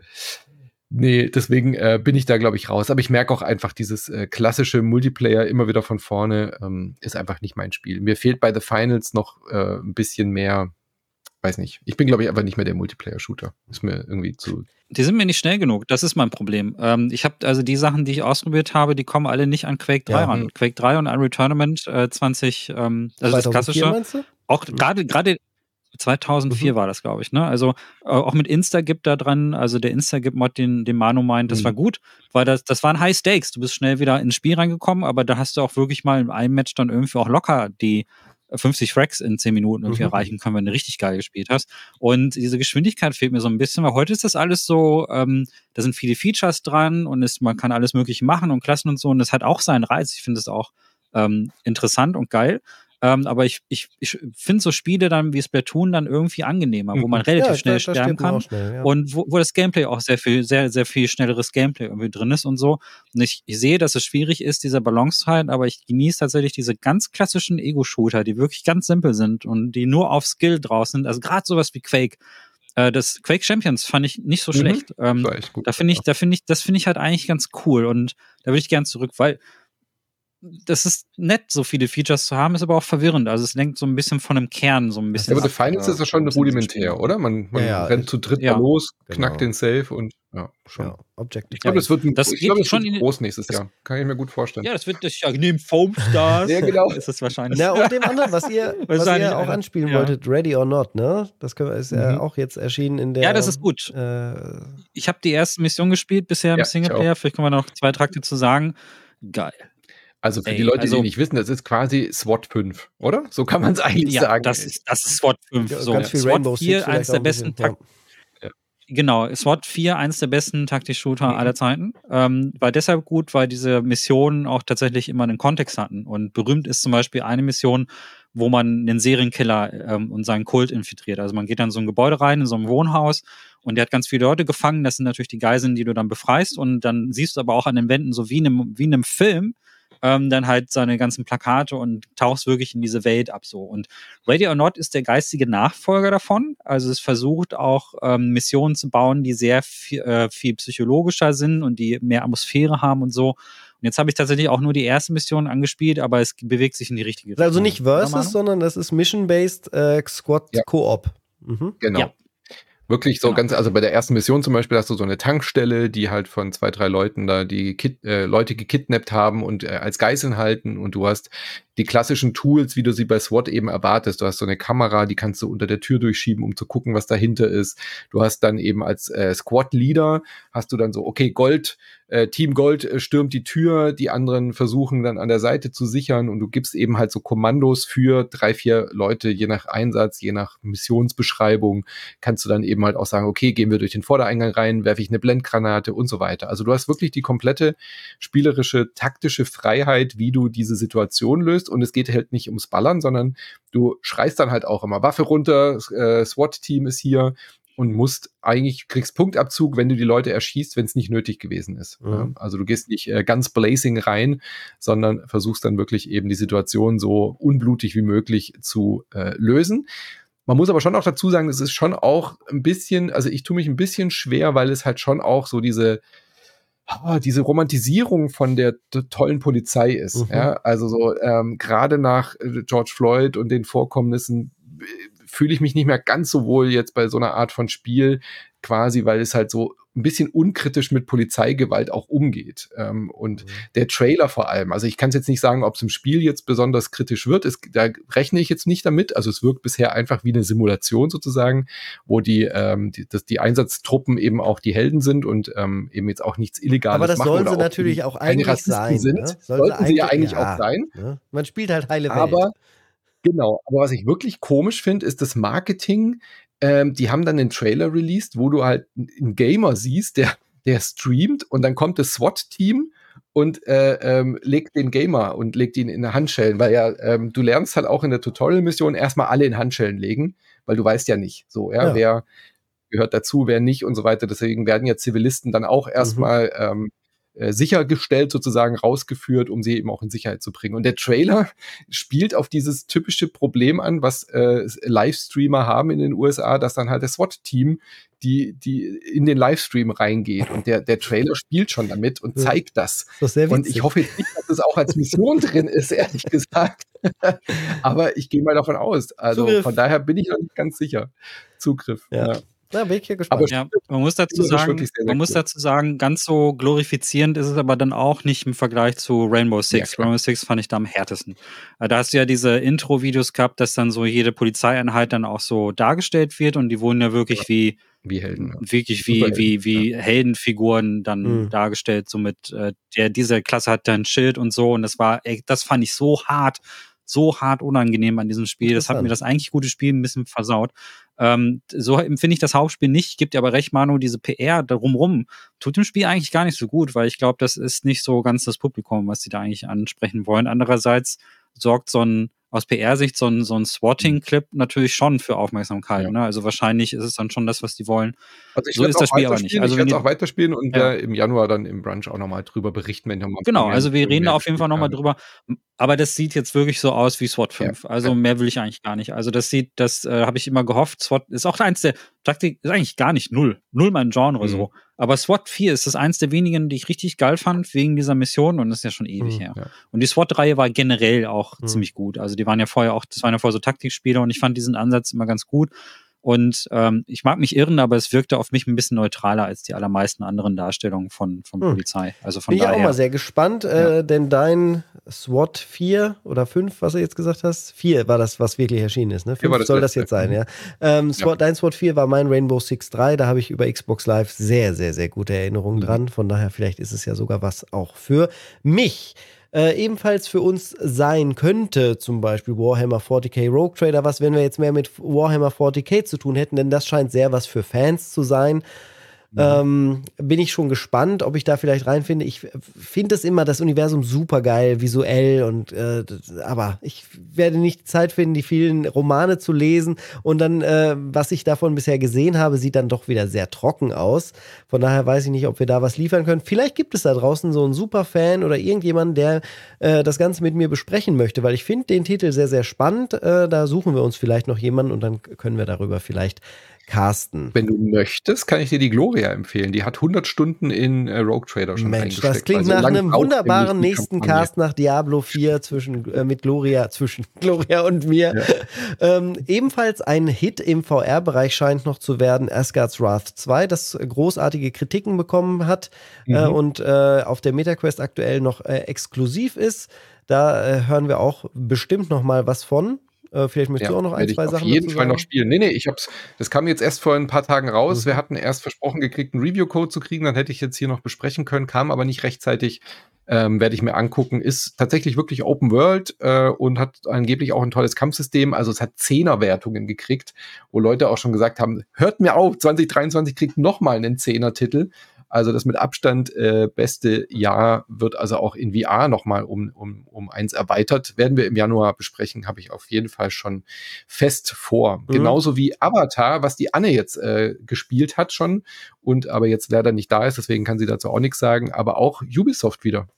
Nee, deswegen äh, bin ich da, glaube ich, raus. Aber ich merke auch einfach, dieses äh, klassische Multiplayer immer wieder von vorne ähm, ist einfach nicht mein Spiel. Mir fehlt bei The Finals noch äh, ein bisschen mehr weiß nicht. Ich bin, glaube ich, einfach nicht mehr der Multiplayer-Shooter. Ist mir irgendwie zu. Die sind mir nicht schnell genug. Das ist mein Problem. Ähm, ich habe also die Sachen, die ich ausprobiert habe, die kommen alle nicht an Quake 3 ja, ran. Hm. Quake 3 und Unreal Tournament äh, 20, ähm, also das klassische. Auch gerade gerade 2004 mhm. war das, glaube ich, ne? Also äh, auch mit Instagip da dran, also der Instagip-Mod, den, den Manu meint, das mhm. war gut, weil das, das waren High Stakes. Du bist schnell wieder ins Spiel reingekommen, aber da hast du auch wirklich mal in einem Match dann irgendwie auch locker die 50 Fracks in 10 Minuten irgendwie mhm. erreichen können, wenn du richtig geil gespielt hast. Und diese Geschwindigkeit fehlt mir so ein bisschen, weil heute ist das alles so, ähm, da sind viele Features dran und es, man kann alles Mögliche machen und Klassen und so und das hat auch seinen Reiz. Ich finde es auch ähm, interessant und geil. Ähm, aber ich, ich, ich finde so Spiele dann wie Splatoon dann irgendwie angenehmer, wo man mhm. relativ ja, schnell da, da sterben kann. Schnell, ja. Und wo, wo das Gameplay auch sehr viel, sehr, sehr viel schnelleres Gameplay irgendwie drin ist und so. Und ich, ich sehe, dass es schwierig ist, dieser Balance zu halten, aber ich genieße tatsächlich diese ganz klassischen Ego-Shooter, die wirklich ganz simpel sind und die nur auf Skill draus sind. Also gerade sowas wie Quake äh, das Quake Champions fand ich nicht so mhm. schlecht. Ähm, da finde ich, da finde ich, das finde ich halt eigentlich ganz cool und da würde ich gern zurück, weil das ist nett, so viele Features zu haben, ist aber auch verwirrend. Also es lenkt so ein bisschen von einem Kern, so ein bisschen. Ja, aber The Finals ist ja schon rudimentär, oder? Man, man ja, rennt zu dritt ja. los, genau. knackt den Safe und ja, schon. Ja, Objective. Ich glaube, das wird, ein, das ich glaub, das schon wird groß nächstes Jahr. Kann ich mir gut vorstellen. Ja, das wird das ja neben Foam Stars. ja, genau. Ist das wahrscheinlich. Ja, und dem anderen, was ihr, was ihr auch anspielen ja. wolltet, Ready or Not, ne? Das ist ja mhm. auch jetzt erschienen in der. Ja, das ist gut. Äh, ich habe die erste Mission gespielt bisher im Singleplayer. Vielleicht können wir noch zwei Trakte zu sagen. Geil. Also für Ey, die Leute, also, die nicht wissen, das ist quasi SWAT 5, oder? So kann man es eigentlich ja, sagen. Das ist, das ist SWAT 5. Ja, so. Ganz viel SWAT Rainbow 4, eins der besten ja. Genau, SWAT 4, eins der besten Taktik-Shooter mhm. aller Zeiten. Ähm, war deshalb gut, weil diese Missionen auch tatsächlich immer einen Kontext hatten. Und berühmt ist zum Beispiel eine Mission, wo man einen Serienkiller ähm, und seinen Kult infiltriert. Also man geht dann in so ein Gebäude rein, in so ein Wohnhaus und der hat ganz viele Leute gefangen. Das sind natürlich die Geiseln, die du dann befreist. Und dann siehst du aber auch an den Wänden, so wie in einem, wie in einem Film, ähm, dann halt seine ganzen Plakate und tauchst wirklich in diese Welt ab so. Und Radio or Not ist der geistige Nachfolger davon. Also es versucht auch ähm, Missionen zu bauen, die sehr viel, äh, viel psychologischer sind und die mehr Atmosphäre haben und so. Und jetzt habe ich tatsächlich auch nur die erste Mission angespielt, aber es bewegt sich in die richtige Richtung. Also nicht Versus, sondern das ist Mission-Based äh, Squad ja. Co-op. Mhm. Genau. Ja. Wirklich so genau. ganz, also bei der ersten Mission zum Beispiel hast du so eine Tankstelle, die halt von zwei, drei Leuten da die Kid, äh, Leute gekidnappt haben und äh, als Geiseln halten und du hast die klassischen Tools, wie du sie bei SWAT eben erwartest. Du hast so eine Kamera, die kannst du unter der Tür durchschieben, um zu gucken, was dahinter ist. Du hast dann eben als äh, Squad-Leader, hast du dann so, okay, Gold, äh, Team Gold äh, stürmt die Tür, die anderen versuchen dann an der Seite zu sichern und du gibst eben halt so Kommandos für drei, vier Leute, je nach Einsatz, je nach Missionsbeschreibung, kannst du dann eben halt auch sagen, okay, gehen wir durch den Vordereingang rein, werfe ich eine Blendgranate und so weiter. Also du hast wirklich die komplette spielerische, taktische Freiheit, wie du diese Situation löst und es geht halt nicht ums Ballern, sondern du schreist dann halt auch immer Waffe runter, äh, SWAT-Team ist hier, und musst eigentlich, kriegst Punktabzug, wenn du die Leute erschießt, wenn es nicht nötig gewesen ist. Mhm. Ja? Also du gehst nicht äh, ganz blazing rein, sondern versuchst dann wirklich eben die Situation so unblutig wie möglich zu äh, lösen. Man muss aber schon auch dazu sagen, es ist schon auch ein bisschen, also ich tue mich ein bisschen schwer, weil es halt schon auch so diese, diese Romantisierung von der tollen Polizei ist. Mhm. Ja? Also so ähm, gerade nach äh, George Floyd und den Vorkommnissen fühle ich mich nicht mehr ganz so wohl jetzt bei so einer Art von Spiel, quasi, weil es halt so ein bisschen unkritisch mit Polizeigewalt auch umgeht. Ähm, und mhm. der Trailer vor allem, also ich kann es jetzt nicht sagen, ob es im Spiel jetzt besonders kritisch wird, es, da rechne ich jetzt nicht damit. Also es wirkt bisher einfach wie eine Simulation sozusagen, wo die, ähm, die, dass die Einsatztruppen eben auch die Helden sind und ähm, eben jetzt auch nichts Illegales machen. Aber das machen sollen sie natürlich auch eigentlich sein. Sind. Ne? Sollten sie ja eigentlich ja, auch sein. Ne? Man spielt halt heile Welt. Aber Genau, aber was ich wirklich komisch finde, ist das Marketing. Ähm, die haben dann den Trailer released, wo du halt einen Gamer siehst, der, der streamt und dann kommt das SWAT-Team und äh, ähm, legt den Gamer und legt ihn in Handschellen, weil ja, ähm, du lernst halt auch in der Tutorial-Mission erstmal alle in Handschellen legen, weil du weißt ja nicht, so, ja, ja. wer gehört dazu, wer nicht und so weiter. Deswegen werden ja Zivilisten dann auch mhm. erstmal mhm. ähm, äh, sichergestellt sozusagen rausgeführt, um sie eben auch in Sicherheit zu bringen. Und der Trailer spielt auf dieses typische Problem an, was äh, Livestreamer haben in den USA, dass dann halt das SWAT-Team die, die in den Livestream reingeht. Und der, der Trailer spielt schon damit und zeigt das. das und ich hoffe jetzt nicht, dass es auch als Mission drin ist, ehrlich gesagt. Aber ich gehe mal davon aus. Also Zugriff. von daher bin ich noch nicht ganz sicher. Zugriff. Ja. ja. Da bin ich hier gespannt. Aber ja, man muss dazu sagen, sehr, sehr man muss dazu sagen, ganz so glorifizierend ist es aber dann auch nicht im Vergleich zu Rainbow Six. Ja, Rainbow Six fand ich da am härtesten. Äh, da hast du ja diese Intro-Videos gehabt, dass dann so jede Polizeieinheit dann auch so dargestellt wird und die wurden ja wirklich ja. wie wie Helden. Ja. Wirklich wie, wie, wie ja. Heldenfiguren dann mhm. dargestellt. So mit, äh, der, diese Klasse hat dann ein Schild und so. Und das war, ey, das fand ich so hart, so hart unangenehm an diesem Spiel. Das hat mir das eigentlich gute Spiel ein bisschen versaut. Ähm, so empfinde ich das Hauptspiel nicht. Gibt dir aber recht, Manu, diese PR drumrum tut dem Spiel eigentlich gar nicht so gut, weil ich glaube, das ist nicht so ganz das Publikum, was sie da eigentlich ansprechen wollen. Andererseits sorgt so ein aus PR-Sicht so ein, so ein Swatting-Clip natürlich schon für Aufmerksamkeit. Ja. Ne? Also wahrscheinlich ist es dann schon das, was die wollen. Also so ist das Spiel aber nicht. Also ich werde es auch weiterspielen und ja. im Januar dann im Brunch auch nochmal drüber berichten, wenn nochmal. Genau, also wir reden da auf jeden Fall nochmal drüber. Aber das sieht jetzt wirklich so aus wie SWAT 5. Ja. Also mehr will ich eigentlich gar nicht. Also das sieht, das äh, habe ich immer gehofft. SWAT ist auch eins der Taktik, ist eigentlich gar nicht null. Null mein Genre mhm. so. Aber SWAT 4 ist das eins der wenigen, die ich richtig geil fand, wegen dieser Mission und das ist ja schon ewig mhm, her. Ja. Und die SWAT-Reihe war generell auch mhm. ziemlich gut. Also die waren ja vorher auch, das waren ja vorher so Taktikspiele und ich fand diesen Ansatz immer ganz gut. Und ähm, ich mag mich irren, aber es wirkte auf mich ein bisschen neutraler als die allermeisten anderen Darstellungen von, von hm. Polizei. Also von Bin daher. ich auch mal sehr gespannt, äh, ja. denn dein SWAT 4 oder 5, was du jetzt gesagt hast, 4 war das, was wirklich erschienen ist. Ne? 5 das soll das jetzt sein, ja. Ähm, SWAT, ja. Dein SWAT 4 war mein Rainbow Six 3, da habe ich über Xbox Live sehr, sehr, sehr gute Erinnerungen mhm. dran. Von daher, vielleicht ist es ja sogar was auch für mich äh, ebenfalls für uns sein könnte, zum Beispiel Warhammer 40k Rogue Trader, was wenn wir jetzt mehr mit Warhammer 40k zu tun hätten, denn das scheint sehr was für Fans zu sein. Ähm, bin ich schon gespannt, ob ich da vielleicht reinfinde. Ich finde es immer das Universum super geil, visuell und äh, aber ich werde nicht Zeit finden, die vielen Romane zu lesen und dann, äh, was ich davon bisher gesehen habe, sieht dann doch wieder sehr trocken aus. Von daher weiß ich nicht, ob wir da was liefern können. Vielleicht gibt es da draußen so einen Superfan oder irgendjemand, der äh, das Ganze mit mir besprechen möchte, weil ich finde den Titel sehr, sehr spannend. Äh, da suchen wir uns vielleicht noch jemanden und dann können wir darüber vielleicht casten. Wenn du möchtest, kann ich dir die Gloria empfehlen. Die hat 100 Stunden in äh, Rogue Trader schon Mensch, das klingt also nach einem wunderbaren nächsten Cast nach Diablo 4 zwischen, äh, mit Gloria, zwischen Gloria und mir. Ja. ähm, ebenfalls ein Hit im VR-Bereich scheint noch zu werden, Asgard's Wrath 2, das großartige Kritiken bekommen hat äh, mhm. äh, und auf der MetaQuest aktuell noch äh, exklusiv ist. Da äh, hören wir auch bestimmt noch mal was von. Äh, vielleicht möchtest ja, du auch noch ein, zwei Sachen Auf jeden Fall noch spielen. Nee, nee, ich hab's, das kam jetzt erst vor ein paar Tagen raus. Mhm. Wir hatten erst versprochen gekriegt, einen Review-Code zu kriegen, dann hätte ich jetzt hier noch besprechen können, kam aber nicht rechtzeitig. Ähm, werde ich mir angucken, ist tatsächlich wirklich Open World äh, und hat angeblich auch ein tolles Kampfsystem. Also es hat Zehner-Wertungen gekriegt, wo Leute auch schon gesagt haben, hört mir auf, 2023 kriegt noch mal einen Zehner-Titel. Also das mit Abstand äh, beste Jahr wird also auch in VR nochmal um, um, um eins erweitert. Werden wir im Januar besprechen, habe ich auf jeden Fall schon fest vor. Mhm. Genauso wie Avatar, was die Anne jetzt äh, gespielt hat schon und aber jetzt leider nicht da ist, deswegen kann sie dazu auch nichts sagen, aber auch Ubisoft wieder.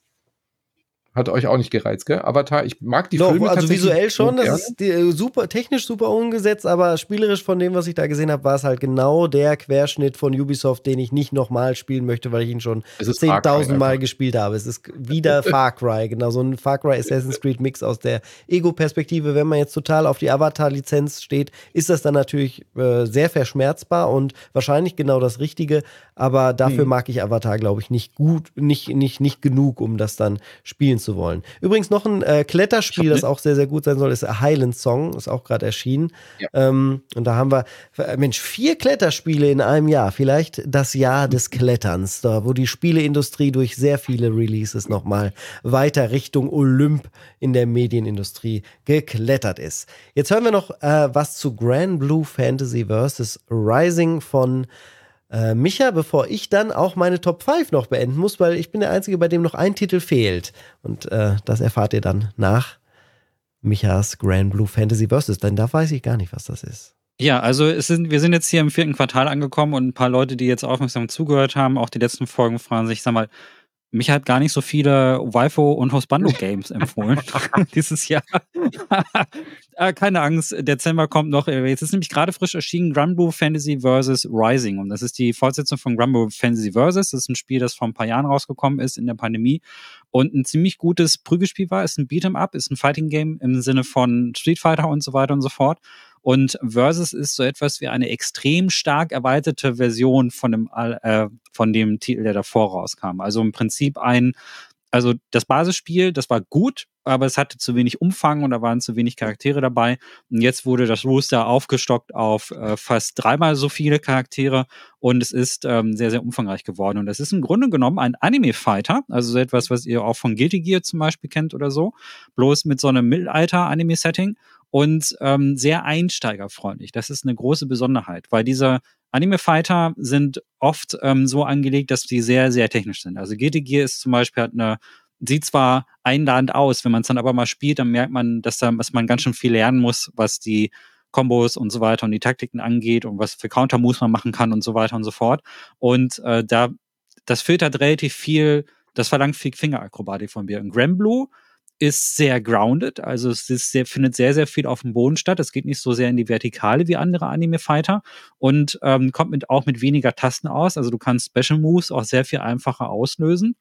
Hat euch auch nicht gereizt, gell? Avatar, ich mag die Doch, Filme also visuell schon, das ist die, äh, super, technisch super umgesetzt, aber spielerisch von dem, was ich da gesehen habe, war es halt genau der Querschnitt von Ubisoft, den ich nicht nochmal spielen möchte, weil ich ihn schon 10.000 Mal gespielt habe. Es ist wieder Far Cry, genau so ein Far Cry Assassin's Creed Mix aus der Ego-Perspektive. Wenn man jetzt total auf die Avatar-Lizenz steht, ist das dann natürlich äh, sehr verschmerzbar und wahrscheinlich genau das Richtige, aber dafür hm. mag ich Avatar, glaube ich, nicht gut, nicht, nicht, nicht genug, um das dann spielen zu wollen. Übrigens noch ein äh, Kletterspiel, das auch sehr, sehr gut sein soll, ist Highland Song, ist auch gerade erschienen. Ja. Ähm, und da haben wir, äh, Mensch, vier Kletterspiele in einem Jahr. Vielleicht das Jahr des Kletterns, da wo die Spieleindustrie durch sehr viele Releases nochmal weiter Richtung Olymp in der Medienindustrie geklettert ist. Jetzt hören wir noch äh, was zu Grand Blue Fantasy vs. Rising von äh, Micha, bevor ich dann auch meine Top 5 noch beenden muss, weil ich bin der Einzige, bei dem noch ein Titel fehlt. Und äh, das erfahrt ihr dann nach Michas Grand Blue Fantasy Versus, denn da weiß ich gar nicht, was das ist. Ja, also sind, wir sind jetzt hier im vierten Quartal angekommen und ein paar Leute, die jetzt aufmerksam zugehört haben, auch die letzten Folgen fragen sich, sag mal, mich hat gar nicht so viele Waifu und Hostbando Games empfohlen dieses Jahr. äh, keine Angst, Dezember kommt noch. Jetzt ist nämlich gerade frisch erschienen Granblue Fantasy vs. Rising und das ist die Fortsetzung von Granblue Fantasy vs. Das ist ein Spiel, das vor ein paar Jahren rausgekommen ist in der Pandemie und ein ziemlich gutes Prügelspiel war. Ist ein Beat'em Up, ist ein Fighting Game im Sinne von Street Fighter und so weiter und so fort. Und Versus ist so etwas wie eine extrem stark erweiterte Version von dem, äh, von dem Titel, der davor rauskam. Also im Prinzip ein, also das Basisspiel, das war gut, aber es hatte zu wenig Umfang und da waren zu wenig Charaktere dabei. Und jetzt wurde das Roster aufgestockt auf äh, fast dreimal so viele Charaktere und es ist ähm, sehr, sehr umfangreich geworden. Und es ist im Grunde genommen ein Anime-Fighter, also so etwas, was ihr auch von Guilty Gear zum Beispiel kennt oder so, bloß mit so einem Mittelalter-Anime-Setting und ähm, sehr einsteigerfreundlich. Das ist eine große Besonderheit, weil diese Anime-Fighter sind oft ähm, so angelegt, dass die sehr, sehr technisch sind. Also Guilty Gear ist zum Beispiel hat eine sieht zwar einladend aus, wenn man es dann aber mal spielt, dann merkt man, dass, da, dass man ganz schön viel lernen muss, was die Kombos und so weiter und die Taktiken angeht und was für Counter-Moves man machen kann und so weiter und so fort. Und äh, da, das filtert relativ viel, das verlangt viel Fingerakrobatik von mir. In Granblue ist sehr grounded, also es sehr, findet sehr, sehr viel auf dem Boden statt. Es geht nicht so sehr in die Vertikale wie andere Anime-Fighter und ähm, kommt mit, auch mit weniger Tasten aus. Also du kannst Special Moves auch sehr viel einfacher auslösen.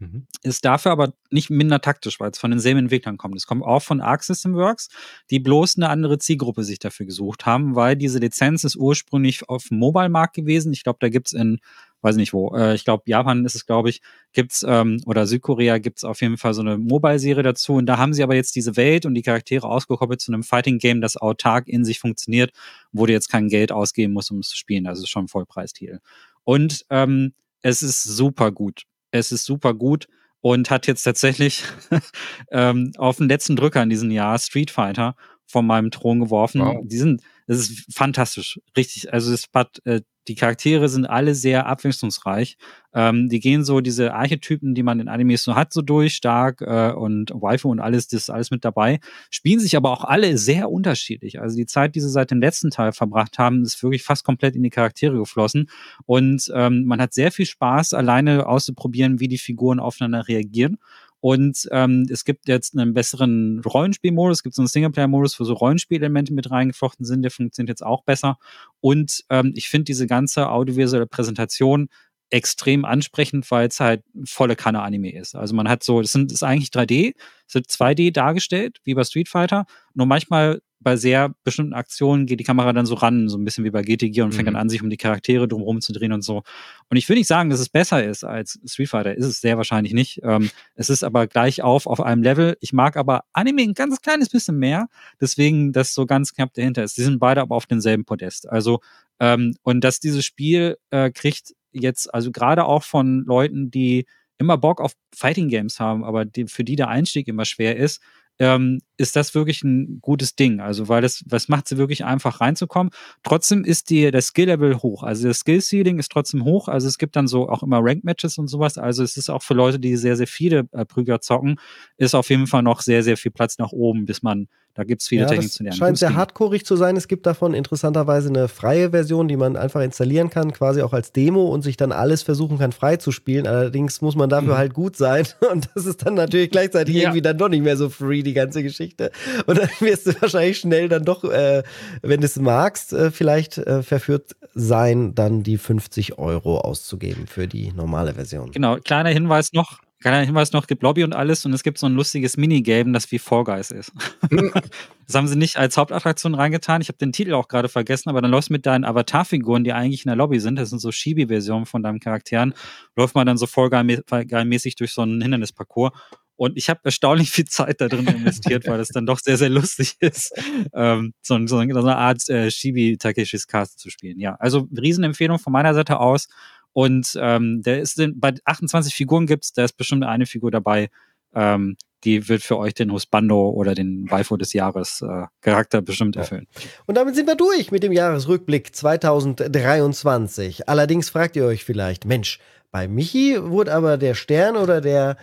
Mhm. Ist dafür aber nicht minder taktisch, weil es von denselben Entwicklern kommt. Es kommt auch von Arc System Works, die bloß eine andere Zielgruppe sich dafür gesucht haben, weil diese Lizenz ist ursprünglich auf dem Mobile-Markt gewesen. Ich glaube, da gibt es in, weiß nicht wo, äh, ich glaube, Japan ist es, glaube ich, gibt's ähm, oder Südkorea gibt es auf jeden Fall so eine Mobile-Serie dazu. Und da haben sie aber jetzt diese Welt und die Charaktere ausgekoppelt zu einem Fighting-Game, das autark in sich funktioniert, wo du jetzt kein Geld ausgeben musst, um es zu spielen. Also es schon ein Vollpreistitel. Und ähm, es ist super gut es ist super gut und hat jetzt tatsächlich ähm, auf den letzten Drücker in diesem Jahr Street Fighter von meinem Thron geworfen. Wow. Die sind, das ist fantastisch, richtig. Also es hat äh, die Charaktere sind alle sehr abwechslungsreich. Ähm, die gehen so diese Archetypen, die man in Animes so hat, so durch, stark äh, und Waifu und alles, das ist alles mit dabei. Spielen sich aber auch alle sehr unterschiedlich. Also die Zeit, die sie seit dem letzten Teil verbracht haben, ist wirklich fast komplett in die Charaktere geflossen. Und ähm, man hat sehr viel Spaß, alleine auszuprobieren, wie die Figuren aufeinander reagieren. Und ähm, es gibt jetzt einen besseren Rollenspielmodus, es gibt so einen Singleplayer-Modus, wo so Rollenspielelemente mit reingeflochten sind, der funktioniert jetzt auch besser. Und ähm, ich finde diese ganze audiovisuelle Präsentation extrem ansprechend, weil es halt volle Kanne Anime ist. Also man hat so, das sind das ist eigentlich 3D, es wird 2D dargestellt, wie bei Street Fighter, nur manchmal bei sehr bestimmten Aktionen geht die Kamera dann so ran, so ein bisschen wie bei GT Gear und fängt mhm. dann an, sich um die Charaktere drumherum zu drehen und so. Und ich will nicht sagen, dass es besser ist als Street Fighter, ist es sehr wahrscheinlich nicht. Ähm, es ist aber gleich auf auf einem Level. Ich mag aber Anime ein ganz kleines bisschen mehr, deswegen das so ganz knapp dahinter ist. Die sind beide aber auf demselben Podest. Also ähm, und dass dieses Spiel äh, kriegt jetzt, also gerade auch von Leuten, die immer Bock auf Fighting Games haben, aber die, für die der Einstieg immer schwer ist, ähm, ist das wirklich ein gutes Ding. Also, weil das, was macht sie wirklich einfach reinzukommen. Trotzdem ist die, der Skill-Level hoch. Also, das Skill-Ceiling ist trotzdem hoch. Also, es gibt dann so auch immer Rank-Matches und sowas. Also, es ist auch für Leute, die sehr, sehr viele äh, Prüger zocken, ist auf jeden Fall noch sehr, sehr viel Platz nach oben, bis man da gibt es viele ja, Techniken zu lernen. Scheint sehr hardcoreig zu sein. Es gibt davon interessanterweise eine freie Version, die man einfach installieren kann, quasi auch als Demo und sich dann alles versuchen kann, frei zu spielen. Allerdings muss man dafür mhm. halt gut sein. Und das ist dann natürlich gleichzeitig ja. irgendwie dann doch nicht mehr so free, die ganze Geschichte. Und dann wirst du wahrscheinlich schnell dann doch, äh, wenn du es magst, äh, vielleicht äh, verführt sein, dann die 50 Euro auszugeben für die normale Version. Genau, kleiner Hinweis noch kleiner Hinweis noch, gibt Lobby und alles und es gibt so ein lustiges Minigame, das wie Fall Guys ist. Hm. das haben sie nicht als Hauptattraktion reingetan. Ich habe den Titel auch gerade vergessen, aber dann läufst du mit deinen Avatarfiguren, die eigentlich in der Lobby sind, das sind so Chibi-Versionen von deinen Charakteren, läuft man dann so Fall Guy-mäßig durch so einen Hindernisparcours und ich habe erstaunlich viel Zeit da drin investiert, weil das dann doch sehr, sehr lustig ist, ähm, so, so, so, eine Art äh, Shibi Takeshis Cast zu spielen. Ja, also Riesenempfehlung von meiner Seite aus. Und ähm, der ist bei 28 Figuren gibt's, da ist bestimmt eine Figur dabei, ähm, die wird für euch den Husbando oder den Waifu des Jahres äh, Charakter bestimmt erfüllen. Und damit sind wir durch mit dem Jahresrückblick 2023. Allerdings fragt ihr euch vielleicht, Mensch, bei Michi wurde aber der Stern oder der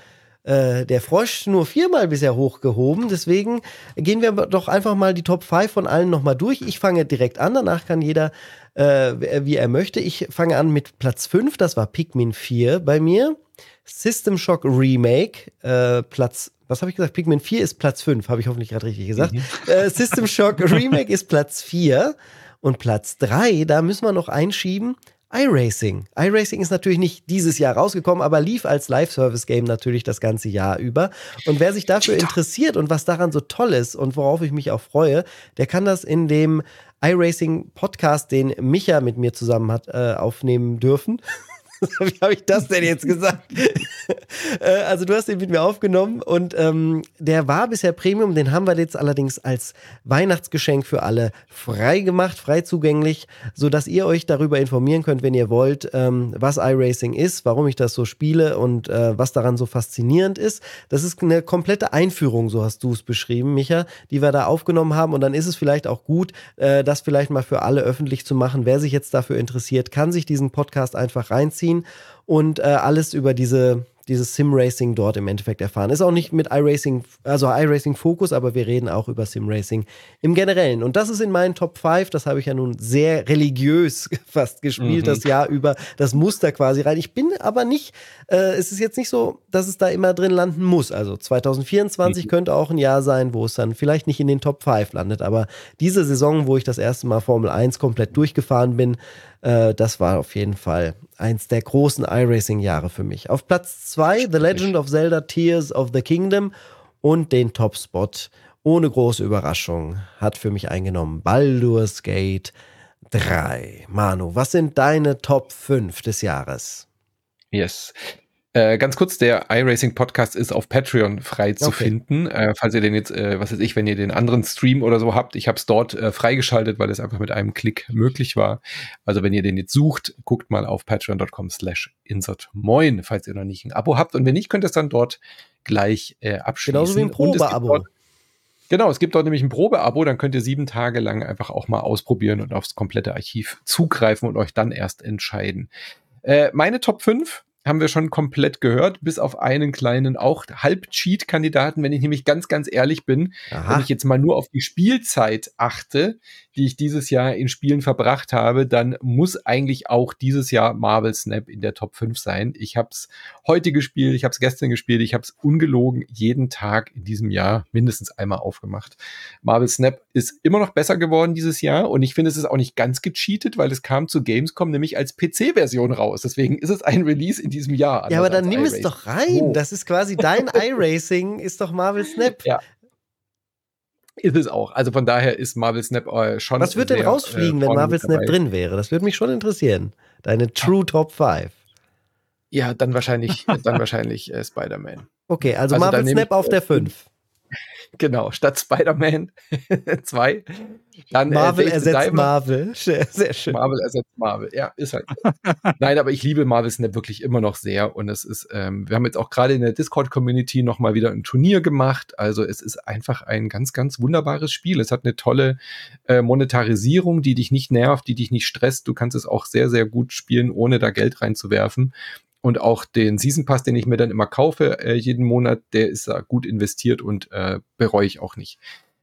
äh, der Frosch nur viermal bisher hochgehoben. Deswegen gehen wir doch einfach mal die Top 5 von allen nochmal durch. Ich fange direkt an, danach kann jeder äh, wie er möchte. Ich fange an mit Platz 5, das war Pikmin 4 bei mir. System Shock Remake, äh, Platz, was habe ich gesagt? Pikmin 4 ist Platz 5, habe ich hoffentlich gerade richtig gesagt. Mhm. Äh, System Shock Remake ist Platz 4 und Platz 3, da müssen wir noch einschieben, iRacing. iRacing ist natürlich nicht dieses Jahr rausgekommen, aber lief als Live-Service-Game natürlich das ganze Jahr über. Und wer sich dafür interessiert und was daran so toll ist und worauf ich mich auch freue, der kann das in dem iRacing Podcast, den Micha mit mir zusammen hat äh, aufnehmen dürfen. Wie habe ich das denn jetzt gesagt? Äh, also du hast den mit mir aufgenommen und ähm, der war bisher Premium, den haben wir jetzt allerdings als Weihnachtsgeschenk für alle frei gemacht, frei zugänglich, sodass ihr euch darüber informieren könnt, wenn ihr wollt, ähm, was iRacing ist, warum ich das so spiele und äh, was daran so faszinierend ist. Das ist eine komplette Einführung, so hast du es beschrieben, Micha, die wir da aufgenommen haben und dann ist es vielleicht auch gut, äh, das vielleicht mal für alle öffentlich zu machen. Wer sich jetzt dafür interessiert, kann sich diesen Podcast einfach reinziehen ziehen und äh, alles über diese dieses Sim-Racing dort im Endeffekt erfahren. Ist auch nicht mit iRacing, also iRacing-Fokus, aber wir reden auch über Sim-Racing im Generellen. Und das ist in meinen Top 5, das habe ich ja nun sehr religiös fast gespielt, mhm. das Jahr über, das Muster quasi rein. Ich bin aber nicht, äh, es ist jetzt nicht so, dass es da immer drin landen muss. Also 2024 mhm. könnte auch ein Jahr sein, wo es dann vielleicht nicht in den Top 5 landet, aber diese Saison, wo ich das erste Mal Formel 1 komplett durchgefahren bin, äh, das war auf jeden Fall eins der großen iRacing-Jahre für mich. Auf Platz 2 The Legend of Zelda Tears of the Kingdom und den Top-Spot ohne große Überraschung hat für mich eingenommen Baldur's Gate 3. Manu, was sind deine Top 5 des Jahres? Yes. Äh, ganz kurz, der iRacing Podcast ist auf Patreon frei zu okay. finden. Äh, falls ihr den jetzt, äh, was weiß ich, wenn ihr den anderen Stream oder so habt, ich habe es dort äh, freigeschaltet, weil es einfach mit einem Klick möglich war. Also wenn ihr den jetzt sucht, guckt mal auf patreon.com slash insertmoin, falls ihr noch nicht ein Abo habt. Und wenn nicht, könnt ihr es dann dort gleich äh, abschließen. Genauso wie ein Probeabo. Genau, es gibt dort nämlich ein Probeabo, dann könnt ihr sieben Tage lang einfach auch mal ausprobieren und aufs komplette Archiv zugreifen und euch dann erst entscheiden. Äh, meine Top 5 haben wir schon komplett gehört, bis auf einen kleinen, auch Halb-Cheat-Kandidaten, wenn ich nämlich ganz, ganz ehrlich bin, Aha. wenn ich jetzt mal nur auf die Spielzeit achte, die ich dieses Jahr in Spielen verbracht habe, dann muss eigentlich auch dieses Jahr Marvel Snap in der Top 5 sein. Ich habe es heute gespielt, ich habe es gestern gespielt, ich habe es ungelogen jeden Tag in diesem Jahr mindestens einmal aufgemacht. Marvel Snap ist immer noch besser geworden dieses Jahr und ich finde, es ist auch nicht ganz gecheatet, weil es kam zu Gamescom nämlich als PC-Version raus. Deswegen ist es ein Release in diesem Jahr. Ja, aber dann nimm es doch rein. Oh. Das ist quasi dein iRacing, ist doch Marvel Snap. Ja, ist es auch. Also von daher ist Marvel Snap äh, schon. Was wird denn rausfliegen, äh, wenn Marvel Snap dabei. drin wäre? Das würde mich schon interessieren. Deine True Top 5. Ja, dann wahrscheinlich, dann wahrscheinlich äh, Spider-Man. Okay, also, also Marvel Snap auf der 5. Genau, statt Spider-Man 2. Dann, äh, Marvel äh, ersetzt Diver. Marvel. Sehr schön. Marvel ersetzt Marvel. Ja, ist halt. Nein, aber ich liebe Marvel Snap wirklich immer noch sehr. Und es ist, ähm, wir haben jetzt auch gerade in der Discord-Community nochmal wieder ein Turnier gemacht. Also es ist einfach ein ganz, ganz wunderbares Spiel. Es hat eine tolle äh, Monetarisierung, die dich nicht nervt, die dich nicht stresst. Du kannst es auch sehr, sehr gut spielen, ohne da Geld reinzuwerfen. Und auch den Season Pass, den ich mir dann immer kaufe, äh, jeden Monat, der ist da gut investiert und äh, bereue ich auch nicht.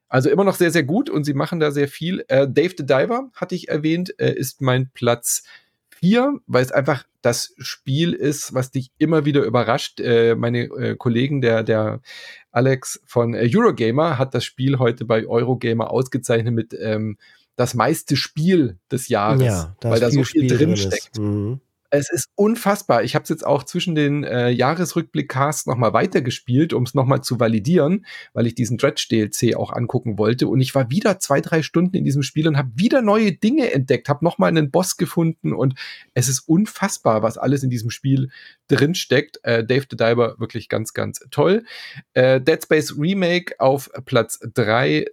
Also immer noch sehr, sehr gut und sie machen da sehr viel. Äh, Dave the Diver, hatte ich erwähnt, äh, ist mein Platz vier, weil es einfach das Spiel ist, was dich immer wieder überrascht. Äh, meine äh, Kollegen, der, der Alex von Eurogamer, hat das Spiel heute bei Eurogamer ausgezeichnet mit ähm, das meiste Spiel des Jahres, ja, weil da so viel drin steckt. Mhm. Es ist unfassbar. Ich habe es jetzt auch zwischen den äh, Jahresrückblick-Casts nochmal weitergespielt, um es nochmal zu validieren, weil ich diesen Dredge-DLC auch angucken wollte. Und ich war wieder zwei, drei Stunden in diesem Spiel und habe wieder neue Dinge entdeckt, habe nochmal einen Boss gefunden und es ist unfassbar, was alles in diesem Spiel drinsteckt. Äh, Dave the Diver wirklich ganz, ganz toll. Äh, Dead Space Remake auf Platz drei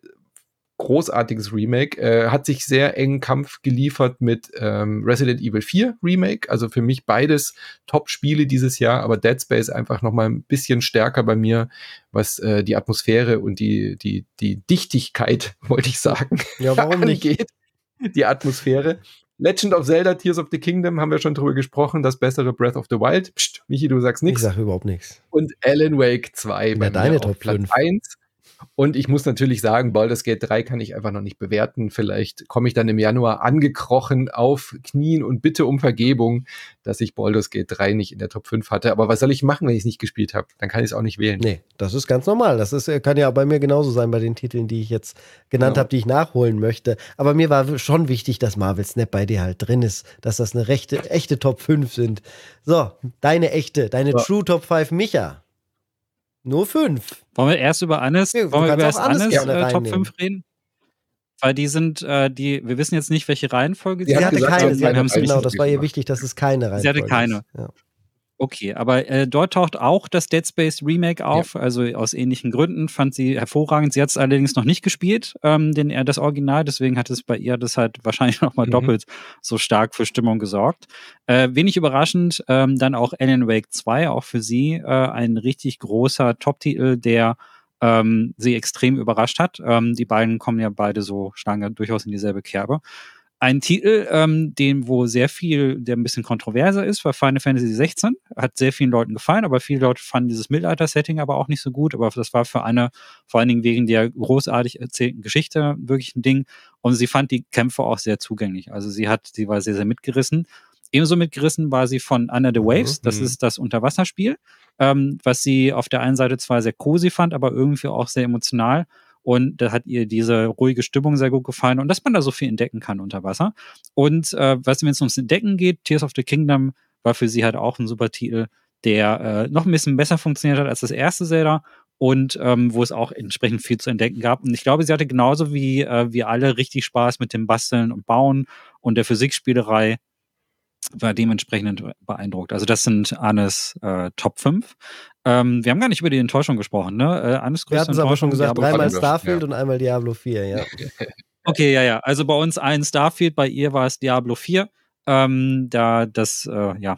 großartiges Remake. Äh, hat sich sehr engen Kampf geliefert mit ähm, Resident Evil 4 Remake. Also für mich beides Top-Spiele dieses Jahr, aber Dead Space einfach noch mal ein bisschen stärker bei mir, was äh, die Atmosphäre und die, die, die Dichtigkeit, wollte ich sagen, ja, warum nicht? Geht. Die Atmosphäre. Legend of Zelda, Tears of the Kingdom, haben wir schon drüber gesprochen, das bessere Breath of the Wild. Psst, Michi, du sagst nichts. Ich sag überhaupt nichts. Und Alan Wake 2 ja, deine Top Platz 5. 1. Und ich muss natürlich sagen, Baldur's Gate 3 kann ich einfach noch nicht bewerten. Vielleicht komme ich dann im Januar angekrochen auf Knien und bitte um Vergebung, dass ich Baldur's Gate 3 nicht in der Top 5 hatte. Aber was soll ich machen, wenn ich es nicht gespielt habe? Dann kann ich es auch nicht wählen. Nee, das ist ganz normal. Das ist, kann ja bei mir genauso sein bei den Titeln, die ich jetzt genannt genau. habe, die ich nachholen möchte. Aber mir war schon wichtig, dass Marvel Snap bei dir halt drin ist, dass das eine rechte, echte Top 5 sind. So, deine echte, deine ja. True Top 5 Micha. Nur fünf. Wollen wir erst über Annes, nee, wollen wir über erst Annes äh, Top 5 reden? Weil die sind, äh, die, wir wissen jetzt nicht, welche Reihenfolge sie, sie hatte. keine, sie hatte, genau, das war ihr wichtig, dass es keine Reihenfolge Sie hatte keine. Ja. Okay, aber äh, dort taucht auch das Dead Space Remake auf, ja. also aus ähnlichen Gründen, fand sie hervorragend. Sie hat es allerdings noch nicht gespielt, ähm, den, das Original, deswegen hat es bei ihr das halt wahrscheinlich nochmal mhm. doppelt so stark für Stimmung gesorgt. Äh, wenig überraschend, ähm, dann auch Alan Wake 2, auch für sie äh, ein richtig großer Top-Titel, der ähm, sie extrem überrascht hat. Ähm, die beiden kommen ja beide so, schlagen ja durchaus in dieselbe Kerbe. Ein Titel, ähm, den, wo sehr viel, der ein bisschen kontroverser ist, war Final Fantasy 16. Hat sehr vielen Leuten gefallen, aber viele Leute fanden dieses Mittelalter-Setting aber auch nicht so gut. Aber das war für eine, vor allen Dingen wegen der großartig erzählten Geschichte wirklich ein Ding. Und sie fand die Kämpfe auch sehr zugänglich. Also sie hat, sie war sehr, sehr mitgerissen. Ebenso mitgerissen war sie von Under the Waves. Das mhm. ist das Unterwasserspiel, ähm, was sie auf der einen Seite zwar sehr cozy fand, aber irgendwie auch sehr emotional. Und da hat ihr diese ruhige Stimmung sehr gut gefallen und dass man da so viel entdecken kann unter Wasser. Und äh, was, wenn es ums Entdecken geht, Tears of the Kingdom war für sie halt auch ein super Titel, der äh, noch ein bisschen besser funktioniert hat als das erste Zelda und ähm, wo es auch entsprechend viel zu entdecken gab. Und ich glaube, sie hatte genauso wie äh, wir alle richtig Spaß mit dem Basteln und Bauen und der Physikspielerei war dementsprechend beeindruckt. Also das sind Annes äh, Top 5. Ähm, wir haben gar nicht über die Enttäuschung gesprochen, ne? Äh, Annes wir hatten es aber schon gesagt, Diablo dreimal Starfield ja. und einmal Diablo 4, ja. okay, ja, ja. Also bei uns ein Starfield, bei ihr war es Diablo 4. Ähm, da das, äh, ja,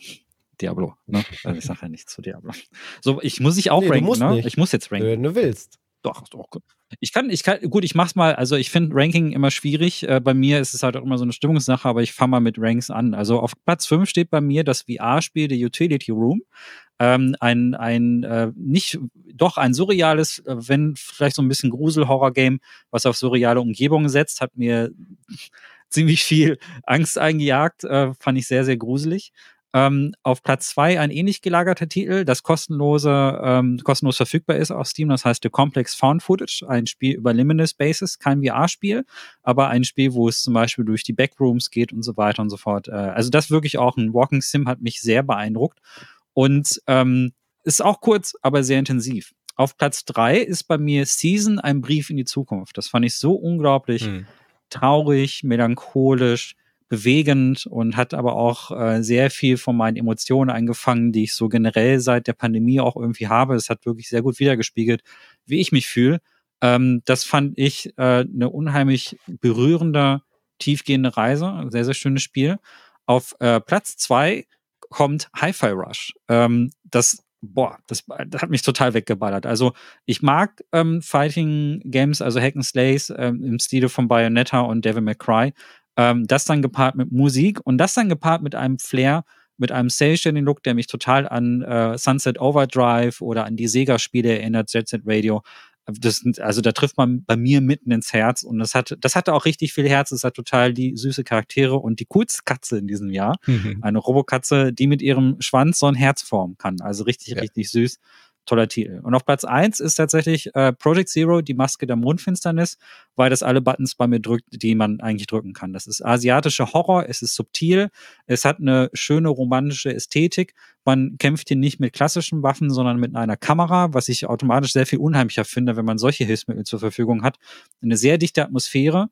Diablo, ne? Also ich sage ja nichts zu Diablo. So, ich muss dich auch nee, ranken, ne? Nicht. Ich muss jetzt ranken. Wenn du willst. Doch, doch. Ich kann, ich kann, gut, ich mach's mal, also ich finde Ranking immer schwierig. Äh, bei mir ist es halt auch immer so eine Stimmungssache, aber ich fange mal mit Ranks an. Also auf Platz 5 steht bei mir das VR-Spiel The Utility Room. Ähm, ein, ein äh, nicht, doch ein surreales, äh, wenn vielleicht so ein bisschen Grusel-Horror-Game, was auf surreale Umgebungen setzt, hat mir ziemlich viel Angst eingejagt, äh, fand ich sehr, sehr gruselig. Ähm, auf Platz zwei ein ähnlich gelagerter Titel, das kostenlose, ähm, kostenlos verfügbar ist auf Steam. Das heißt The Complex Found Footage, ein Spiel über Liminal Spaces, kein VR-Spiel, aber ein Spiel, wo es zum Beispiel durch die Backrooms geht und so weiter und so fort. Äh, also das wirklich auch ein Walking Sim hat mich sehr beeindruckt und ähm, ist auch kurz, aber sehr intensiv. Auf Platz drei ist bei mir Season, ein Brief in die Zukunft. Das fand ich so unglaublich hm. Traurig, melancholisch bewegend und hat aber auch äh, sehr viel von meinen Emotionen eingefangen, die ich so generell seit der Pandemie auch irgendwie habe. Es hat wirklich sehr gut wiedergespiegelt, wie ich mich fühle. Ähm, das fand ich äh, eine unheimlich berührende, tiefgehende Reise. Sehr, sehr schönes Spiel. Auf äh, Platz zwei kommt Hi-Fi Rush. Ähm, das boah, das, das, hat mich total weggeballert. Also ich mag ähm, Fighting Games, also Hack and Slays ähm, im Stile von Bayonetta und Devil May Cry. Ähm, das dann gepaart mit Musik und das dann gepaart mit einem Flair, mit einem Cell-Shading-Look, der mich total an äh, Sunset Overdrive oder an die Sega-Spiele erinnert, Jet Set Radio. Das, also da trifft man bei mir mitten ins Herz und das hat, das hatte auch richtig viel Herz. Es hat total die süße Charaktere und die coolste Katze in diesem Jahr. Mhm. Eine Robokatze, die mit ihrem Schwanz so ein Herz formen kann. Also richtig, ja. richtig süß toller Titel. Und auf Platz eins ist tatsächlich äh, Project Zero, die Maske der Mondfinsternis, weil das alle Buttons bei mir drückt, die man eigentlich drücken kann. Das ist asiatischer Horror, es ist subtil, es hat eine schöne romantische Ästhetik. Man kämpft hier nicht mit klassischen Waffen, sondern mit einer Kamera, was ich automatisch sehr viel unheimlicher finde, wenn man solche Hilfsmittel zur Verfügung hat. Eine sehr dichte Atmosphäre.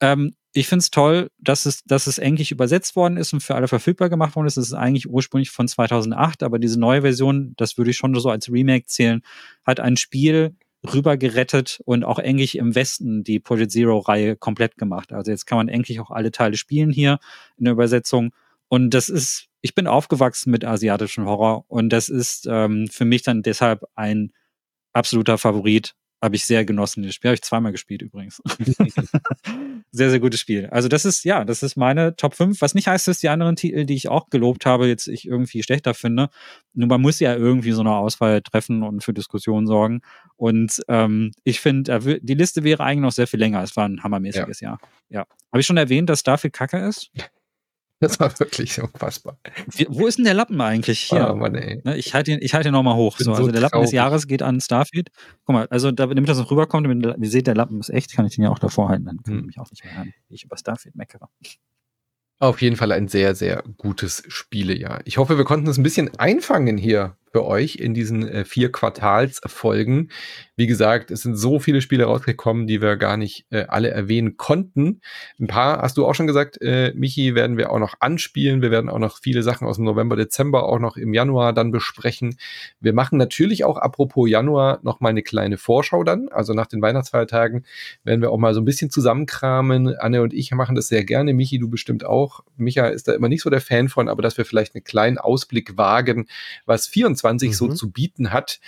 Ähm, ich finde es toll, dass es, dass es endlich übersetzt worden ist und für alle verfügbar gemacht worden ist. Es ist eigentlich ursprünglich von 2008, aber diese neue Version, das würde ich schon so als Remake zählen, hat ein Spiel rübergerettet und auch endlich im Westen die Project Zero-Reihe komplett gemacht. Also jetzt kann man endlich auch alle Teile spielen hier in der Übersetzung. Und das ist, ich bin aufgewachsen mit asiatischem Horror und das ist ähm, für mich dann deshalb ein absoluter Favorit habe ich sehr genossen. Das Spiel habe ich zweimal gespielt übrigens. sehr, sehr gutes Spiel. Also das ist, ja, das ist meine Top 5. Was nicht heißt, dass die anderen Titel, die ich auch gelobt habe, jetzt ich irgendwie schlechter finde. Nur man muss ja irgendwie so eine Auswahl treffen und für Diskussionen sorgen. Und ähm, ich finde, die Liste wäre eigentlich noch sehr viel länger. Es war ein hammermäßiges ja. Jahr. Ja. Habe ich schon erwähnt, dass Starfield Kacke ist? Das war wirklich unfassbar. Wie, wo ist denn der Lappen eigentlich? Hier. Oh Mann, ey. Ne, ich halte ihn, ich halte ihn nochmal hoch. So, also so der Lappen des Jahres geht an Starfield. Guck mal, also damit das noch rüberkommt, damit ihr seht, der Lappen ist echt, kann ich den ja auch davor halten. Dann kann hm. ich mich auch nicht mehr hören, wie ich über Starfield meckere. Auf jeden Fall ein sehr, sehr gutes Spielejahr. Ich hoffe, wir konnten es ein bisschen einfangen hier für euch in diesen äh, vier Quartalsfolgen. Wie gesagt, es sind so viele Spiele rausgekommen, die wir gar nicht äh, alle erwähnen konnten. Ein paar hast du auch schon gesagt, äh, Michi, werden wir auch noch anspielen. Wir werden auch noch viele Sachen aus dem November, Dezember auch noch im Januar dann besprechen. Wir machen natürlich auch, apropos Januar, noch mal eine kleine Vorschau dann. Also nach den Weihnachtsfeiertagen werden wir auch mal so ein bisschen zusammenkramen. Anne und ich machen das sehr gerne. Michi, du bestimmt auch. Micha ist da immer nicht so der Fan von, aber dass wir vielleicht einen kleinen Ausblick wagen, was 24 2020 mhm. so zu bieten hat.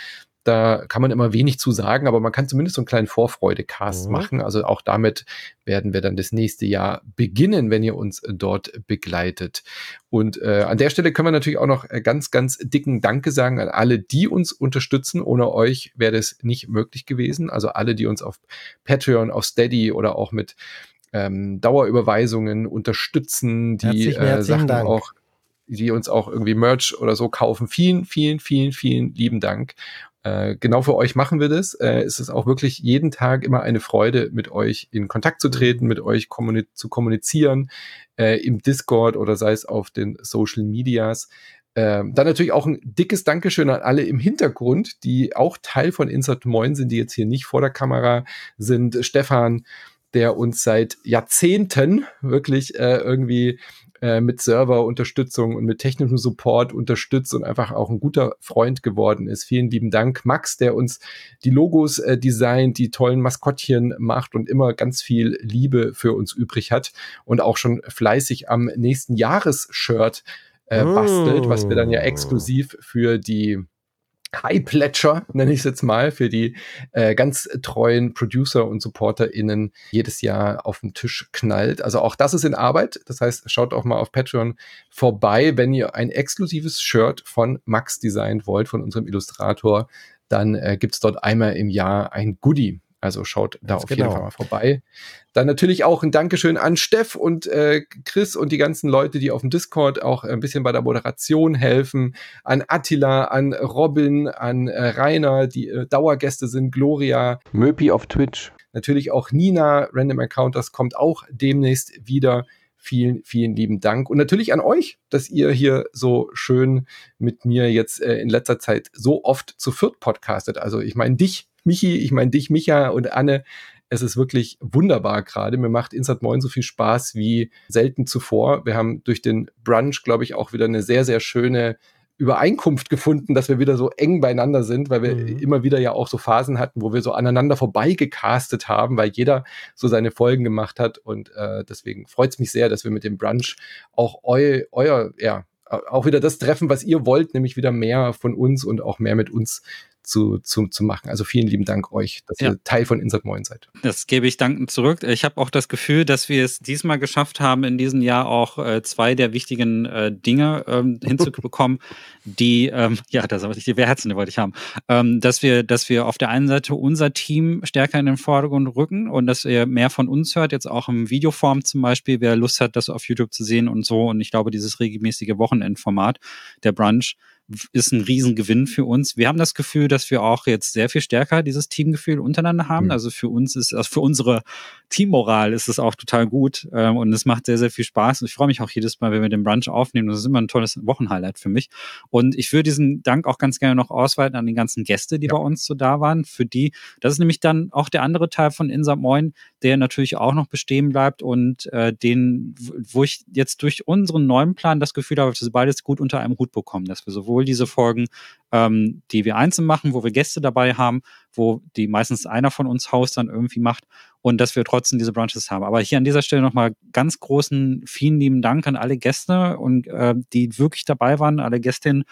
Da kann man immer wenig zu sagen, aber man kann zumindest so einen kleinen Vorfreude-Cast mhm. machen. Also auch damit werden wir dann das nächste Jahr beginnen, wenn ihr uns dort begleitet. Und äh, an der Stelle können wir natürlich auch noch äh, ganz, ganz dicken Danke sagen an alle, die uns unterstützen. Ohne euch wäre das nicht möglich gewesen. Also alle, die uns auf Patreon, auf Steady oder auch mit ähm, Dauerüberweisungen unterstützen, die äh, Sachen Dank. auch die uns auch irgendwie Merch oder so kaufen. Vielen, vielen, vielen, vielen lieben Dank. Äh, genau für euch machen wir das. Äh, es ist auch wirklich jeden Tag immer eine Freude, mit euch in Kontakt zu treten, mit euch kommuni zu kommunizieren, äh, im Discord oder sei es auf den Social Medias. Ähm, dann natürlich auch ein dickes Dankeschön an alle im Hintergrund, die auch Teil von Insert Moin sind, die jetzt hier nicht vor der Kamera sind. Stefan, der uns seit Jahrzehnten wirklich äh, irgendwie äh, mit Serverunterstützung und mit technischem Support unterstützt und einfach auch ein guter Freund geworden ist. Vielen lieben Dank, Max, der uns die Logos äh, designt, die tollen Maskottchen macht und immer ganz viel Liebe für uns übrig hat und auch schon fleißig am nächsten Jahresshirt äh, bastelt, was wir dann ja oh. exklusiv für die Sky-Plätscher, nenne ich es jetzt mal, für die äh, ganz treuen Producer und SupporterInnen jedes Jahr auf den Tisch knallt. Also auch das ist in Arbeit. Das heißt, schaut auch mal auf Patreon vorbei, wenn ihr ein exklusives Shirt von Max designt wollt, von unserem Illustrator. Dann äh, gibt es dort einmal im Jahr ein Goodie. Also schaut da auf genau. jeden Fall mal vorbei. Dann natürlich auch ein Dankeschön an Steff und äh, Chris und die ganzen Leute, die auf dem Discord auch ein bisschen bei der Moderation helfen. An Attila, an Robin, an äh, Rainer, die äh, Dauergäste sind, Gloria. Möpi auf Twitch. Natürlich auch Nina, Random Encounters kommt auch demnächst wieder. Vielen, vielen lieben Dank. Und natürlich an euch, dass ihr hier so schön mit mir jetzt äh, in letzter Zeit so oft zu viert podcastet. Also ich meine dich, Michi, ich meine dich, Micha und Anne. Es ist wirklich wunderbar gerade. Mir macht Insert Moin so viel Spaß wie selten zuvor. Wir haben durch den Brunch, glaube ich, auch wieder eine sehr, sehr schöne Übereinkunft gefunden, dass wir wieder so eng beieinander sind, weil wir mhm. immer wieder ja auch so Phasen hatten, wo wir so aneinander vorbeigecastet haben, weil jeder so seine Folgen gemacht hat. Und äh, deswegen freut es mich sehr, dass wir mit dem Brunch auch eu, euer, ja, auch wieder das treffen, was ihr wollt, nämlich wieder mehr von uns und auch mehr mit uns zu, zu, zu machen. Also vielen lieben Dank euch, dass ja. ihr Teil von Insert Moin seid. Das gebe ich dankend zurück. Ich habe auch das Gefühl, dass wir es diesmal geschafft haben, in diesem Jahr auch äh, zwei der wichtigen äh, Dinge ähm, hinzubekommen, die, ähm, ja, das aber nicht die Herzen, wollte ich haben, ähm, dass wir, dass wir auf der einen Seite unser Team stärker in den Vordergrund rücken und dass ihr mehr von uns hört, jetzt auch im Videoform zum Beispiel, wer Lust hat, das auf YouTube zu sehen und so. Und ich glaube, dieses regelmäßige Wochenendformat, der Brunch, ist ein Riesengewinn für uns. Wir haben das Gefühl, dass wir auch jetzt sehr viel stärker dieses Teamgefühl untereinander haben. Mhm. Also für uns ist, also für unsere Teammoral ist es auch total gut ähm, und es macht sehr, sehr viel Spaß. Und ich freue mich auch jedes Mal, wenn wir den Brunch aufnehmen. Das ist immer ein tolles Wochenhighlight für mich. Und ich würde diesen Dank auch ganz gerne noch ausweiten an die ganzen Gäste, die ja. bei uns so da waren. Für die, das ist nämlich dann auch der andere Teil von Insa Moin, der natürlich auch noch bestehen bleibt und äh, den, wo ich jetzt durch unseren neuen Plan das Gefühl habe, dass wir beides gut unter einem Hut bekommen, dass wir sowohl sowohl diese Folgen, ähm, die wir einzeln machen, wo wir Gäste dabei haben, wo die meistens einer von uns Host dann irgendwie macht und dass wir trotzdem diese Brunches haben. Aber hier an dieser Stelle nochmal ganz großen, vielen lieben Dank an alle Gäste und äh, die wirklich dabei waren, alle Gästinnen,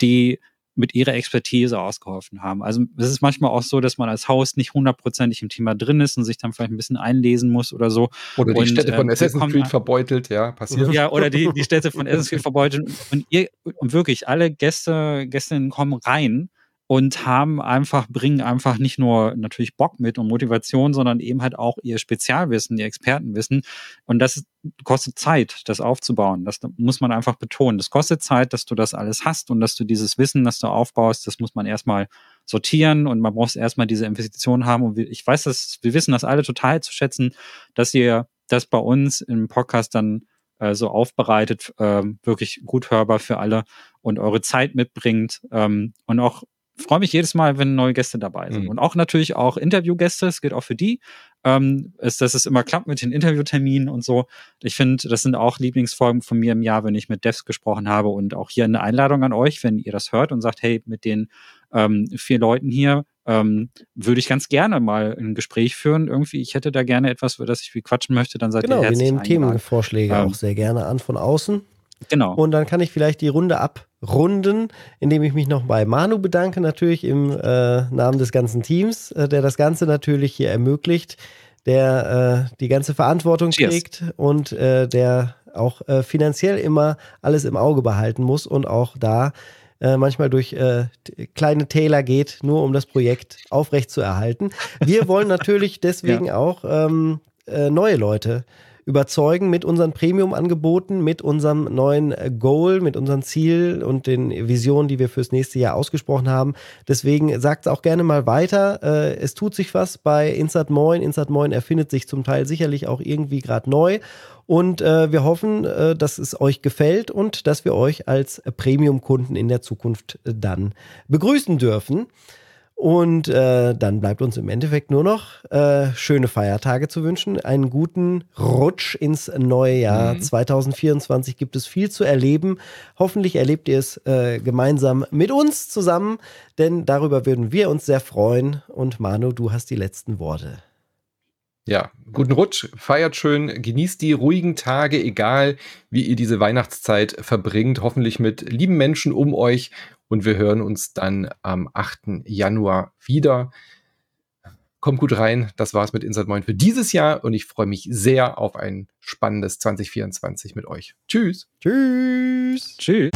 die mit ihrer Expertise ausgeholfen haben. Also es ist manchmal auch so, dass man als Host nicht hundertprozentig im Thema drin ist und sich dann vielleicht ein bisschen einlesen muss oder so. Oder die und, Städte von äh, Assassin's Creed verbeutelt, ja, passiert. Ja, oder die, die Städte von Assassin's Creed verbeutelt. Und ihr, und wirklich, alle Gäste, Gästinnen kommen rein und haben einfach, bringen einfach nicht nur natürlich Bock mit und Motivation, sondern eben halt auch ihr Spezialwissen, ihr Expertenwissen. Und das kostet Zeit, das aufzubauen. Das muss man einfach betonen. Das kostet Zeit, dass du das alles hast und dass du dieses Wissen, das du aufbaust, das muss man erstmal sortieren und man muss erstmal diese Investitionen haben. Und ich weiß, dass wir wissen das alle total zu schätzen, dass ihr das bei uns im Podcast dann äh, so aufbereitet, äh, wirklich gut hörbar für alle und eure Zeit mitbringt ähm, und auch freue mich jedes Mal, wenn neue Gäste dabei sind. Mhm. Und auch natürlich auch Interviewgäste, es gilt auch für die, ähm, ist, dass es immer klappt mit den Interviewterminen und so. Ich finde, das sind auch Lieblingsfolgen von mir im Jahr, wenn ich mit Devs gesprochen habe und auch hier eine Einladung an euch, wenn ihr das hört und sagt, hey, mit den ähm, vier Leuten hier ähm, würde ich ganz gerne mal ein Gespräch führen. Irgendwie, ich hätte da gerne etwas, für das ich viel quatschen möchte, dann seid genau, ihr herzlich wir nehmen Themenvorschläge ähm, auch sehr gerne an von außen. Genau. Und dann kann ich vielleicht die Runde abrunden, indem ich mich noch bei Manu bedanke, natürlich im äh, Namen des ganzen Teams, äh, der das Ganze natürlich hier ermöglicht, der äh, die ganze Verantwortung Cheers. trägt und äh, der auch äh, finanziell immer alles im Auge behalten muss und auch da äh, manchmal durch äh, kleine Täler geht, nur um das Projekt aufrechtzuerhalten. Wir wollen natürlich deswegen ja. auch ähm, äh, neue Leute überzeugen mit unseren Premium-Angeboten, mit unserem neuen äh, Goal, mit unserem Ziel und den Visionen, die wir fürs nächste Jahr ausgesprochen haben. Deswegen sagt es auch gerne mal weiter. Äh, es tut sich was bei Insert Moin. Insert Moin erfindet sich zum Teil sicherlich auch irgendwie gerade neu. Und äh, wir hoffen, dass es euch gefällt und dass wir euch als Premium-Kunden in der Zukunft dann begrüßen dürfen. Und äh, dann bleibt uns im Endeffekt nur noch äh, schöne Feiertage zu wünschen, einen guten Rutsch ins neue Jahr. Mhm. 2024 gibt es viel zu erleben. Hoffentlich erlebt ihr es äh, gemeinsam mit uns zusammen, denn darüber würden wir uns sehr freuen. Und Manu, du hast die letzten Worte. Ja, guten Rutsch, feiert schön, genießt die ruhigen Tage, egal wie ihr diese Weihnachtszeit verbringt, hoffentlich mit lieben Menschen um euch und wir hören uns dann am 8. Januar wieder. Kommt gut rein, das war's mit Inside Moin für dieses Jahr und ich freue mich sehr auf ein spannendes 2024 mit euch. Tschüss. Tschüss. Tschüss.